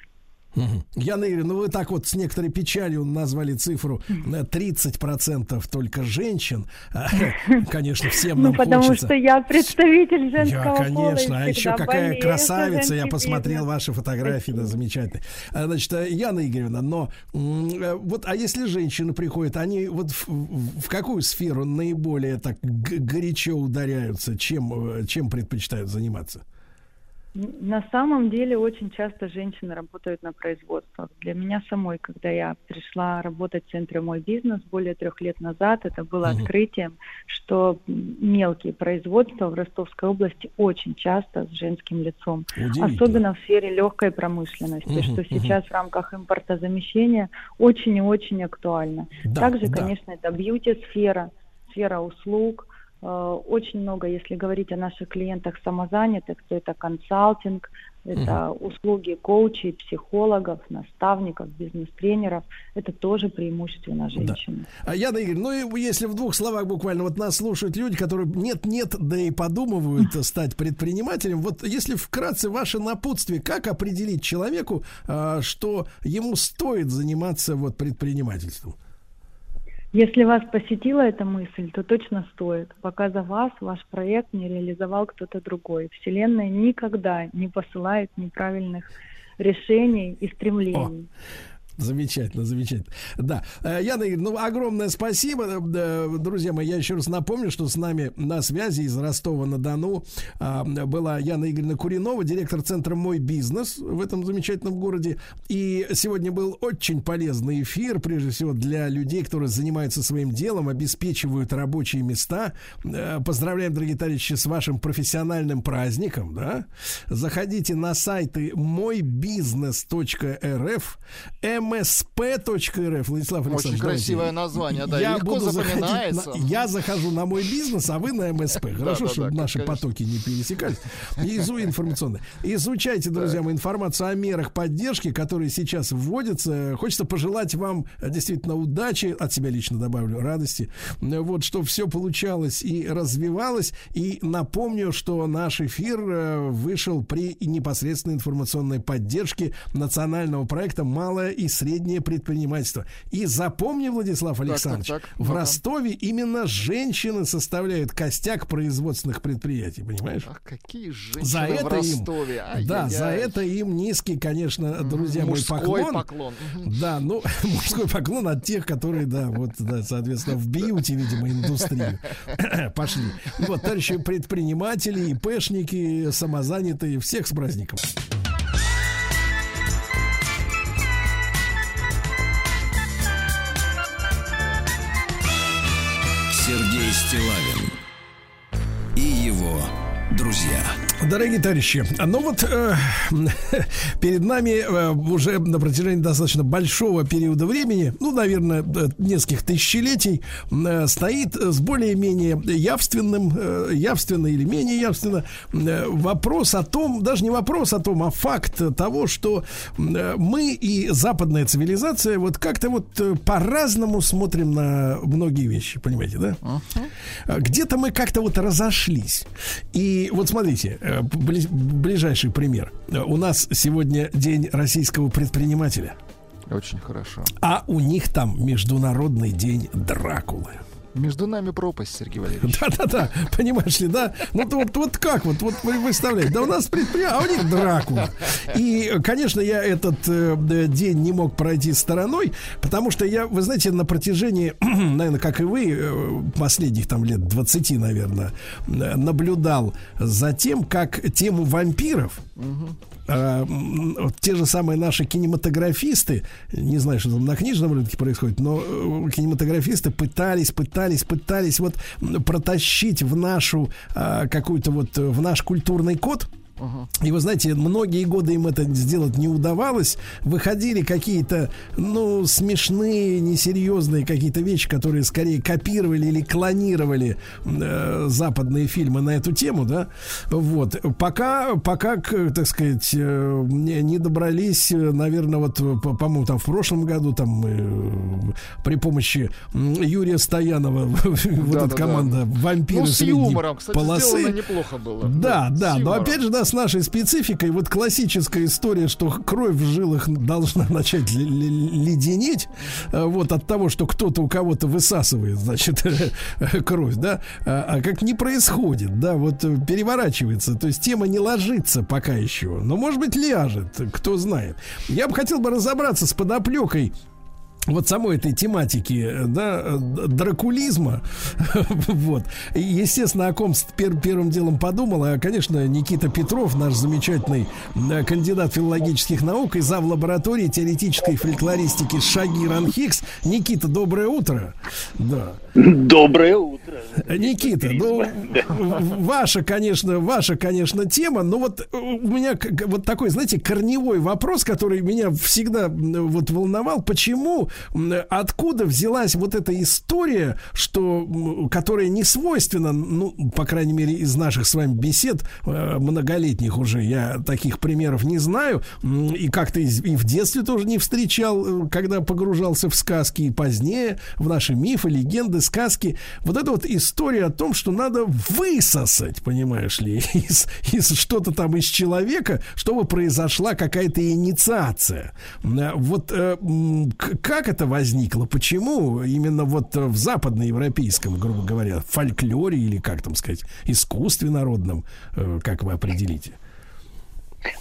Яна ну вы так вот с некоторой печалью назвали цифру э, 30% только женщин. А, (laughs) Конечно, всем Ну, нам потому хочется. что я представитель Я, женского пола. и конечно, а еще какая красавица, я посмотрел ваши фотографии, да, замечательные. А, Значит, э, Яна Игоревна, но э, вот, а если женщины приходят, они вот в, какую сферу наиболее так горячо ударяются, чем, э, чем предпочитают заниматься? На самом деле очень часто женщины работают на производствах. Для меня самой, когда я пришла работать в центре «Мой бизнес» более трех лет назад, это было Мгм. открытием, что мелкие производства в Ростовской области очень часто с женским лицом. Особенно в сфере легкой промышленности, Мгм, что сейчас в рамках импортозамещения очень и очень актуально. Да, Также, да. конечно, это бьюти-сфера, сфера услуг. Э, Очень много, если говорить о наших клиентах самозанятых, то это консалтинг, это услуги коучей, психологов, наставников, бизнес-тренеров. Это тоже преимущественно женщины. А Яна Игоревна, ну и если в двух словах буквально, вот нас слушают люди, которые нет-нет, да и подумывают (laughs) стать предпринимателем. Вот если вкратце ваше напутствие, как определить человеку, а, что ему стоит заниматься вот предпринимательством? Если вас посетила эта мысль, то точно стоит. Пока за вас ваш проект не реализовал кто-то другой. Вселенная никогда не посылает неправильных решений и стремлений. Замечательно, замечательно. Да. Э, Яна Игоревна, ну, огромное спасибо. Э, Друзья мои, я еще раз напомню, что с нами на связи из Ростова-на-Дону а, была Яна Игоревна Куринова, директор центра «Мой бизнес» в этом замечательном городе. И сегодня был очень полезный эфир, прежде всего для людей, которые занимаются своим делом, обеспечивают рабочие места. Э, Поздравляем, дорогие товарищи, с вашим профессиональным праздником. Да? Заходите на сайты мойбизнес.рф, msp.rf. Владислав Очень Александрович, красивое давайте. название, да, я легко буду запоминается. на- я захожу на мой бизнес, а вы на МСП. Хорошо, да, чтобы да, наши конечно. потоки не пересекались. Изу информационные. Изучайте, друзья мои, информацию о мерах поддержки, которые сейчас вводятся. Хочется пожелать вам э, действительно удачи, от себя лично добавлю радости. Э, Вот, что все получалось и развивалось. И напомню, что наш эфир э, вышел при непосредственной информационной поддержке национального проекта «Малое и среднее предпринимательство». И запомни, Владислав Александрович, так, так. в Ну-ка. Ростове именно женщины составляют костяк производственных предприятий, понимаешь? Ах, какие женщины За в это им, Ростове. да, за это им низкий, конечно, друзья Мужской поклон. поклон. Мгм. Да, ну, (laughs) мужской поклон от тех, которые, да, вот, да, соответственно, в бьюти, видимо, индустрию (coughs) пошли. Вот, товарищи предприниматели, ИПшники, самозанятые, всех с праздником. Стилавин и его друзья. Дорогие товарищи, ну вот э, (laughs) перед нами э, уже на протяжении достаточно большого периода времени, ну, наверное, э, нескольких тысячелетий, э, стоит с более-менее явственным, э, явственно или менее явственно, э, вопрос о том, даже не вопрос о том, а факт того, что э, мы и западная цивилизация вот как-то вот э, по-разному смотрим на многие вещи, понимаете, да? А Где-то мы как-то вот разошлись. И вот смотрите, э, бли- ближайший пример. У нас сегодня день российского предпринимателя, Очень хорошо. а у них там международный день Дракулы. Между нами пропасть, Сергей Валерьевич. (laughs) Да-да-да, понимаешь ли, да? Вот, вот, вот как, вот, вот вы представляете, да у нас предприятие, а у них Дракула. И, конечно, я этот э, день не мог пройти стороной, потому что я, вы знаете, на протяжении, (clears throat) наверное, как и вы, э, последних там лет 20, наверное, э, наблюдал за тем, как тему вампиров а, вот те же самые наши кинематографисты, не знаю, что там на книжном рынке происходит, но э, кинематографисты пытались, пытались, пытались вот протащить в нашу а, какую-то вот, э, в наш культурный код, и вы знаете, многие годы им это сделать не удавалось. Выходили какие-то, ну, смешные, несерьезные какие-то вещи, которые скорее копировали или клонировали э, западные фильмы на эту тему, да. Вот. Пока, пока, так сказать, э, не, добрались, э, наверное, вот, э, по- по-моему, там в прошлом году там э, при помощи Юрия Стоянова (laughs) вот эта команда вампиры Ну, с средней юмором, кстати, полосы. неплохо было. Да, да, но опять же, да, нашей спецификой, вот классическая история, что кровь в жилах должна (laughs) начать леденеть, э, вот от того, что кто-то у кого-то высасывает, значит, (laughs) кровь, да, а а как не происходит, да, вот э, переворачивается, то есть тема не ложится пока еще, но, может быть, ляжет, кто знает. Я бы хотел бы разобраться с подоплекой вот самой этой тематики, э, да, э, дракулизма, (laughs) вот. И, естественно, о ком пер- первым делом подумал, а, конечно, Никита Петров, наш замечательный э, кандидат филологических наук и зав. лаборатории теоретической фольклористики Шагир Анхикс. Никита, доброе утро. Да. Доброе утро. Никита, ну, ваша, конечно, ваша, конечно, тема, но вот у меня вот такой, знаете, корневой вопрос, который меня всегда вот волновал, почему, откуда взялась вот эта история, что, которая не свойственна, ну, по крайней мере, из наших с вами бесед э, многолетних уже, я таких примеров не знаю, и как-то и в детстве тоже не встречал, э, когда погружался в сказки, и позднее в наши мифы, легенды, сказки. Вот эта вот история о том, что надо высосать, понимаешь ли, (laughs) из, из что-то там из человека, чтобы произошла какая-то инициация. Э, Вот э, м, к- как это возникло? Почему именно вот в западноевропейском, грубо говоря, фольклоре или, как там сказать, искусстве народном, э, как вы определите?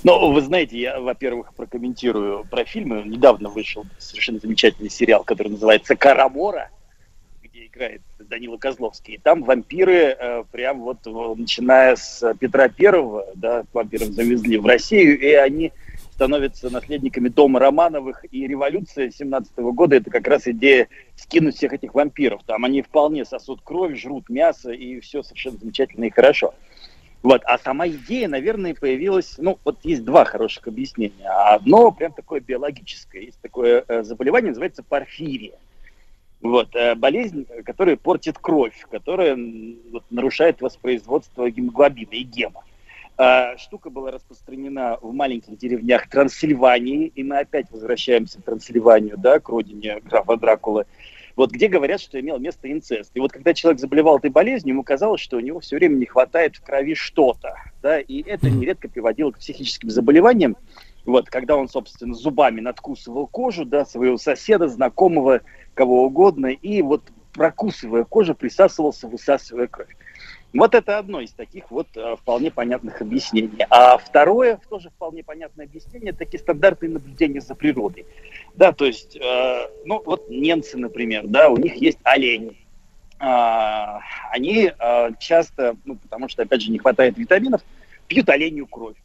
Ну, вы знаете, я, во-первых, прокомментирую про фильмы. Недавно вышел совершенно замечательный сериал, который называется «Карамора», где играет Данила Козловский. И там вампиры, э, прям вот э, начиная с Петра Первого, да, вампиров завезли в Россию, и они становятся наследниками дома Романовых, и революция 17 года – это как раз идея скинуть всех этих вампиров. Там они вполне сосут кровь, жрут мясо, и все совершенно замечательно и хорошо. Вот. А сама идея, наверное, появилась, ну, вот есть два хороших объяснения. Одно прям такое биологическое. Есть такое э, заболевание, называется порфирия. Вот, э, болезнь, которая портит кровь, которая вот, нарушает воспроизводство гемоглобина и гема. А, штука была распространена в маленьких деревнях Трансильвании, и мы опять возвращаемся в Трансильванию, да, к родине графа Дракулы, вот где говорят, что имел место инцест. И вот когда человек заболевал этой болезнью, ему казалось, что у него все время не хватает в крови что-то, да, и это нередко приводило к психическим заболеваниям, вот, когда он, собственно, зубами надкусывал кожу, да, своего соседа, знакомого, кого угодно, и вот прокусывая кожу, присасывался, высасывая кровь. Вот это одно из таких вот э, вполне понятных объяснений. А второе, тоже вполне понятное объяснение, такие стандартные наблюдения за природой. Да, то есть, э, ну вот немцы, например, да, у них есть олени. А, они э, часто, ну потому что, опять же, не хватает витаминов, пьют оленью кровь.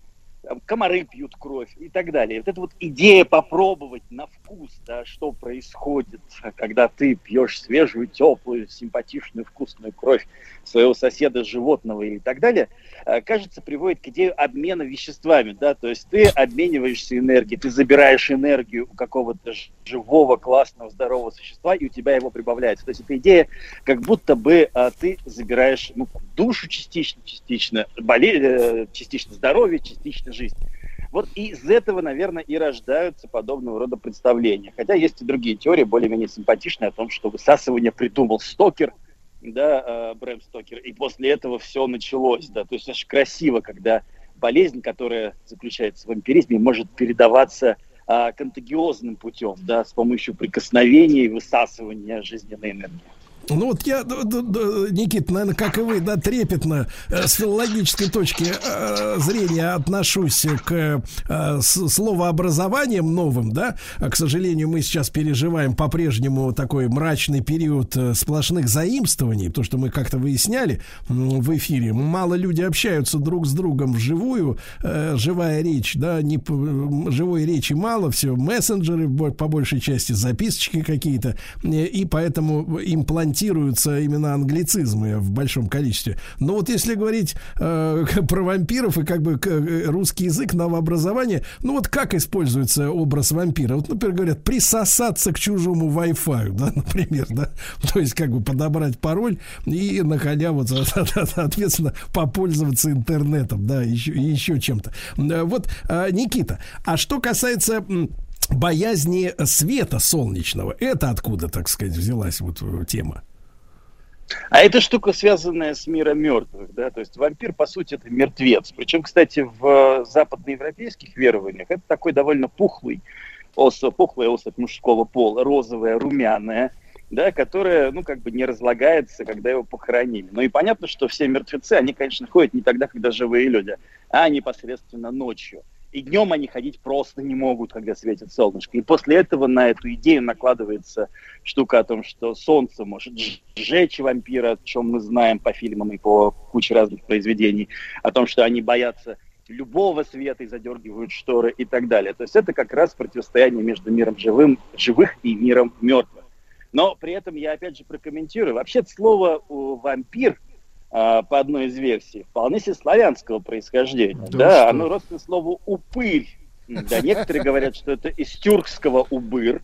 Комары пьют кровь и так далее. Вот эта вот идея попробовать на вкус, да, что происходит, когда ты пьешь свежую, теплую, симпатичную, вкусную кровь своего соседа, животного и так далее, э, кажется, приводит к идее обмена веществами, да, то есть ты обмениваешься энергией, ты забираешь энергию у какого-то живого, классного, здорового существа, и у тебя его прибавляется. То есть эта идея, как будто бы а, ты забираешь ну, душу частично, частично, боле- э, частично здоровье, частично жизнь. Вот из этого, наверное, и рождаются подобного рода представления. Хотя есть и другие теории, более-менее симпатичные, о том, что высасывание придумал Стокер, да, э, Брэм Стокер, и после этого все началось, да, то есть очень красиво, когда болезнь, которая заключается в вампиризме, может передаваться а, контагиозным путем, да, с помощью прикосновения и высасывания жизненной энергии. Ну вот я, Никит, наверное, как и вы, да, трепетно э, с филологической точки э, зрения отношусь к э, словообразованиям новым, да. А, К сожалению, мы сейчас переживаем по-прежнему такой мрачный период сплошных заимствований, то, что мы как-то выясняли в эфире. Мало люди общаются друг с другом вживую, живая речь, да, не, живой речи мало, все мессенджеры по большей части, записочки какие-то, и поэтому имплантируются именно англицизмы в большом количестве. Но вот если говорить э, (laughs) про вампиров и как бы э, русский язык, новообразование, ну вот как используется образ вампира? Вот, например, говорят, присосаться к чужому Wi-Fi, (laughs) да, например, да, то есть как бы подобрать пароль и на со- (laughs) соответственно, попользоваться интернетом, да, еще, еще чем-то. Э, Вот, э, Никита, а что касается боязни света солнечного, это откуда, так сказать, взялась вот тема? А эта штука, связанная с миром мертвых, да, то есть вампир, по сути, это мертвец. Причем, кстати, в э, западноевропейских верованиях это такой довольно пухлый особь, пухлая особь мужского пола, розовая, румяная, да, которая, ну, как бы не разлагается, когда его похоронили. Ну и понятно, что все мертвецы, они, конечно, ходят не тогда, когда живые люди, а непосредственно ночью. И днем они ходить просто не могут, когда светит солнышко. И после этого на эту идею накладывается штука о том, что солнце может сжечь вампира, о чем мы знаем по фильмам и по куче разных произведений, о том, что они боятся любого света и задергивают шторы и так далее. То есть это как раз противостояние между миром живым, живых и миром мертвых. Но при этом я опять же прокомментирую. Вообще слово вампир а, по одной из версий вполне себе славянского происхождения. Да Да, оно родственно слову упырь. Да, некоторые говорят, что это из тюркского убыр,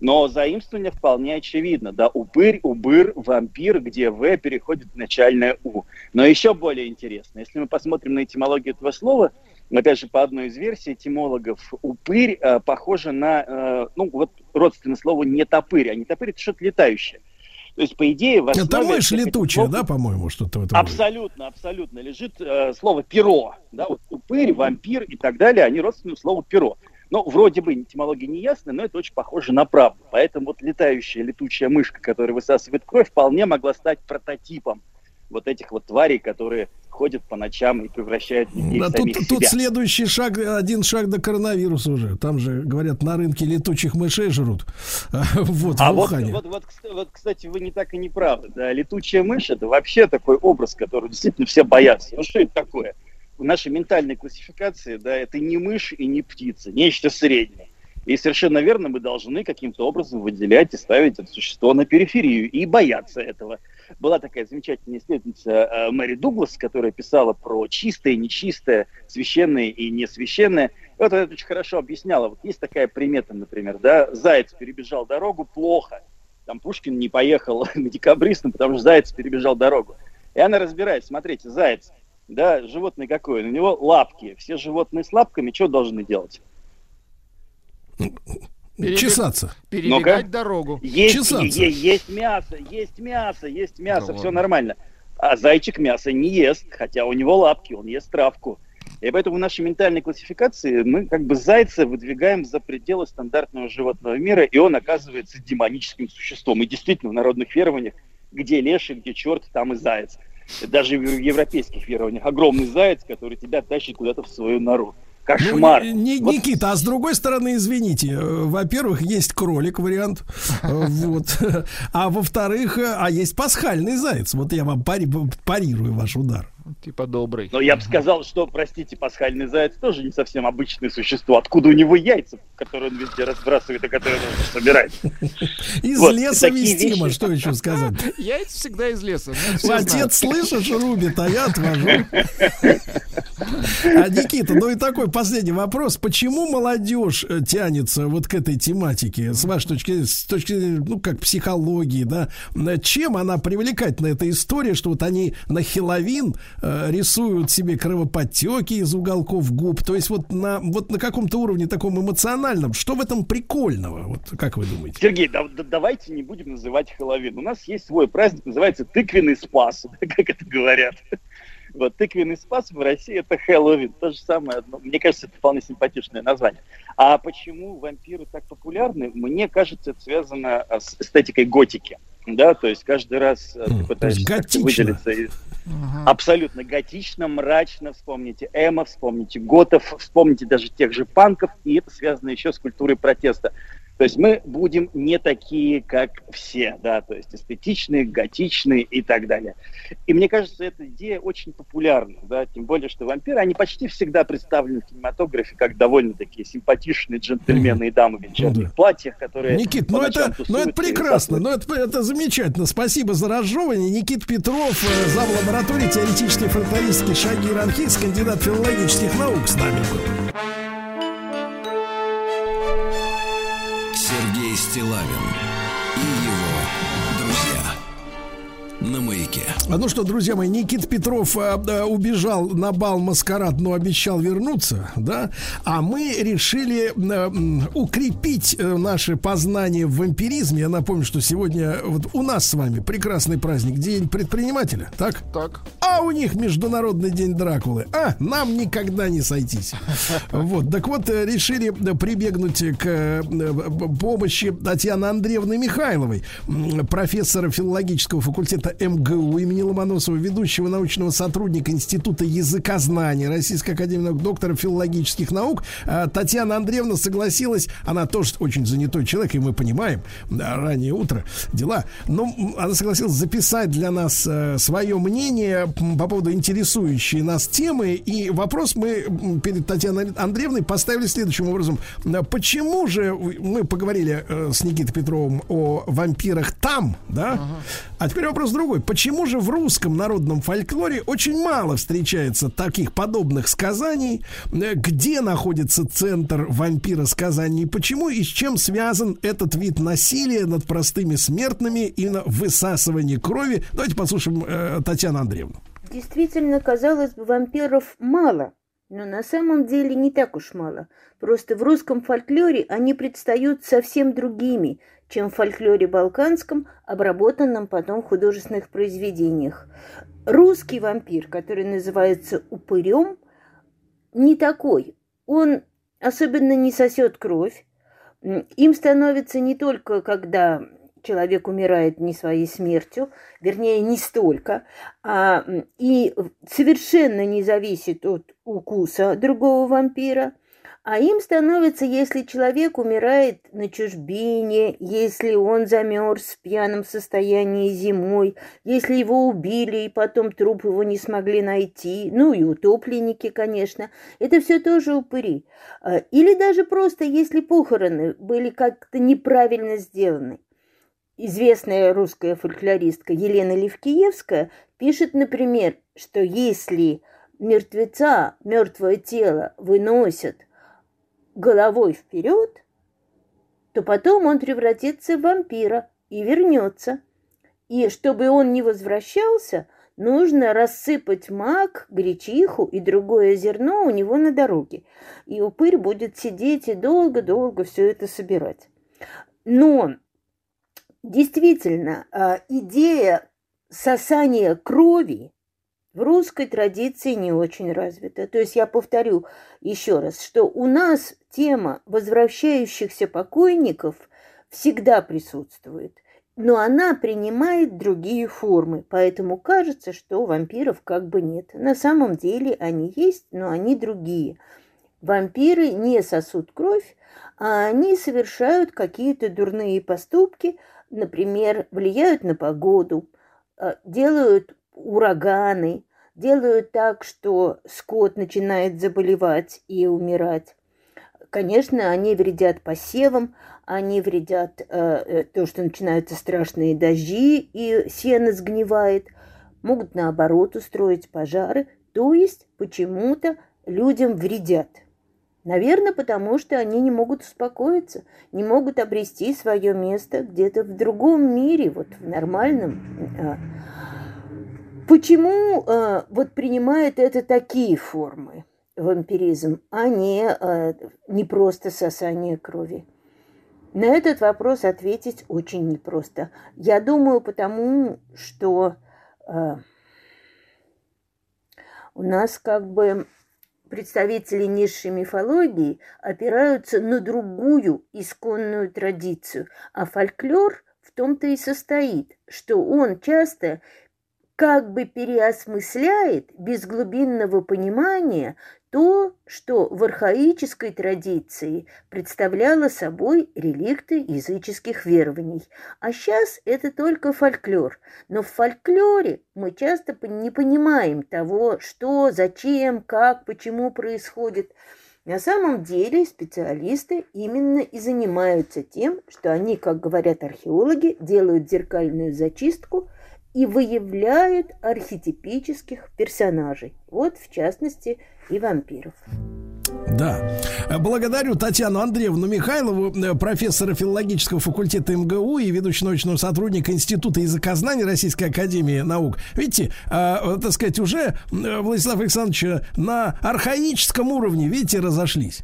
но заимствование вполне очевидно. Да, упырь, убыр, вампир, где В переходит в начальное У. Но еще более интересно, если мы посмотрим на этимологию этого слова, опять же, по одной из версий этимологов, упырь э, похоже на, э, ну, вот родственное слово не топырь, а не топырь это что-то летающее. То есть, по идее, в основе... Это мышь летучая, да, по-моему, что-то в этом? Абсолютно, абсолютно. Лежит э, слово перо. Да, вот упырь, вампир и так далее, они родственны слову перо. Ну, вроде бы этимология не ясна, но это очень похоже на правду. Поэтому вот летающая летучая мышка, которая высасывает кровь, вполне могла стать прототипом вот этих вот тварей, которые ходят по ночам и превращают людей Да, в тут, самих тут себя. следующий шаг, один шаг до коронавируса уже. Там же, говорят, на рынке летучих мышей жрут. (laughs) Вот, А в вот, вот, вот, вот, кстати, вы не так и не правы. Да, летучая мышь это вообще такой образ, который действительно все боятся. Ну что это такое? В нашей ментальной классификации, да, это не мышь и не птица, нечто среднее. И совершенно верно, мы должны каким-то образом выделять и ставить это существо на периферию и бояться этого. Была такая замечательная исследовательница э, Мэри Дуглас, которая писала про чистое, нечистое, священное и несвященное. И вот она это очень хорошо объясняла. Вот есть такая примета, например, да, заяц перебежал дорогу плохо, там Пушкин не поехал (laughs) к декабристам, потому что заяц перебежал дорогу. И она разбирает, смотрите, заяц, да, животное какое, у него лапки. Все животные с лапками что должны делать? Перебег- Чесаться. Перебегать Ну-ка. дорогу. Есть, Чесаться. е- есть мясо, есть мясо, есть мясо, Да все ладно. нормально. А зайчик мясо не ест, хотя у него лапки, он ест травку. И поэтому в нашей ментальной классификации мы как бы зайца выдвигаем за пределы стандартного животного мира, и он оказывается демоническим существом. И действительно в народных верованиях, где леший, где черт, там и заяц. Даже в европейских верованиях огромный заяц, который тебя тащит куда-то в свою нору. Ну, Кошмар. не- не- Вот Никита, а с другой стороны, извините, э, во-первых, есть кролик вариант, э, вот, (laughs) а во-вторых, э, а есть пасхальный заяц. Вот я вам пари- парирую ваш удар. Типа добрый. Но я бы сказал, что, простите, пасхальный заяц тоже не совсем обычное существо. Откуда у него яйца, которые он везде разбрасывает, а которые он собирает? Из Вот, леса вестимо, вещи. что еще сказать? (laughs) Яйца всегда из леса. ну. Отец, слышишь, рубит, а я отвожу. А, Никита, ну и такой последний вопрос. Почему молодежь э, тянется вот к этой тематике, с вашей точки, с точки ну, как психологии, да? Э, Чем она привлекательна, эта история, что вот они на Хеловин рисуют себе кровоподтеки из уголков губ, то есть вот на, вот на каком-то уровне таком эмоциональном, что в этом прикольного, вот как вы думаете? Сергей, да- да- давайте не будем называть Хэллоуин. У нас есть свой праздник, называется тыквенный спас, (laughs) как это говорят. Вот, тыквенный спас в России это Хэллоуин. То же самое. одно. Мне кажется, это вполне симпатичное название. А почему вампиры так популярны? Мне кажется, это связано а, с эстетикой готики. Да, то есть каждый раз М, ты есть пытаешься готично. выделиться из- абсолютно готично, мрачно. Вспомните Эма, вспомните Готов, вспомните даже тех же панков, и это связано еще с культурой протеста. То есть мы будем не такие, как все, да, то есть эстетичные, готичные и так далее. И мне кажется, эта идея очень популярна, да, тем более, что вампиры, они почти всегда представлены в кинематографе как довольно такие симпатичные джентльмены и дамы в венчальных Ну да. платьях, которые Никит, ну это, ну это прекрасно, ну это, это замечательно. Спасибо за разжевывание. Никит Петров, э, зам лаборатории теоретической фронталистики Шагир Анхис, кандидат филологических наук с нами был. Стилавин Ну что, друзья мои, Никит Петров а, да, убежал на бал маскарад, но обещал вернуться, да? А мы решили э, укрепить э, наше познание в вампиризме. Я напомню, что сегодня вот у нас с вами прекрасный праздник, День предпринимателя, так? Так. А у них Международный день Дракулы. А, нам никогда не сойтись. Вот, так вот, э, решили э, прибегнуть к э, помощи Татьяны Андреевны Михайловой, профессора филологического факультета МГУ имени Ломоносова, ведущего научного сотрудника Института языкознания Российской Академии наук, доктора филологических наук. А, Татьяна Андреевна согласилась, она тоже очень занятой человек, и мы понимаем, да, раннее утро, дела. Но она согласилась записать для нас э, свое мнение по поводу интересующей нас темы. И вопрос мы перед Татьяной Андреевной поставили следующим образом. Почему же мы поговорили э, с Никитой Петровым о вампирах там, да? А теперь вопрос другой. Почему же в русском народном фольклоре очень мало встречается таких подобных сказаний? Э, Где находится центр вампира сказаний? Почему и с чем связан этот вид насилия над простыми смертными и на высасывание крови? Давайте послушаем э, Татьяну Андреевну. Действительно, казалось бы, вампиров мало, но на самом деле не так уж мало. Просто в русском фольклоре они предстают совсем другими, чем в фольклоре балканском, обработанном потом в художественных произведениях. Русский вампир, который называется упырем, не такой. Он особенно не сосет кровь. Им становится не только когда человек умирает не своей смертью, вернее, не столько, а, и совершенно не зависит от укуса другого вампира, а им становится, если человек умирает на чужбине, если он замерз в пьяном состоянии зимой, если его убили и потом труп его не смогли найти, ну и утопленники, конечно, это все тоже упыри. А, Или даже просто, если похороны были как-то неправильно сделаны. Известная русская фольклористка Елена Левкиевская пишет, например, что если мертвеца, мертвое тело выносят головой вперед, то потом он превратится в вампира и вернется. И чтобы он не возвращался, нужно рассыпать мак, гречиху и другое зерно у него на дороге. И упырь будет сидеть и долго-долго все это собирать. Но действительно, а, идея сосания крови в русской традиции не очень развита. То есть я повторю еще раз, что у нас тема возвращающихся покойников всегда присутствует, но она принимает другие формы, поэтому кажется, что вампиров как бы нет. На самом деле они есть, но они другие. Вампиры не сосут кровь, а они совершают какие-то дурные поступки, например, влияют на погоду, э, делают ураганы, делают так, что скот начинает заболевать и умирать. Конечно, они вредят посевам, они вредят э, э, то, что начинаются страшные дожди и сено сгнивает, могут наоборот устроить пожары, то есть почему-то людям вредят. Наверное, потому что они не могут успокоиться, не могут обрести свое место где-то в другом мире, вот в нормальном. а. Почему э, вот принимает это такие формы вампиризм, а не, э, не просто сосание крови? На этот вопрос ответить очень непросто. Я думаю, потому что э, у нас как бы представители низшей мифологии опираются на другую исконную традицию, а фольклор в том-то и состоит, что он часто как бы переосмысляет без глубинного понимания то, что в архаической традиции представляло собой реликты языческих верований. А сейчас это только фольклор. Но в фольклоре мы часто не понимаем того, что, зачем, как, почему происходит. На самом деле специалисты именно и занимаются тем, что они, как говорят археологи, делают зеркальную зачистку и выявляют архетипических персонажей. Вот, в частности, и вампиров. Да. Благодарю Татьяну Андреевну Михайлову, э, профессора филологического факультета МГУ и ведущего научного сотрудника Института языкознания Российской Академии Наук. Видите, э, так сказать, уже э, Владислав Александрович э, на архаическом уровне, видите, разошлись.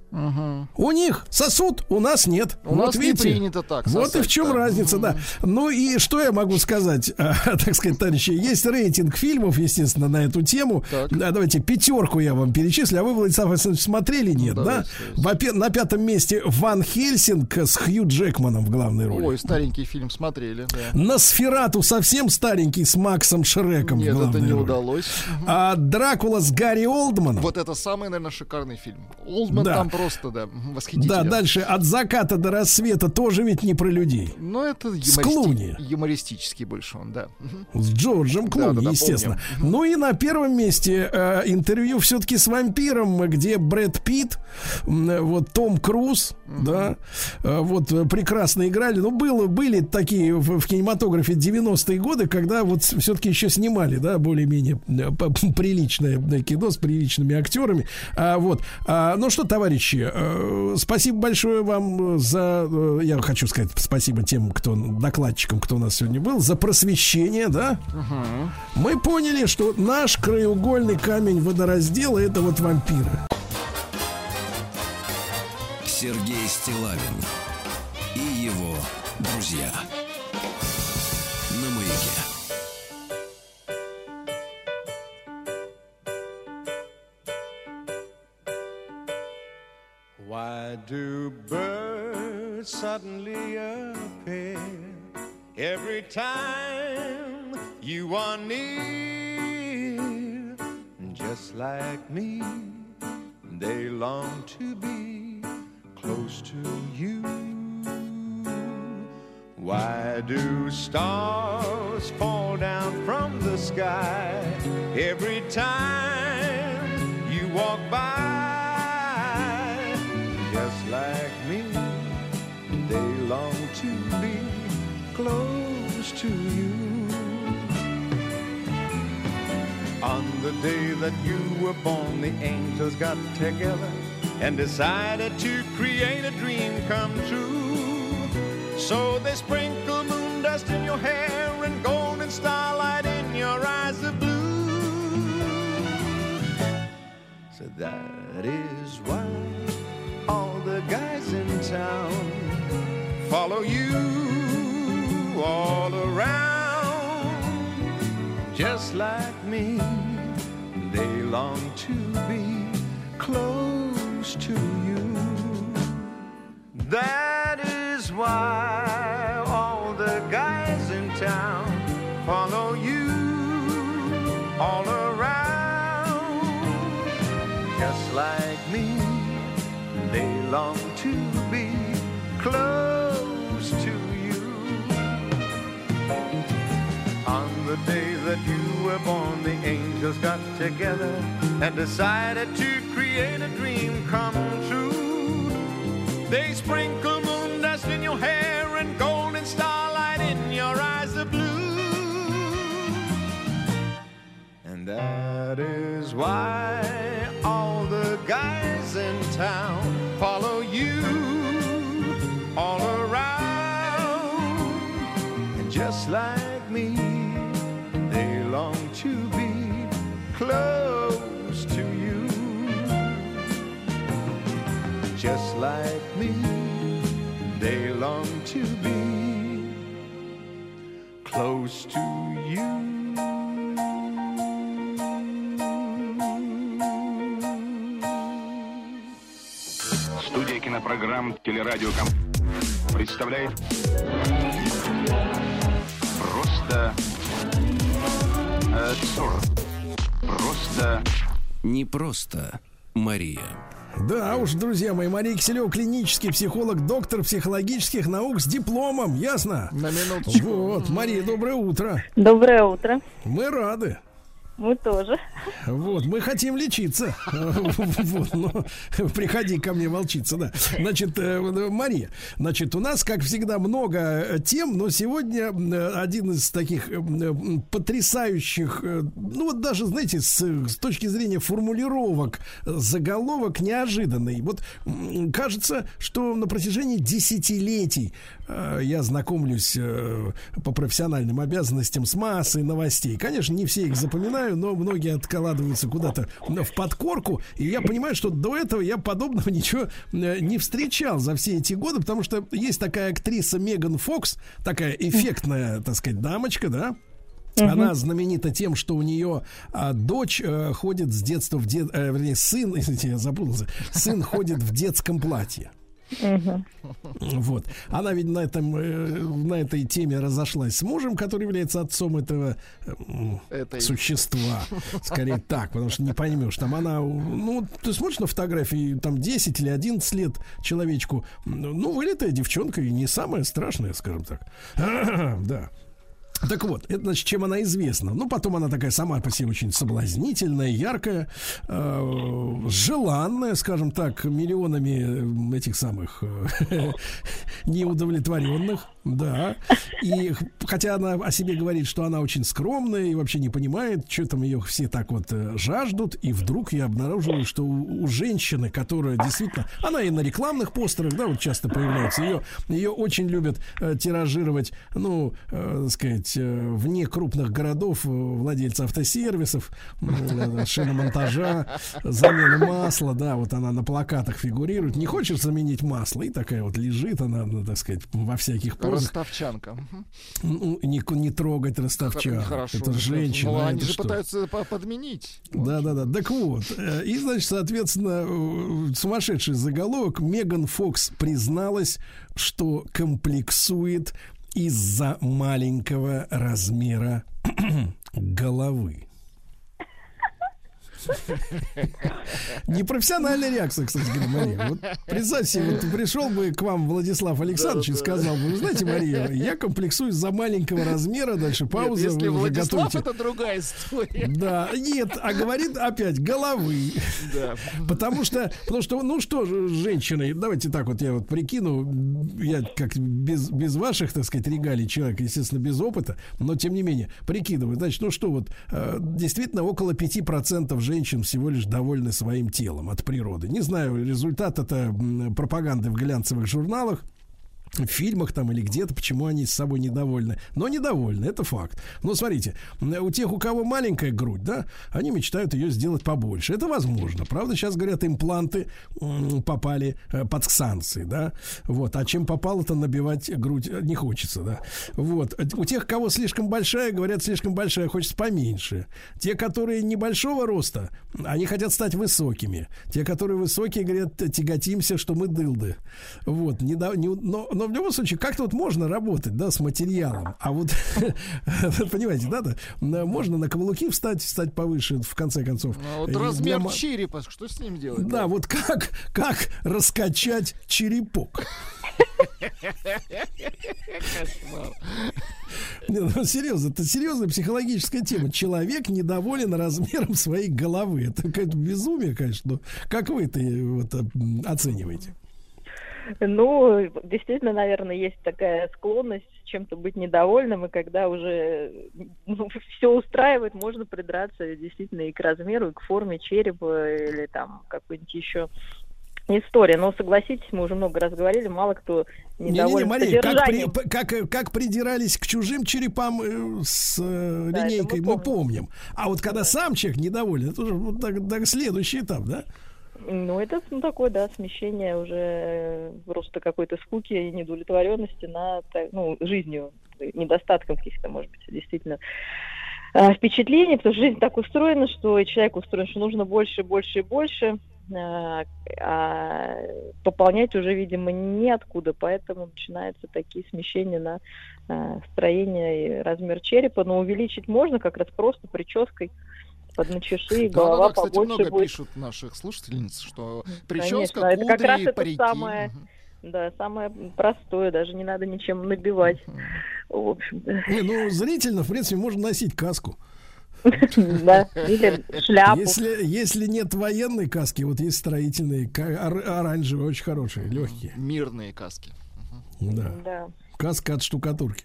У них сосуд, у нас нет. У нас не принято так Вот и в чем сосать-то. разница, да. Ну и что я могу сказать, э, (laughs) так сказать, товарищи, есть рейтинг фильмов, естественно, на эту тему. Так. Да, давайте пятерку я вам перечислю, а вы, Владислав Александрович, смотрели, нет, да? давайте, Во-пе- На пятом месте Ван Хельсинг с Хью Джекманом в главной роли. Ой, старенький фильм смотрели, да. Носферату совсем старенький с Максом Шреком Нет, в главной это не роли. удалось. А Дракула с Гарри Олдманом. Вот это самый, наверное, шикарный фильм. Олдман Да. там просто, да, восхитительный. Да, дальше от заката до рассвета тоже ведь не про людей. Но это С юмористи- Клуни. юмористический больше он, да. С Джорджем Клуни, естественно. Ну и на первом месте э, интервью все-таки с вампиром, где Брэд Питт, м, вот Том Круз, да, э, вот э, прекрасно играли. Ну, было, были такие в, в кинематографе 90-е годы, когда вот все-таки еще снимали, да, более-менее э, приличное э, кино с приличными актерами. А, вот. А, ну что, товарищи, спасибо большое вам за... я хочу сказать спасибо тем, кто докладчикам, кто у нас сегодня был, за просвещение, да? Мы поняли, что наш краеугольный камень водораздела это вот вампиры. Сергей Стилавин и его друзья. На маяке. Why do birds suddenly appear every time you are near? Just like me, they long to be close to you. Why do stars fall down from the sky every time you walk by? Just like me, they long to be close to you. On the day that you were born, the angels got together and decided to create a dream come true. So they sprinkle moon dust in your hair and golden starlight in your eyes of blue. So that is why all the guys in town follow you all around. Just like me, they long to be close to you. That is why all the guys in town follow you all around. Just like me, they long to be close to you. On the day that you were born, the angels got together and decided to create a dream come true. They sprinkle moon dust in your hair and golden starlight in your eyes of blue. And that is why all the guys in town follow you all around. And just like me, they long to be close like me, they long to be close to you. Студия кинопрограмм «Телерадиоком» представляет Просто... э, 40. Просто... Не просто Мария. Да уж, друзья мои, Мария Киселева, клинический психолог, доктор психологических наук с дипломом, ясно? На минуточку. Вот, Мария, доброе утро. Доброе утро. Мы рады. Мы тоже. Вот, мы хотим лечиться. (laughs) Вот, ну, приходи ко мне волчиться, да. Значит, э, Мария, значит, у нас, как всегда, много э, тем, но сегодня э, один из таких потрясающих, ну вот даже, знаете, с, с точки зрения формулировок, заголовок неожиданный. Вот кажется, что на протяжении десятилетий я знакомлюсь э, по профессиональным обязанностям с массой новостей. Конечно, не все их запоминаю, но многие откладываются куда-то в подкорку. И я понимаю, что до этого я подобного ничего э, не встречал за все эти годы, потому что есть такая актриса Меган Фокс, такая эффектная, так сказать, дамочка, да? Она знаменита тем, что у нее а, дочь э, ходит с детства в дет, э, вернее, сын, (laughs) извините, я запутался, сын ходит в детском платье. Вот. Она ведь на, этом, э, на этой теме разошлась с мужем, который является отцом этого э, Этой. существа. Скорее так, потому что не поймешь. Там она, ну, ты смотришь на фотографии, там 10 или 11 лет человечку. Ну, вылитая девчонка и не самая страшная, скажем так. (clears throat) Да. Так вот, это значит, чем она известна. Ну, потом она такая сама по себе очень соблазнительная, яркая, э, желанная, скажем так, миллионами э, этих самых э, (laughs) неудовлетворенных, да. И хотя она о себе говорит, что она очень скромная и вообще не понимает, что там ее все так вот э, жаждут, и вдруг я обнаруживаю, что у, у женщины, которая действительно, она и на рекламных постерах, да, вот часто появляется, ее, ее очень любят э, тиражировать, ну, э, так сказать, вне крупных городов э, владельцы автосервисов, э, шиномонтажа, замена масла, да, вот она на плакатах фигурирует. Не хочешь заменить масло, и такая вот лежит она, ну, так сказать, во всяких позах. Ростовчанка. Ну, не, не трогать ростовчан. Хорошо. Это женщина. Ну, это они же что? пытаются по- подменить. Да, да, да. Так вот. э, И, значит, соответственно, э, сумасшедший заголовок. Меган Фокс призналась, что комплексует из-за маленького размера (clears throat) головы. (laughs) Непрофессиональная реакция, кстати говоря, Мария. Вот представь себе, вот пришел бы к вам Владислав Александрович и сказал бы, вы знаете, Мария, я комплексую из-за маленького размера, дальше Нет, пауза, если вы уже Владислав, готовите. это другая история. Да, нет, а говорит опять головы. Да. Потому что, потому что, ну что же, женщины, давайте так вот я вот прикину, я как без, без ваших, так сказать, регалий человек, естественно, без опыта, но тем не менее, прикидываю, значит, ну что вот, э, действительно, около 5% женщин всего лишь довольны своим телом от природы. Не знаю, результат это пропаганды в глянцевых журналах, в фильмах там или где-то, почему они с собой недовольны. Но недовольны, это факт. Но смотрите, у тех, у кого маленькая грудь, да, они мечтают ее сделать побольше. Это возможно. Правда, сейчас говорят, импланты попали э, под санкции, да. Вот. А чем попало-то набивать грудь э, не хочется, да. Вот. У тех, у кого слишком большая, говорят, слишком большая, хочется поменьше. Те, которые небольшого роста, они хотят стать высокими. Те, которые высокие, говорят, тяготимся, что мы дылды. Вот. Не не- но, но в любом случае, как-то вот можно работать, да, с материалом. А вот, (laughs) понимаете, да, да, можно на каблуки встать, встать повыше, в конце концов. А вот для размер ма- черепа, что с ним делать? Да, вот как, как раскачать черепок. Не, ну, серьезно, это серьезная психологическая тема. Человек недоволен размером своей головы. Это какое-то безумие, конечно. Но как вы это вот, э, оцениваете? Ну, действительно, наверное, есть такая склонность чем-то быть недовольным, и когда уже ну, все устраивает, можно придраться действительно и к размеру, и к форме черепа, или там какой-нибудь еще история. Но согласитесь, мы уже много раз говорили, мало кто недоволен Мария, как, при- как, как придирались к чужим черепам э, с э, Да, линейкой, мы мы помним. А вот когда сам человек недоволен, это уже вот так- так следующий этап, да? Ну, это ну, такое, да, смещение уже э, просто какой-то скуки и недовлетворенности на, ну, жизнью, недостатком каких-то, может быть, действительно э, впечатлений, потому что жизнь так устроена, что и человек устроен, что нужно больше, больше и больше. а, а пополнять уже, видимо, неоткуда, поэтому начинаются такие смещения на строение и размер черепа, но увеличить можно как раз просто прической под начеши, и голова да, да, кстати, побольше много будет. пишут наших слушательниц, что Конечно, прическа, это как раз кудри, это парики. самое, да, самое простое, даже не надо ничем набивать, в общем-то. Не, ну, зрительно, в принципе, можно носить каску. Да, или шляпу. Если, если нет военной каски, вот есть строительные, оранжевые, очень хорошие, легкие. Мирные каски. Да. Да. Каска от штукатурки.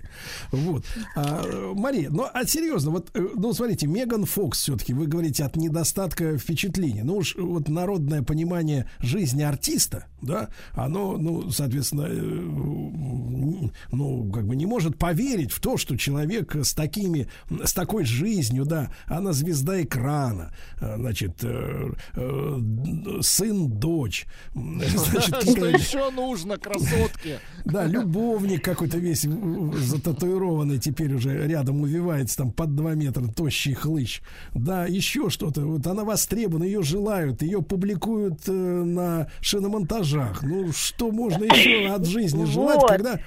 Вот. А, Мария, ну а серьезно, вот, э, ну смотрите, Меган Фокс все-таки, вы говорите, от недостатка впечатлений. Ну уж вот народное понимание жизни артиста, да, оно, ну, соответственно, э, ну, как бы не может поверить в то, что человек с такими, с такой жизнью, да, она звезда экрана, э, значит, сын, дочь, (laughs) значит, Что (laughs) еще нужно, красотке? да, любовник какой-то весь в- в- зататуированный теперь уже рядом увивается там под 2 метра, тощий хлыщ. Да, еще что-то. Вот она востребована, ее желают, ее публикуют э, на шиномонтажах. Ну, что можно еще от жизни желать, Вот. когда...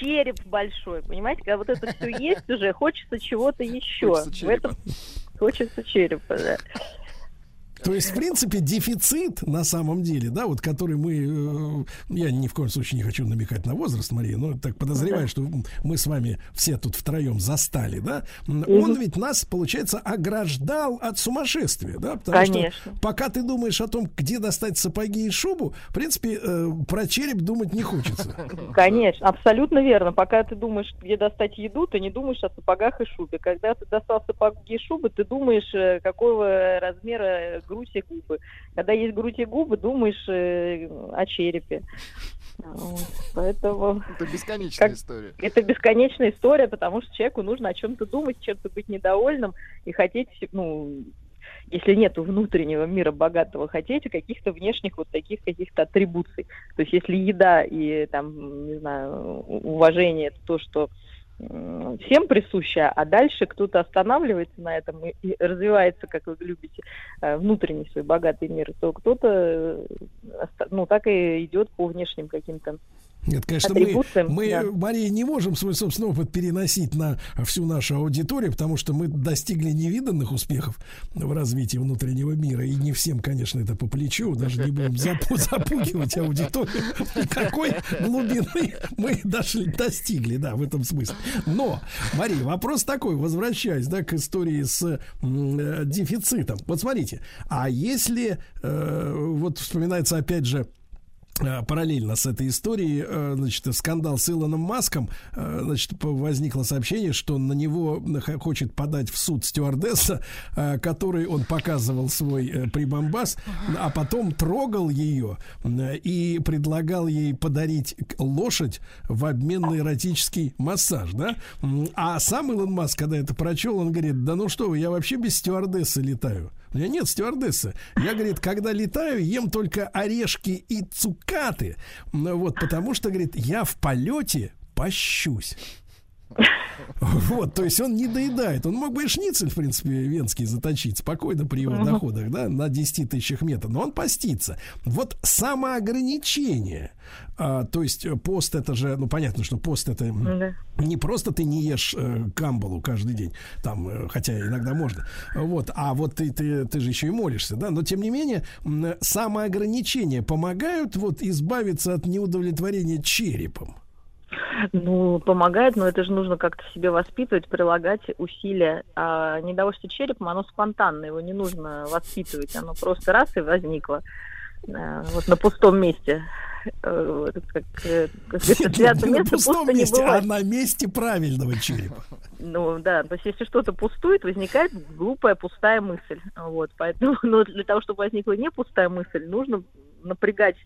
череп большой, понимаете, когда вот это все есть уже, хочется чего-то еще. Хочется В черепа. этом хочется черепа, да. То есть, в принципе, дефицит на самом деле, да, вот который мы, э, я ни в коем случае не хочу намекать на возраст, Мария, но так подозреваю, что мы с вами все тут втроем застали, да, он ведь нас, получается, ограждал от сумасшествия, да, потому Конечно. что пока ты думаешь о том, где достать сапоги и шубу, в принципе, э, про череп думать не хочется. Конечно, абсолютно верно. Пока ты думаешь, где достать еду, ты не думаешь о сапогах и шубе. Когда ты достал сапоги и шубы, ты думаешь, э, какого размера грудь и губы. Когда есть грудь и губы, думаешь э, о черепе. Вот. Поэтому Это бесконечная Как- история. это бесконечная история, потому что человеку нужно о чем-то думать, чем-то быть недовольным и хотеть, ну, если нету внутреннего мира богатого, хотеть каких-то внешних вот таких каких-то атрибуций. То есть если еда и там, не знаю, уважение это то, что всем присуще, а дальше кто-то останавливается на этом и, развивается, как вы любите, э, внутренний свой богатый мир, то кто-то, э, ну, так и идет по внешним каким-то Нет, конечно, мы, атрибуциям. мы, да. Мария, не можем свой собственный опыт переносить на всю нашу аудиторию, потому что мы достигли невиданных успехов в развитии внутреннего мира. И не всем, конечно, это по плечу. Даже не будем запу- (laughs) запугивать аудиторию. (laughs) Какой глубины мы дошли, достигли, да, в этом смысле. Но, Мария, вопрос такой, возвращаясь, да, к истории с э, дефицитом. Вот смотрите, а если, э, вот вспоминается опять же, параллельно с этой историей, э, значит, скандал с Илоном Маском, э, значит, возникло сообщение, что на него хочет подать в суд стюардесса, э, который он показывал свой э, прибамбас, а потом трогал ее э, и предлагал ей подарить лошадь в обмен на эротический массаж, да? А сам Илон Маск, когда это прочел, он говорит, да ну что вы, я вообще без стюардессы летаю. У меня нет стюардессы. Я, говорит, когда летаю, ем только орешки и цукаты. Ну, Вот, потому что, говорит, я в полете пощусь. (laughs) Вот, то есть он не доедает. Он мог бы и шницель, в принципе, венский заточить спокойно при его доходах, да, на 10 тысячах метров. Но он постится. Вот самоограничение. а, то есть пост это же, ну понятно, что пост это м, не просто ты не ешь э, камбалу каждый день, там, э, хотя иногда можно, вот, а вот ты, ты, ты же еще и молишься, да, но тем не менее самоограничения помогают вот избавиться от неудовлетворения черепом. Ну, помогает, но это же нужно как-то себе воспитывать, прилагать усилия. А недовольство черепом, оно спонтанное, его не нужно воспитывать. Оно просто раз и возникло э, вот на пустом месте. Э, вот Как, э, как говорится, святое Не на пустом месте, а на месте правильного черепа. Ну да, то есть если что-то пустует, возникает глупая пустая мысль. Вот, поэтому (laughs) ну, для того, чтобы возникла не пустая мысль, нужно напрягать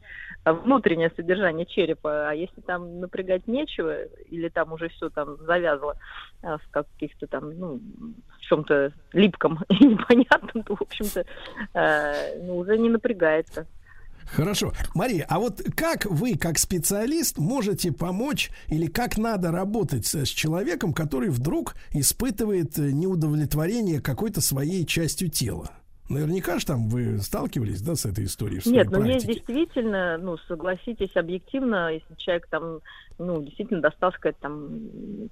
внутреннее содержание черепа. А если там напрягать нечего, или там уже все там завязло а, в каких-то там, ну, в чем-то липком (laughs) и непонятном, то, в общем-то, э, ну, уже не напрягается. Хорошо. Мария, а вот как вы, как специалист, можете помочь или как надо работать с, с человеком, который вдруг испытывает э, неудовлетворение какой-то своей частью тела? Наверняка же там вы сталкивались, да, с этой историей в своей Нет, но практике? действительно, ну, согласитесь, объективно, если человек там, ну, действительно достался какая-то там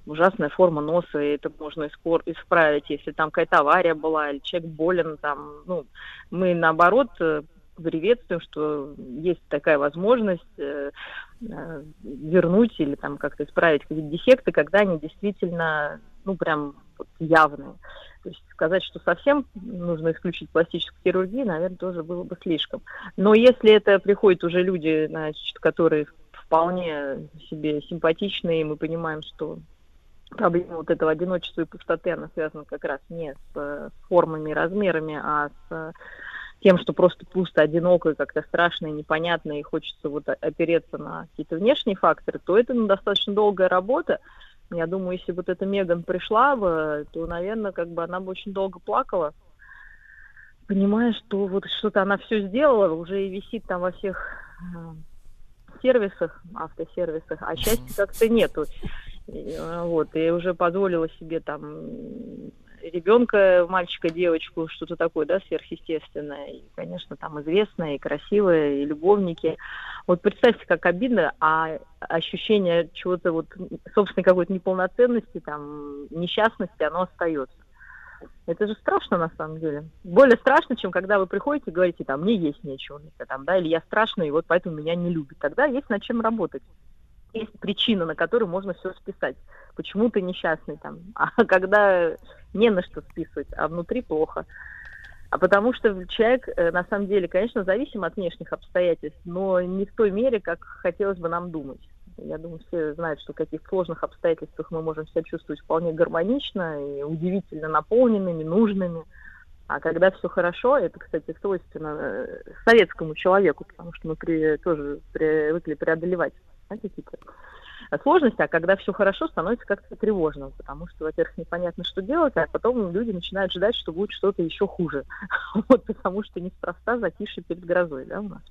ужасная форма носа, и это можно исправить, если там какая-то авария была, или человек болен, там, ну, мы наоборот э, приветствуем, что есть такая возможность э, э, вернуть или там как-то исправить какие-то дефекты, когда они действительно, ну, прям вот явные. То есть сказать, что совсем нужно исключить пластическую хирургию, наверное, тоже было бы слишком. Но если это приходят уже люди, значит, которые вполне себе симпатичные, и мы понимаем, что проблема вот этого одиночества и пустоты, она связана как раз не с э, формами и размерами, а с э, тем, что просто пусто, одиноко, и как-то страшно и непонятно, и хочется вот опереться на какие-то внешние факторы, то это ну, достаточно долгая работа. Я думаю, если вот эта Меган пришла бы, то, наверное, как бы она бы очень долго плакала, понимая, что вот что-то она все сделала, уже и висит там во всех э, сервисах, автосервисах, а счастья как-то нету. Э, Вот, и уже позволила себе там ребенка, мальчика, девочку, что-то такое, да, сверхъестественное. И, конечно, там известное, и красивое, и любовники. Вот представьте, как обидно, а ощущение чего-то вот собственной какой-то неполноценности, там, несчастности, оно остается. Это же страшно на самом деле. Более страшно, чем когда вы приходите и говорите, там, мне есть нечего, там, да, или я страшный, и вот поэтому меня не любят. Тогда есть над чем работать. Есть причина, на которую можно все списать. Почему ты несчастный там. (laughs) А когда не на что списывать, а внутри плохо. А потому что человек, э, на самом деле, конечно, зависим от внешних обстоятельств, но не в той мере, как хотелось бы нам думать. Я думаю, все знают, что в каких сложных обстоятельствах мы можем себя чувствовать вполне гармонично и удивительно наполненными, нужными. А когда все хорошо, это, кстати, свойственно э, советскому человеку, потому что мы при- тоже привыкли преодолевать знаете, какие-то сложности, а когда все хорошо, становится как-то тревожно, потому что, во-первых, непонятно, что делать, а потом люди начинают ждать, что будет что-то еще хуже. (laughs) Вот, потому что неспроста затишье перед грозой, да, у нас.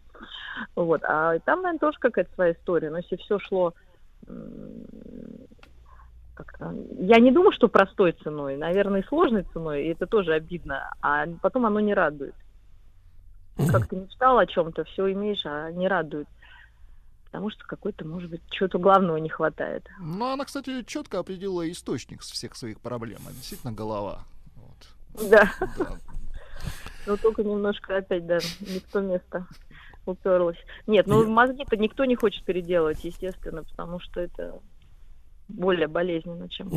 Вот, а там, наверное, тоже какая-то своя история, но если все шло я не думаю, что простой ценой, наверное, и сложной ценой, и это тоже обидно, а потом оно не радует. Как ты мечтал о чем-то, все имеешь, а не радует. Потому что какой-то, может быть, чего-то главного не хватает. Ну, она, кстати, четко определила источник всех своих проблем. А действительно голова. Вот. Да. Да. Но только немножко опять, да, не в то место уперлась. Нет, ну мозги-то никто не хочет переделывать, естественно, потому что это более болезненно, чем...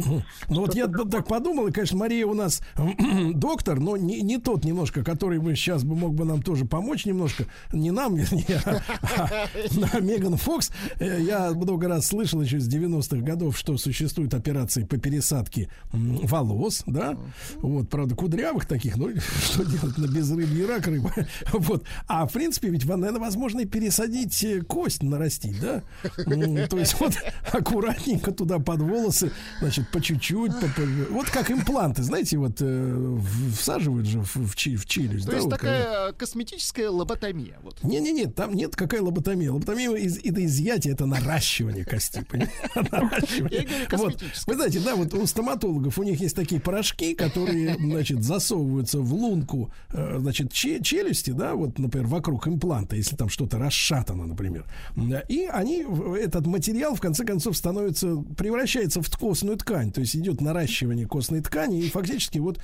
Ну вот я д- так подумал, и, конечно, Мария у нас (clears throat) доктор, но не, не тот немножко, который бы сейчас бы мог бы нам тоже помочь немножко. Не нам, (laughs) вернее, а, а Меган Фокс. Э, Я много раз слышал еще с 90-х годов, что существуют операции по пересадке волос, да? Вот, правда, кудрявых таких, ну, (laughs) что делать на безрыбье рак рыба. (laughs) Вот. А в принципе, ведь, наверное, возможно и пересадить э, кость, нарастить, да? То есть вот аккуратненько туда под волосы, значит, по чуть-чуть. по- по- Вот как импланты, знаете, вот э, всаживают же в, в чи- в челюсть. То да, есть вот когда- такая косметическая лоботомия. Вот. не-не-не, там нет какая лоботомия. Лоботомия из, это изъятие, это наращивание кости. (laughs) Вот. Вы знаете, да, вот у стоматологов у них есть такие порошки, которые, значит, засовываются в лунку, э, значит, че- челюсти, да, вот, например, вокруг импланта, если там что-то расшатано, например. И они, этот материал, в конце концов, становится, превращается в костную ткань, то есть идет наращивание костной ткани, и фактически вот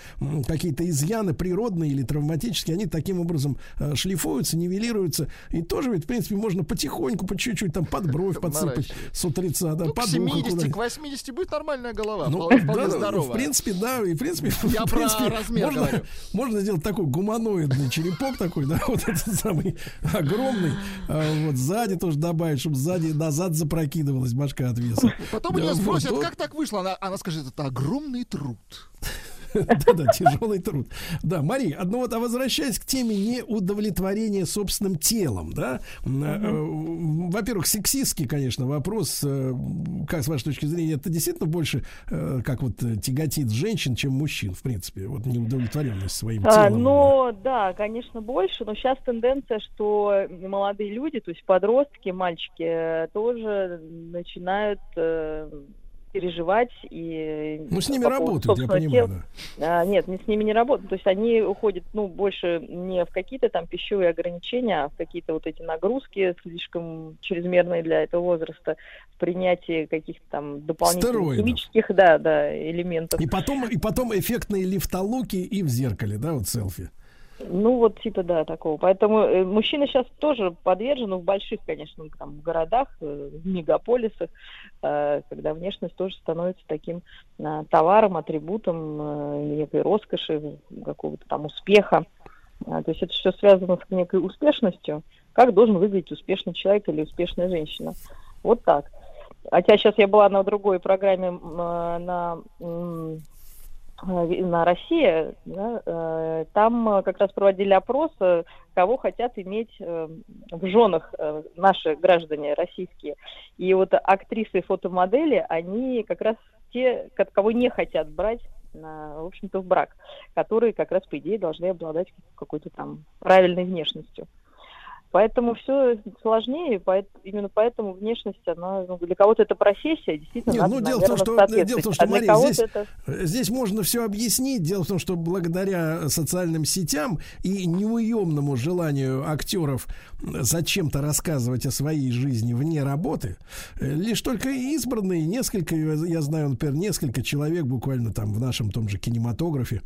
какие-то изъяны природные или травматические, они таким образом э, шлифуются, нивелируются, и тоже ведь, в принципе, можно потихоньку, по чуть-чуть, там, под бровь подсыпать с утреца, да, Ну, к под ухо 70, куда-нибудь. к 80 будет нормальная голова. Ну, вполне, да, здоровая. в принципе, да, и в принципе, (laughs) Я в принципе, можно, говорю. можно сделать такой гуманоидный черепок такой, да, (laughs) вот этот самый огромный, а, вот сзади тоже добавить, чтобы сзади назад запрокидывалась башка от веса. Потом меня вот, спросят, вот. как так вышло. Она, она скажет, это огромный труд. (laughs) Да-да, тяжелый труд. Да, Мария, ну вот, а возвращаясь к теме неудовлетворения собственным телом, да, м, э, во-первых, сексистский, конечно, вопрос, э, как с вашей точки зрения, это действительно больше, э, как вот тяготит женщин, чем мужчин, в принципе, вот неудовлетворенность своим А, телом. но да, конечно, больше, но сейчас тенденция, что молодые люди, то есть подростки, мальчики, тоже начинают переживать и... Ну, с ними работают, я понимаю, тела. да. А, нет, не с ними не работают. То есть они уходят, ну, больше не в какие-то там пищевые ограничения, а в какие-то вот эти нагрузки слишком чрезмерные для этого возраста, в принятии каких-то там дополнительных Стероидов. химических, да, да, элементов. И потом, и потом эффектные лифтолуки и в зеркале, да, вот селфи. Ну, вот типа, да, такого. Поэтому э, мужчины сейчас тоже подвержены в больших, конечно, там, городах, э, в мегаполисах, когда внешность тоже становится таким э, товаром, атрибутом э, некой роскоши, какого-то там успеха. А, то есть это все связано с некой успешностью. Как должен выглядеть успешный человек или успешная женщина. Вот так. Хотя сейчас я была на другой программе э, на э, на России, да, э, там э, как раз проводили опрос, э, кого хотят иметь э, в женах э, наши граждане российские. И вот актрисы и фотомодели, они как раз те, ко- кого не хотят брать, в общем-то, в брак, которые как раз, по идее, должны обладать какой-то там правильной внешностью. Поэтому все сложнее, поэт- именно поэтому внешность, она, ну, для кого-то это профессия, действительно, Нет, надо, ну дело в том, наверное, что соответствовать. дело в том, что А Мария, здесь, это- здесь можно все объяснить. Дело в том, что благодаря социальным сетям и неуемному желанию актеров зачем-то рассказывать о своей жизни вне работы, э, лишь только избранные, несколько, я знаю, например, несколько человек буквально там в нашем том же кинематографе,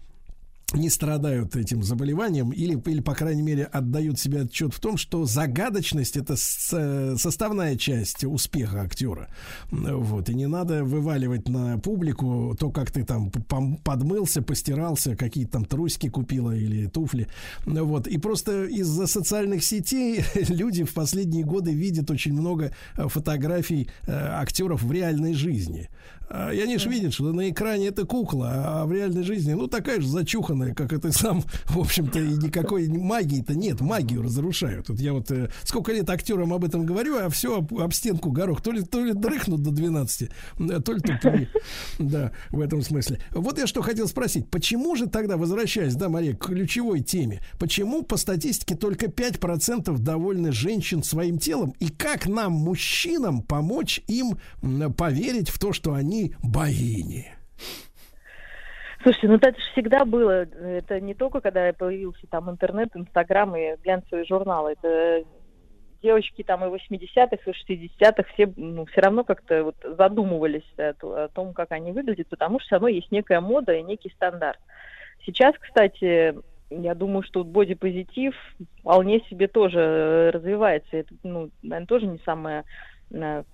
не страдают этим заболеванием или, или, по крайней мере, отдают себе отчет в том, что загадочность это составная часть успеха актера. Вот. И не надо вываливать на публику то, как ты там подмылся, постирался, какие там трусики купила или туфли. Вот. И просто из-за социальных сетей (laughs) люди в последние годы видят очень много э, фотографий э, актеров в реальной жизни. А, они же видят, что на экране это кукла, а в реальной жизни, ну, такая же зачуханная, как это сам, в общем-то, и никакой магии-то нет, магию разрушают. Вот я вот э, сколько лет актерам об этом говорю, а все об, об стенку горох. То ли, то ли дрыхнут до 12, да, то ли тупые. (laughs) Да, в этом смысле. Вот я что хотел спросить. Почему же тогда, возвращаясь, да, Мария, к ключевой теме, почему по статистике только 5% довольны женщин своим телом? И как нам, мужчинам, помочь им поверить в то, что они богини? Слушайте, ну это же всегда было. Это не только когда появился там интернет, инстаграм и глянцевые журналы. Это девочки там и 80-х, и 60-х все, ну, все равно как-то вот задумывались о, то- о том, как они выглядят, потому что все равно есть некая мода и некий стандарт. Сейчас, кстати, я думаю, что бодипозитив вполне себе тоже э, развивается. Это, ну, наверное, тоже не самая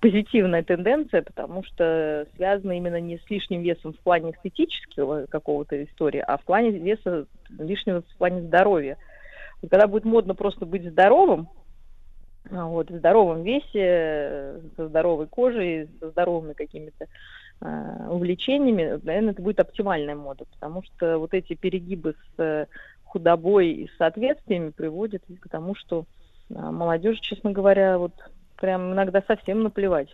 позитивная тенденция, потому что связана именно не с лишним весом в плане эстетического какого-то истории, а в плане веса лишнего в плане здоровья. Вот когда будет модно просто быть здоровым, а, вот, в здоровом весе, э, со здоровой кожей, со здоровыми какими-то э, увлечениями, наверное, это будет оптимальная мода, потому что вот эти перегибы с э, худобой и с соответствиями приводят к тому, что а, молодежи, честно говоря, вот прям иногда совсем наплевать,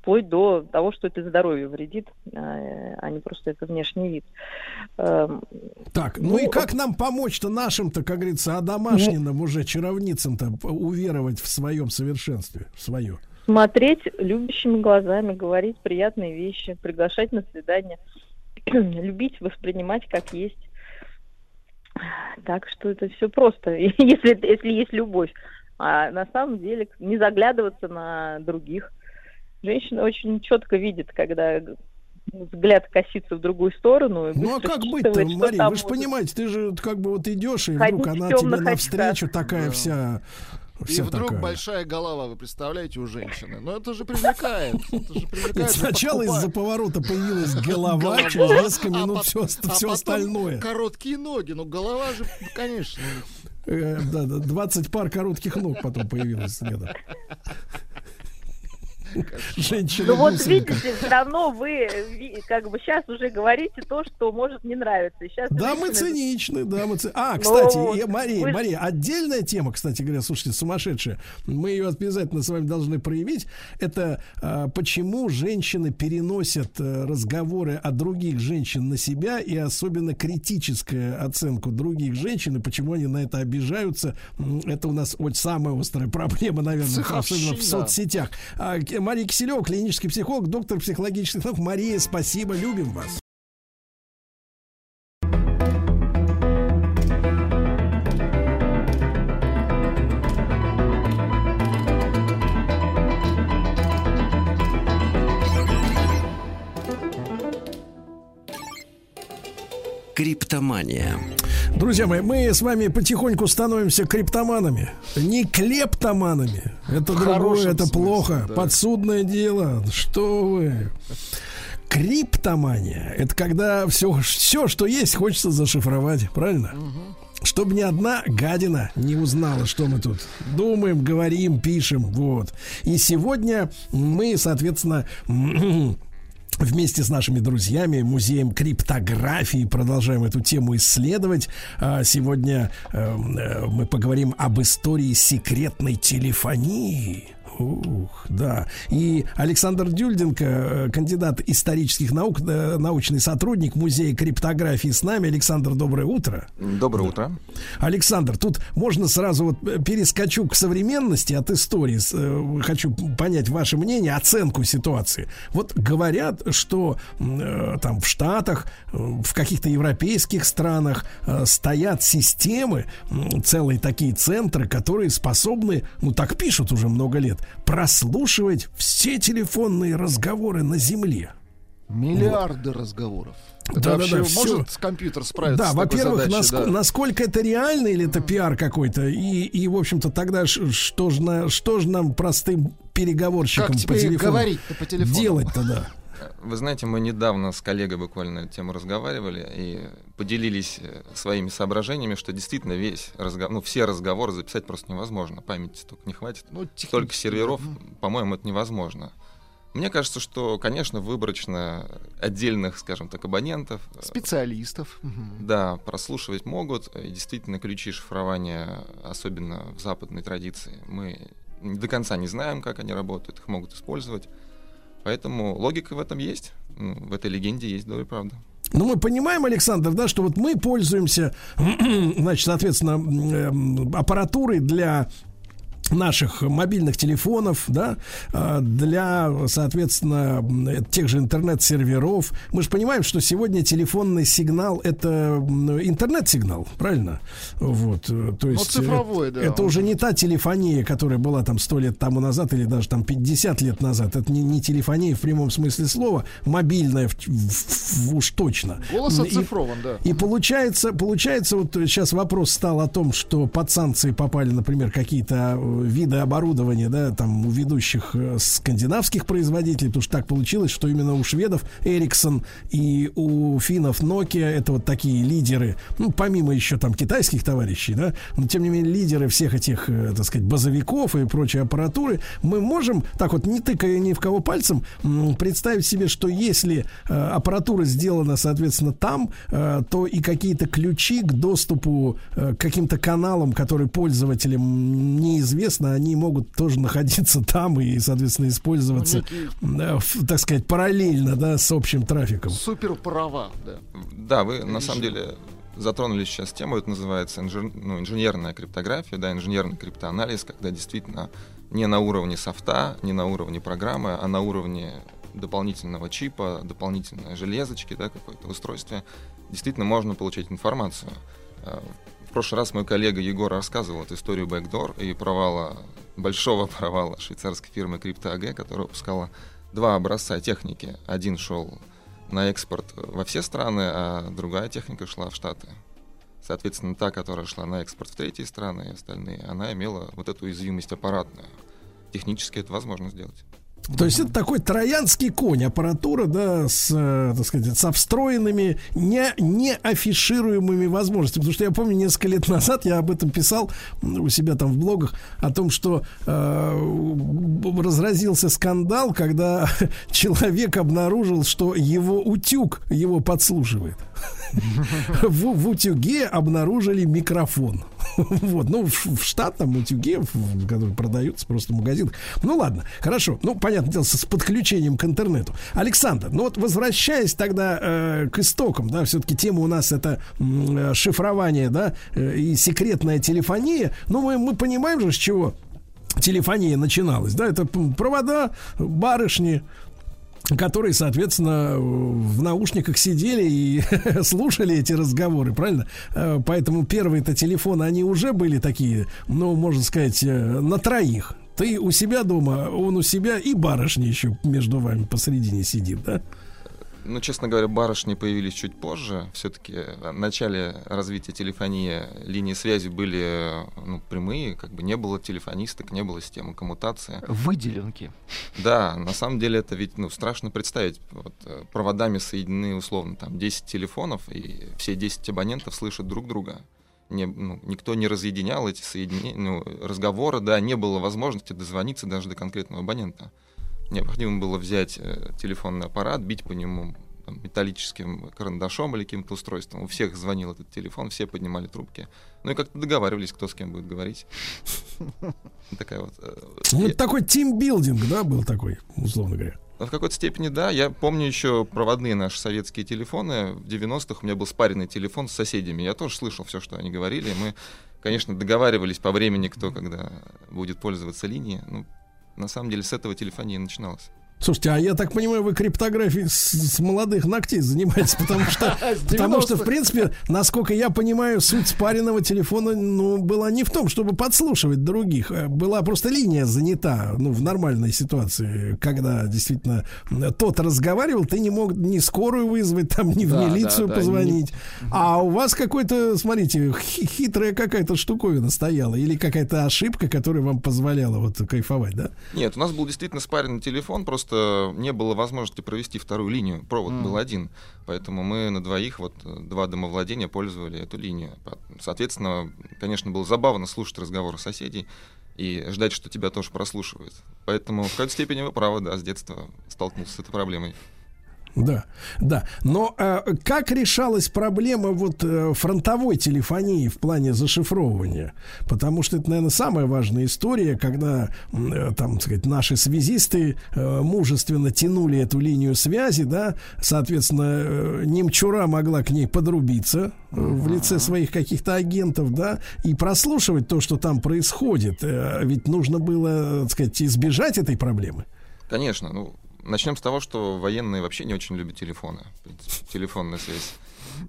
вплоть до того, что это здоровью вредит, а, а не просто это внешний вид. Эм, Так, ну, и как нам помочь-то нашим-то, как говорится, одомашненным уже чаровницам-то уверовать в своем совершенстве, в свое? смотреть любящими глазами, говорить приятные вещи, приглашать на свидание, (clears throat) любить, воспринимать как есть. Так что это все просто, (laughs) если, если есть любовь. А на самом деле не заглядываться на других. Женщина очень четко видит, когда взгляд косится в другую сторону. И Ну а как быть-то, Мария? Вы же понимаете, ты же как бы вот идешь, и Ходить вдруг она тебе навстречу очках. такая Да. вся... И вся вдруг такая. большая голова, вы представляете, у женщины. Но это же привлекает. Это же привлекает. Нет, сначала из-за поворота появилась (laughs) голова, через несколько а минут пот- все, а все потом остальное. Короткие ноги, ну голова же, конечно. Э, да, да, 20 пар коротких ног потом появилось следом. Женщина Ну вот видите, все равно вы как бы сейчас уже говорите то, что может не нравиться. Сейчас Да, мы женщины- циничны, да, мы ци- А, Ну кстати, и, Мария, вы Мария, отдельная тема, кстати говоря, слушайте, сумасшедшая. Мы ее обязательно с вами должны проявить. Это а, почему женщины переносят э, разговоры о других женщин на себя и особенно критическую оценку других женщин, и почему они на это обижаются. Это у нас вот самая острая проблема, наверное, особенно в соцсетях. А, Мария Киселева, клинический психолог, доктор психологических наук. Мария, спасибо, любим вас. Криптомания. Друзья мои, мы с вами потихоньку становимся криптоманами. Не клептоманами. Это другое, это смысле, плохо. да. Подсудное дело. Что вы? Криптомания – это когда все, все, что есть, хочется зашифровать, правильно? Чтобы ни одна гадина не узнала, что мы тут думаем, говорим, пишем. Вот. И сегодня мы, соответственно, Вместе с нашими друзьями, музеем криптографии, продолжаем эту тему исследовать. А Сегодня э, э, мы поговорим об истории секретной телефонии. Ух, да. И Александр Дюльденко, э, кандидат исторических наук, э, научный сотрудник Музея криптографии с нами. Александр, доброе утро. Доброе утро. Александр, тут можно сразу вот э, перескочу к современности от истории. Хочу понять ваше мнение, оценку ситуации. Вот говорят, что там в Штатах, в каких-то европейских странах стоят системы, целые такие центры, которые способны, ну так пишут уже много лет, прослушивать все телефонные разговоры на Земле. Миллиарды разговоров. Это Да-да-да, вообще всё. может компьютер справиться Да, с такой во-первых, задачей, наско- да. насколько это реально или это пиар какой-то, и, и в общем-то, тогда ш- что же на, что ж нам простым переговорщикам Как по телефону говорить-то по телефону? делать-то, да? Вы знаете, мы недавно с коллегой буквально эту тему разговаривали и поделились э, своими соображениями, что действительно весь разговор, ну, все разговоры записать просто невозможно. Памяти столько не хватит. Ну, технически, серверов, да. по-моему, это невозможно. Мне кажется, что, конечно, выборочно отдельных, скажем так, абонентов, э, Специалистов. Да, прослушивать могут. И действительно, ключи шифрования, особенно в западной традиции, мы до конца не знаем, как они работают, их могут использовать. Поэтому логика в этом есть. Ну, в этой легенде есть доля правды. Ну, мы понимаем, Александр, да, что вот мы пользуемся, (clears throat) значит, соответственно, м, аппаратурой для наших мобильных телефонов, да, а, для, соответственно, тех же интернет-серверов. Мы же понимаем, что сегодня телефонный сигнал это интернет-сигнал, правильно? Вот, э, то есть Ну, цифровой, э, да. это уже не та телефония, которая была там сто лет тому назад или даже там 50 лет назад. Это не, не телефония в прямом смысле слова, мобильная в- в- в- уж точно. Голос И- оцифрован, да. и получается, получается, вот сейчас вопрос стал о том, что под санкции попали, например, какие-то э, виды оборудования, да, там у ведущих э, скандинавских производителей, потому что так получилось, что именно у шведов Ericsson и у финнов Nokia это вот такие лидеры, ну, помимо еще там китайских товарищей, да, но тем не менее лидеры всех этих, э, так сказать, базовиков и прочей аппаратуры, мы можем, так вот, не тыкая ни в кого пальцем, представить себе, что если э, аппаратура сделана, соответственно, там, то и какие-то ключи к доступу к каким-то каналам, которые пользователям неизвестно, они могут тоже находиться (laughs) там и, соответственно, использоваться, Ну, э, в, так сказать, параллельно, да, с общим трафиком. Супер права, да. Да, вы на самом деле затронули сейчас тему, это называется инжир- ну, инженерная криптография, да, инженерный криптоанализ, когда действительно не на уровне софта, не на уровне программы, а на уровне дополнительного чипа, дополнительной железочки, да, какой-то в устройстве, действительно можно получить информацию. Прошлый раз мой коллега Егор рассказывал эту историю Backdoor и провала, большого (laughs) провала швейцарской фирмы CryptoAG, которая выпускала два образца техники. Один шел на экспорт во все страны, а другая техника шла в Штаты. Соответственно, та, которая шла на экспорт в третьи страны и остальные, она имела вот эту уязвимость аппаратную. Технически это возможно сделать. То есть это такой троянский конь, аппаратура, да, с, э, так сказать, со встроенными, не, не афишируемыми возможностями. Потому что я помню, несколько лет назад я об этом писал у себя там в блогах, о том, что э, разразился скандал, когда (laughs) человек обнаружил, что его утюг его подслушивает. В, в утюге обнаружили микрофон. (laughs) Вот, ну, в, в штатном утюге, в- который продается просто в магазинах. Ну, ладно, хорошо. Ну, понятное дело, с, подключением к интернету. Александр, ну вот возвращаясь тогда э, к истокам, да, все-таки тема у нас это э, шифрование, да, э, и секретная телефония. Ну, мы, мы понимаем же, с чего телефония начиналась, да, это провода, барышни, которые, соответственно, в наушниках сидели и (laughs) слушали эти разговоры, правильно? Э, Поэтому первые-то телефоны, они уже были такие, ну, можно сказать, э, на троих. Ты у себя дома, он у себя, и барышня еще между вами посередине сидит, да? Ну, честно говоря, барышни появились чуть позже. Все-таки в начале развития телефонии линии связи были ну, прямые, как бы не было телефонисток, не было системы коммутации. Выделенки. Да, на самом деле это ведь ну, страшно представить. Вот, э, проводами соединены условно там 10 телефонов, и все 10 абонентов слышат друг друга. Не, ну, никто не разъединял эти соединения, ну, разговоры, да, не было возможности дозвониться даже до конкретного абонента. Необходимо было взять э, телефонный аппарат, бить по нему там, металлическим карандашом или каким-то устройством. У всех звонил этот телефон, все поднимали трубки. Ну и как-то договаривались, кто с кем будет говорить. (laughs) Такая вот. э, Ну, такой тимбилдинг, да, был такой, условно говоря. Ну, в какой-то степени, да. Я помню еще проводные наши советские телефоны. В 90-х у меня был спаренный телефон с соседями. Я тоже слышал все, что они говорили. Мы, конечно, договаривались по времени, кто когда будет пользоваться линией. Ну, на самом деле, с этого телефония начиналось. Слушайте, а я так понимаю, вы криптографией с, с молодых ногтей занимаетесь, потому что, (laughs) потому что, в принципе, насколько я понимаю, суть спаренного телефона, ну, была не в том, чтобы подслушивать других, а была просто линия занята, ну, в нормальной ситуации, когда действительно тот разговаривал, ты не мог ни скорую вызвать, там, ни в Да, милицию да, да, позвонить, а у вас какой-то, смотрите, хи- хитрая какая-то штуковина стояла, или какая-то ошибка, которая вам позволяла вот кайфовать, да? Нет, у нас был действительно спаренный телефон, просто не было возможности провести вторую линию. Провод М. был один. Поэтому мы на двоих, вот э, два домовладения, пользовали эту линию. Соответственно, конечно, было забавно слушать разговоры соседей и ждать, что тебя тоже прослушивают. Поэтому в какой-то степени вы правы, да, с детства столкнулся с этой проблемой. Да, да. Но э, как решалась проблема вот э, фронтовой телефонии в плане зашифровывания? Потому что это, наверное, самая важная история, когда э, там, так сказать, наши связисты э, мужественно тянули эту линию связи, да, соответственно, э, немчура могла к ней подрубиться э, в лице своих каких-то агентов, да, и прослушивать то, что там происходит. Э, ведь нужно было, так сказать, избежать этой проблемы. Конечно, ну, начнем с того, что военные вообще не очень любят телефоны. Телефонная связь,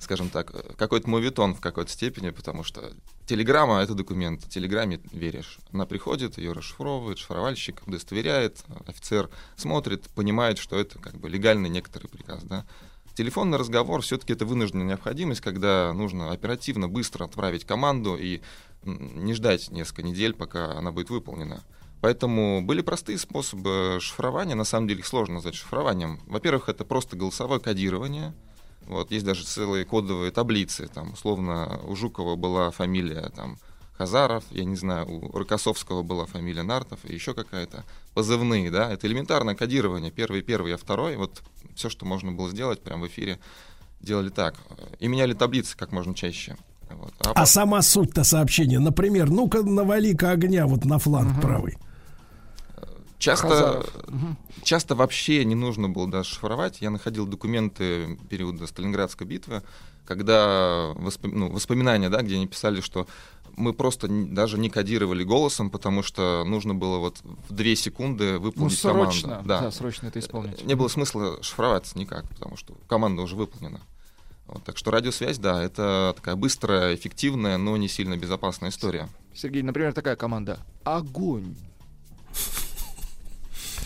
скажем так, э, какой-то мовитон в какой-то степени, потому что телеграмма — это документ, телеграмме веришь. Она приходит, ее расшифровывает, шифровальщик удостоверяет, офицер смотрит, понимает, что это как бы легальный некоторый приказ, да. Телефонный разговор все-таки это вынужденная необходимость, когда нужно оперативно, быстро отправить команду и не ждать несколько недель, пока она будет выполнена. Поэтому были простые способы шифрования, на самом деле их сложно назвать шифрованием. Во-первых, это просто голосовое кодирование. Вот, есть даже целые кодовые таблицы. Там, условно, у Жукова была фамилия там, Хазаров, я не знаю, у Рокоссовского была фамилия Нартов и еще какая-то. Позывные, да, это элементарное кодирование. Первый, первый, а второй. Вот все, что можно было сделать прямо в эфире, делали так. И меняли таблицы как можно чаще. Вот. А А сама суть-то сообщения, например, ну-ка навали-ка огня вот на фланг правый. Часто, Хазаров. Часто вообще не нужно было даже шифровать. Я находил документы периода Сталинградской битвы, когда воспом- ну, воспоминания, да, где они писали, что мы просто даже не кодировали голосом, потому что нужно было вот в две секунды Ну, выполнить срочно. команду. Да. срочно это исполнить. Не было смысла шифроваться никак, потому что команда уже выполнена. Вот, так что радиосвязь, да, это такая быстрая, эффективная, но не сильно безопасная история. Сергей, например, такая команда. Огонь.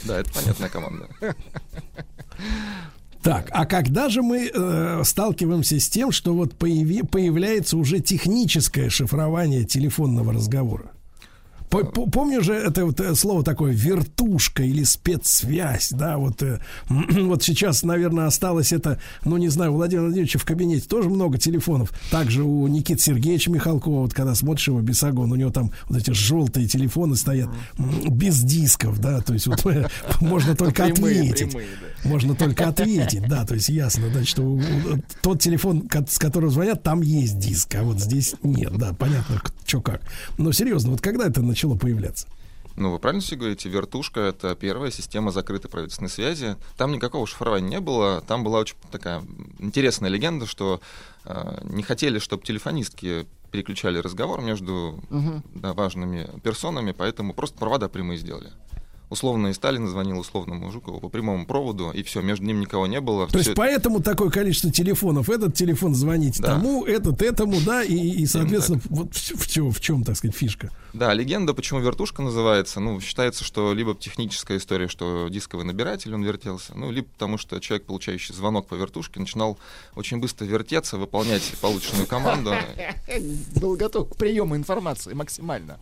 Да, это понятная команда. Так, а когда же мы э, сталкиваемся с тем, что вот появи- появляется уже техническое шифрование телефонного разговора? По- по- Помню же это вот э, слово такое вертушка или спецсвязь, да, вот, э, (clears throat) вот сейчас, наверное, осталось это, ну, не знаю, у Владимира Владимировича в кабинете тоже много телефонов, также у Никиты Сергеевича Михалкова, вот когда смотришь его бесогон, у него там вот эти желтые телефоны стоят без дисков, да, то есть вот э, (laughs) можно только ответить. Можно только ответить, да, то есть ясно, да, что тот телефон, с которого звонят, там есть диск, а вот здесь нет, да, понятно, что как. Но серьезно, вот когда это начало появляться? Ну, вы правильно все говорите, вертушка — это первая система закрытой правительственной связи. Там никакого шифрования не было. Там была очень такая интересная легенда, что э, не хотели, чтобы телефонистки переключали разговор между Мгм. да, важными персонами, поэтому просто провода прямые сделали. Условно и Сталин звонил условному Жукову по прямому проводу, и все, между ним никого не было. То есть Всё- поэтому такое количество телефонов. Этот телефон звонить Да. тому, этот этому, да, и, и соответственно, вот в, в чем, в чем, так сказать, фишка. Да, легенда, почему вертушка называется, ну, считается, что либо техническая история, что дисковый набиратель, он вертелся, ну, либо потому, что человек, получающий звонок по вертушке, начинал очень быстро вертеться, выполнять полученную команду. (laughs) Был готов к приему информации максимально.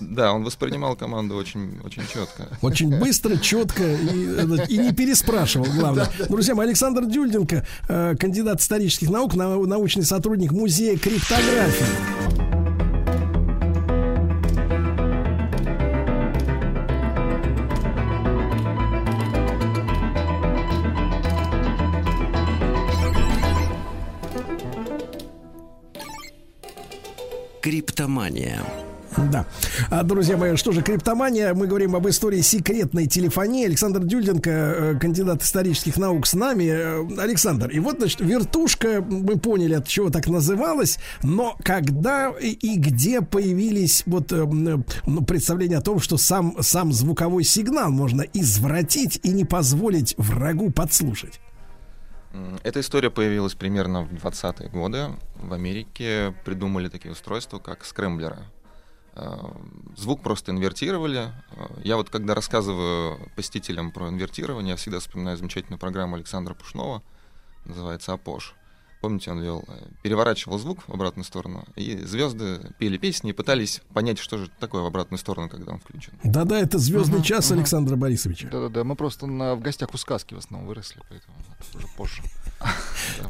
Да, он воспринимал команду очень, очень четко. Очень быстро, четко и, э, и не переспрашивал, главное. Друзья мои, Александр Дюльденко, э, кандидат исторических наук, нау- научный сотрудник музея криптографии. Криптомания. Да. А, друзья мои, что же, криптомания. Мы говорим об истории секретной телефонии. Александр Дюльденко, э, кандидат исторических наук с нами. Э, Александр, и вот, значит, вертушка, мы поняли, от чего так называлась, но когда и, где появились вот э, ну, представления о том, что сам, сам звуковой сигнал можно извратить и не позволить врагу подслушать? Эта история появилась примерно в 20-е годы. В Америке придумали такие устройства, как скрэмблеры. Э, Звук просто инвертировали. Э, Я вот когда рассказываю посетителям про инвертирование, я всегда вспоминаю замечательную программу Александра Пушнова, называется «Апош». Помните, он вел, э, переворачивал звук в обратную сторону, и звезды пели песни и пытались понять, что же такое в обратную сторону, когда он включен. Да-да, это звездный Мгм, час мгм. Александра Борисовича. Да-да-да, мы просто на, в гостях у сказки в основном выросли, поэтому это уже позже.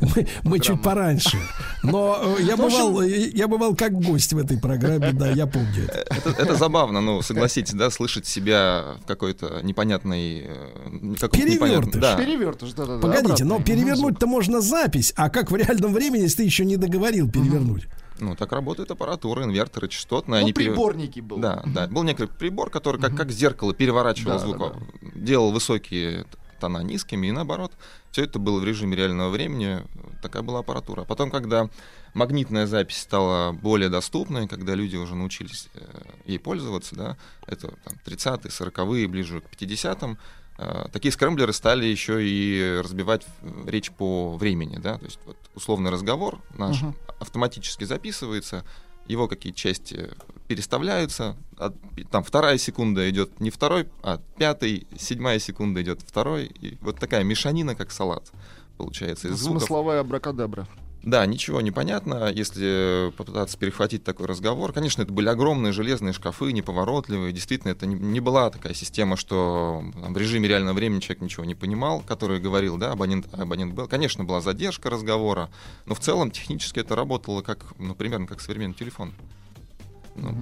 Мы, мы чуть пораньше. Но э, я Ну, общем- бывал, э, я бывал как гость в этой программе, да, я помню это. Забавно, ну, согласитесь, да, слышать себя в какой-то непонятной... э, Перевертыш. Да. Перевертыш, да-да-да. Погодите, но перевернуть-то можно запись, а как в реальном времени, если ты еще не договорил перевернуть? Ну, так работает аппаратура, инверторы частотные. Ну, они приборники был. Да, да. Был некий прибор, который как, как зеркало переворачивал Да, звук, да, делал высокие тона низкими, и наоборот. Все это было в режиме реального времени. Такая была аппаратура. А потом, когда магнитная запись стала более доступной, когда люди уже научились э, ей пользоваться, да, это там, 30-е, 40-е, ближе к 50-м, э, такие скрэмблеры стали еще и разбивать э, речь по времени, да, то есть вот условный разговор наш Мгм. автоматически записывается, его какие части переставляются, от- там вторая секунда идет не второй, а пятый, седьмая секунда идет второй, и вот такая мешанина, как салат, получается из звуков. Смысловая абракадабра. Да, ничего не понятно, если попытаться перехватить такой разговор. Конечно, это были огромные железные шкафы, неповоротливые. Действительно, это не, не была такая система, что там, в режиме реального времени человек ничего не понимал, который говорил, да, абонент, абонент был. Конечно, была задержка разговора, но в целом технически это работало как, ну, примерно как современный телефон. Ну.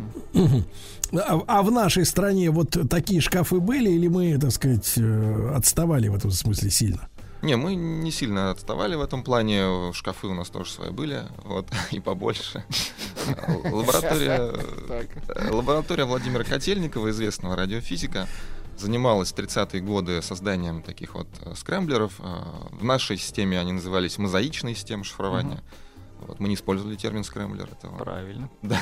А, а в нашей стране вот такие шкафы были, или мы, так сказать, э, отставали в этом смысле сильно? Не, мы не сильно отставали в этом плане. Шкафы у нас тоже свои были, вот, (laughs) и побольше. (laughs) Лаборатория, лаборатория Владимира Котельникова, известного радиофизика, занималась в 30-е годы созданием таких вот э, скрэмблеров. Э, В нашей системе они назывались мозаичной системой шифрования. Вот, мы не использовали термин скрэмблер этого. Правильно. (laughs) Да.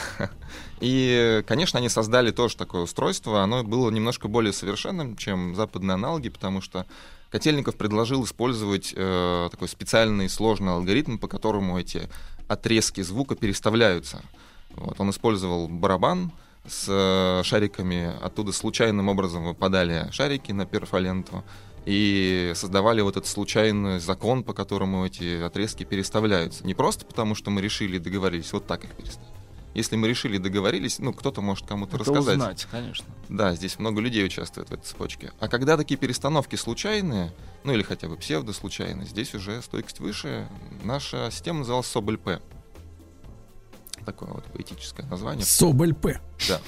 И, конечно, они создали тоже такое устройство. Оно было немножко более совершенным, чем западные аналоги, потому что Котельников предложил использовать э, такой специальный сложный алгоритм, по которому эти отрезки звука переставляются. Вот, он использовал барабан с э, шариками, оттуда случайным образом выпадали шарики на перфоленту и создавали вот этот случайный закон, по которому эти отрезки переставляются. Не просто потому, что мы решили и договорились вот так их переставить. Если мы решили и договорились, ну, кто-то может кому-то Это рассказать. узнать, конечно. Да, здесь много людей участвует в этой цепочке. А когда такие перестановки случайные, ну или хотя бы псевдослучайные, здесь уже стойкость выше. Наша система называлась Соболь-П. Такое вот поэтическое название. Соболь П. Да.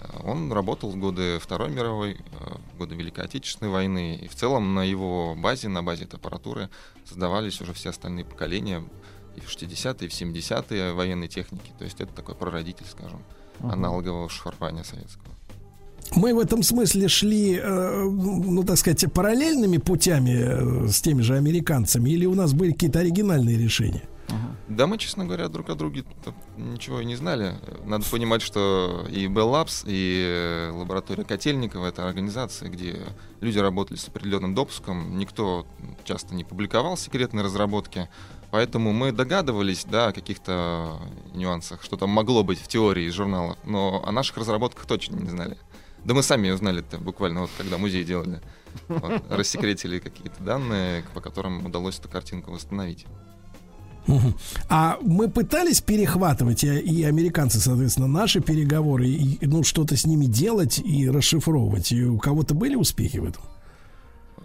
Э, Он работал в годы Второй мировой, э, в годы Великой Отечественной войны. И в целом на его базе, на базе этой аппаратуры создавались уже все остальные поколения и в 60-е, и в 70-е военной техники. То есть это такой прародитель, скажем, Мгм. аналогового шифрования советского. Мы в этом смысле шли, э, ну, так сказать, параллельными путями э, с теми же американцами, или у нас были какие-то оригинальные решения? Да, мы, честно говоря, друг о друге ничего и не знали. Надо понимать, что и Bell Labs, и э, лаборатория Котельникова — это организации, где люди работали с определенным допуском. Никто часто не публиковал секретные разработки. Поэтому мы догадывались, да, о каких-то нюансах, что там могло быть в теории из журналов, но о наших разработках точно не знали. Да мы сами узнали-то буквально вот когда музей делали. Вот, (laughs) рассекретили какие-то данные, по которым удалось эту картинку восстановить. А мы пытались перехватывать, и, и американцы, соответственно, наши переговоры, и, ну, что-то с ними делать и расшифровывать. И у кого-то были успехи в этом?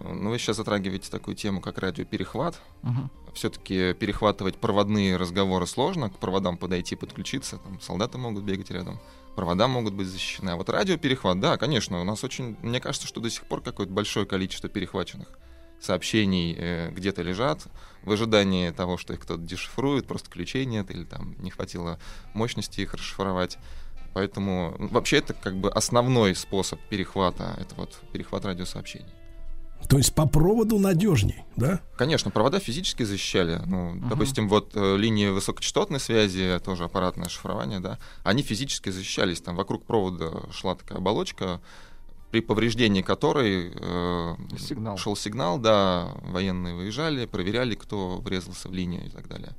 Ну, вы сейчас затрагиваете такую тему, как радиоперехват. Мгм. Все-таки перехватывать проводные разговоры сложно, к проводам подойти, подключиться, там солдаты могут бегать рядом, провода могут быть защищены. А вот радиоперехват, да, конечно, у нас очень, мне кажется, что до сих пор какое-то большое количество перехваченных сообщений э, где-то лежат в ожидании того, что их кто-то дешифрует, просто ключей нет или там не хватило мощности их расшифровать. Поэтому вообще это как бы основной способ перехвата, это вот перехват радиосообщений. То есть по проводу надежней, да? Конечно, провода физически защищали. Ну, допустим, вот э, линии высокочастотной связи, тоже аппаратное шифрование, да, они физически защищались. Там вокруг провода шла такая оболочка, при повреждении которой э, Сигнал. шел сигнал, да, военные выезжали, проверяли, кто врезался в линию и так далее.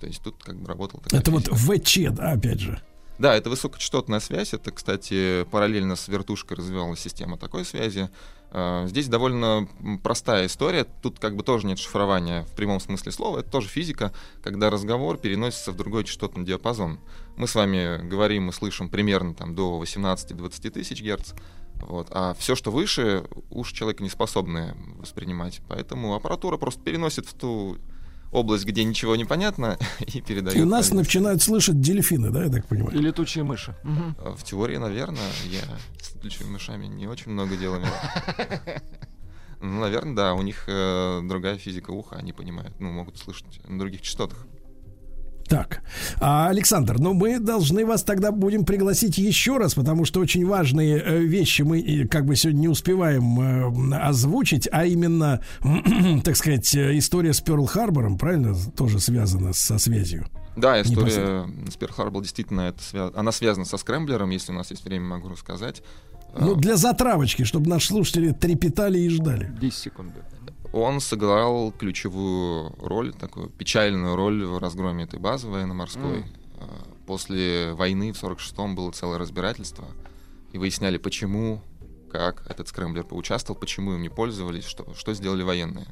То есть тут как бы работал такая Это вот физика. ВЧ, да, опять же. Да, это высокочастотная связь. Это, кстати, параллельно с вертушкой развивалась система такой связи. Э, Здесь довольно простая история. Тут как бы тоже нет шифрования в прямом смысле слова. Это тоже физика, когда разговор переносится в другой частотный диапазон. Мы с вами говорим и слышим примерно там, до 18-20 тысяч герц. Вот. А все, что выше, уши человека не способны воспринимать. Поэтому аппаратура просто переносит в ту область, где ничего не понятно, (laughs) и передает. И нас начинают слышать дельфины, да, я так понимаю? И летучие мыши. Э, В теории, наверное, я с летучими мышами не очень много дел имел. (laughs) Ну, наверное, да, у них э, другая физика уха, они понимают, ну, могут слышать на других частотах. Так, а, Александр, ну мы должны вас тогда будем пригласить еще раз, потому что очень важные э, вещи мы э, как бы сегодня не успеваем э, озвучить, а именно, (clears throat) так сказать, история с Перл-Харбором, правильно, тоже связана со связью. Да, история с Перл Харбор действительно это свя- она связана со скрэмблером, если у нас есть время, могу рассказать. Ну, для затравочки, чтобы наши слушатели трепетали и ждали. 10 секунд. Он сыграл ключевую роль, такую печальную роль в разгроме этой базы военно-морской. Э, После войны в 46-м было целое разбирательство, и выясняли, почему, как этот скрэмблер поучаствовал, почему им не пользовались, что, что сделали военные.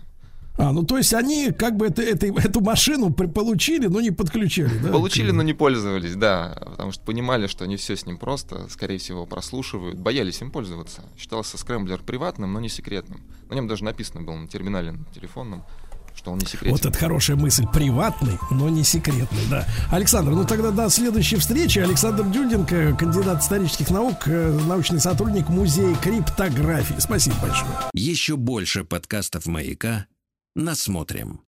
А, ну то есть они как бы это, это- эту машину при- получили, но не подключили, да? Получили, но не пользовались, да, потому что понимали, что не все с ним просто, скорее всего, прослушивают, боялись им пользоваться. Считался скрэмблер приватным, но не секретным. На нем даже написано было на терминале на телефонном, что он не секретен. Вот это хорошая мысль. Приватный, но не секретный, да. Александр, ну тогда до следующей встречи. Александр Дюденко, кандидат исторических наук, э, научный сотрудник музея криптографии. Спасибо большое. Еще больше подкастов «Маяка» насмотрим.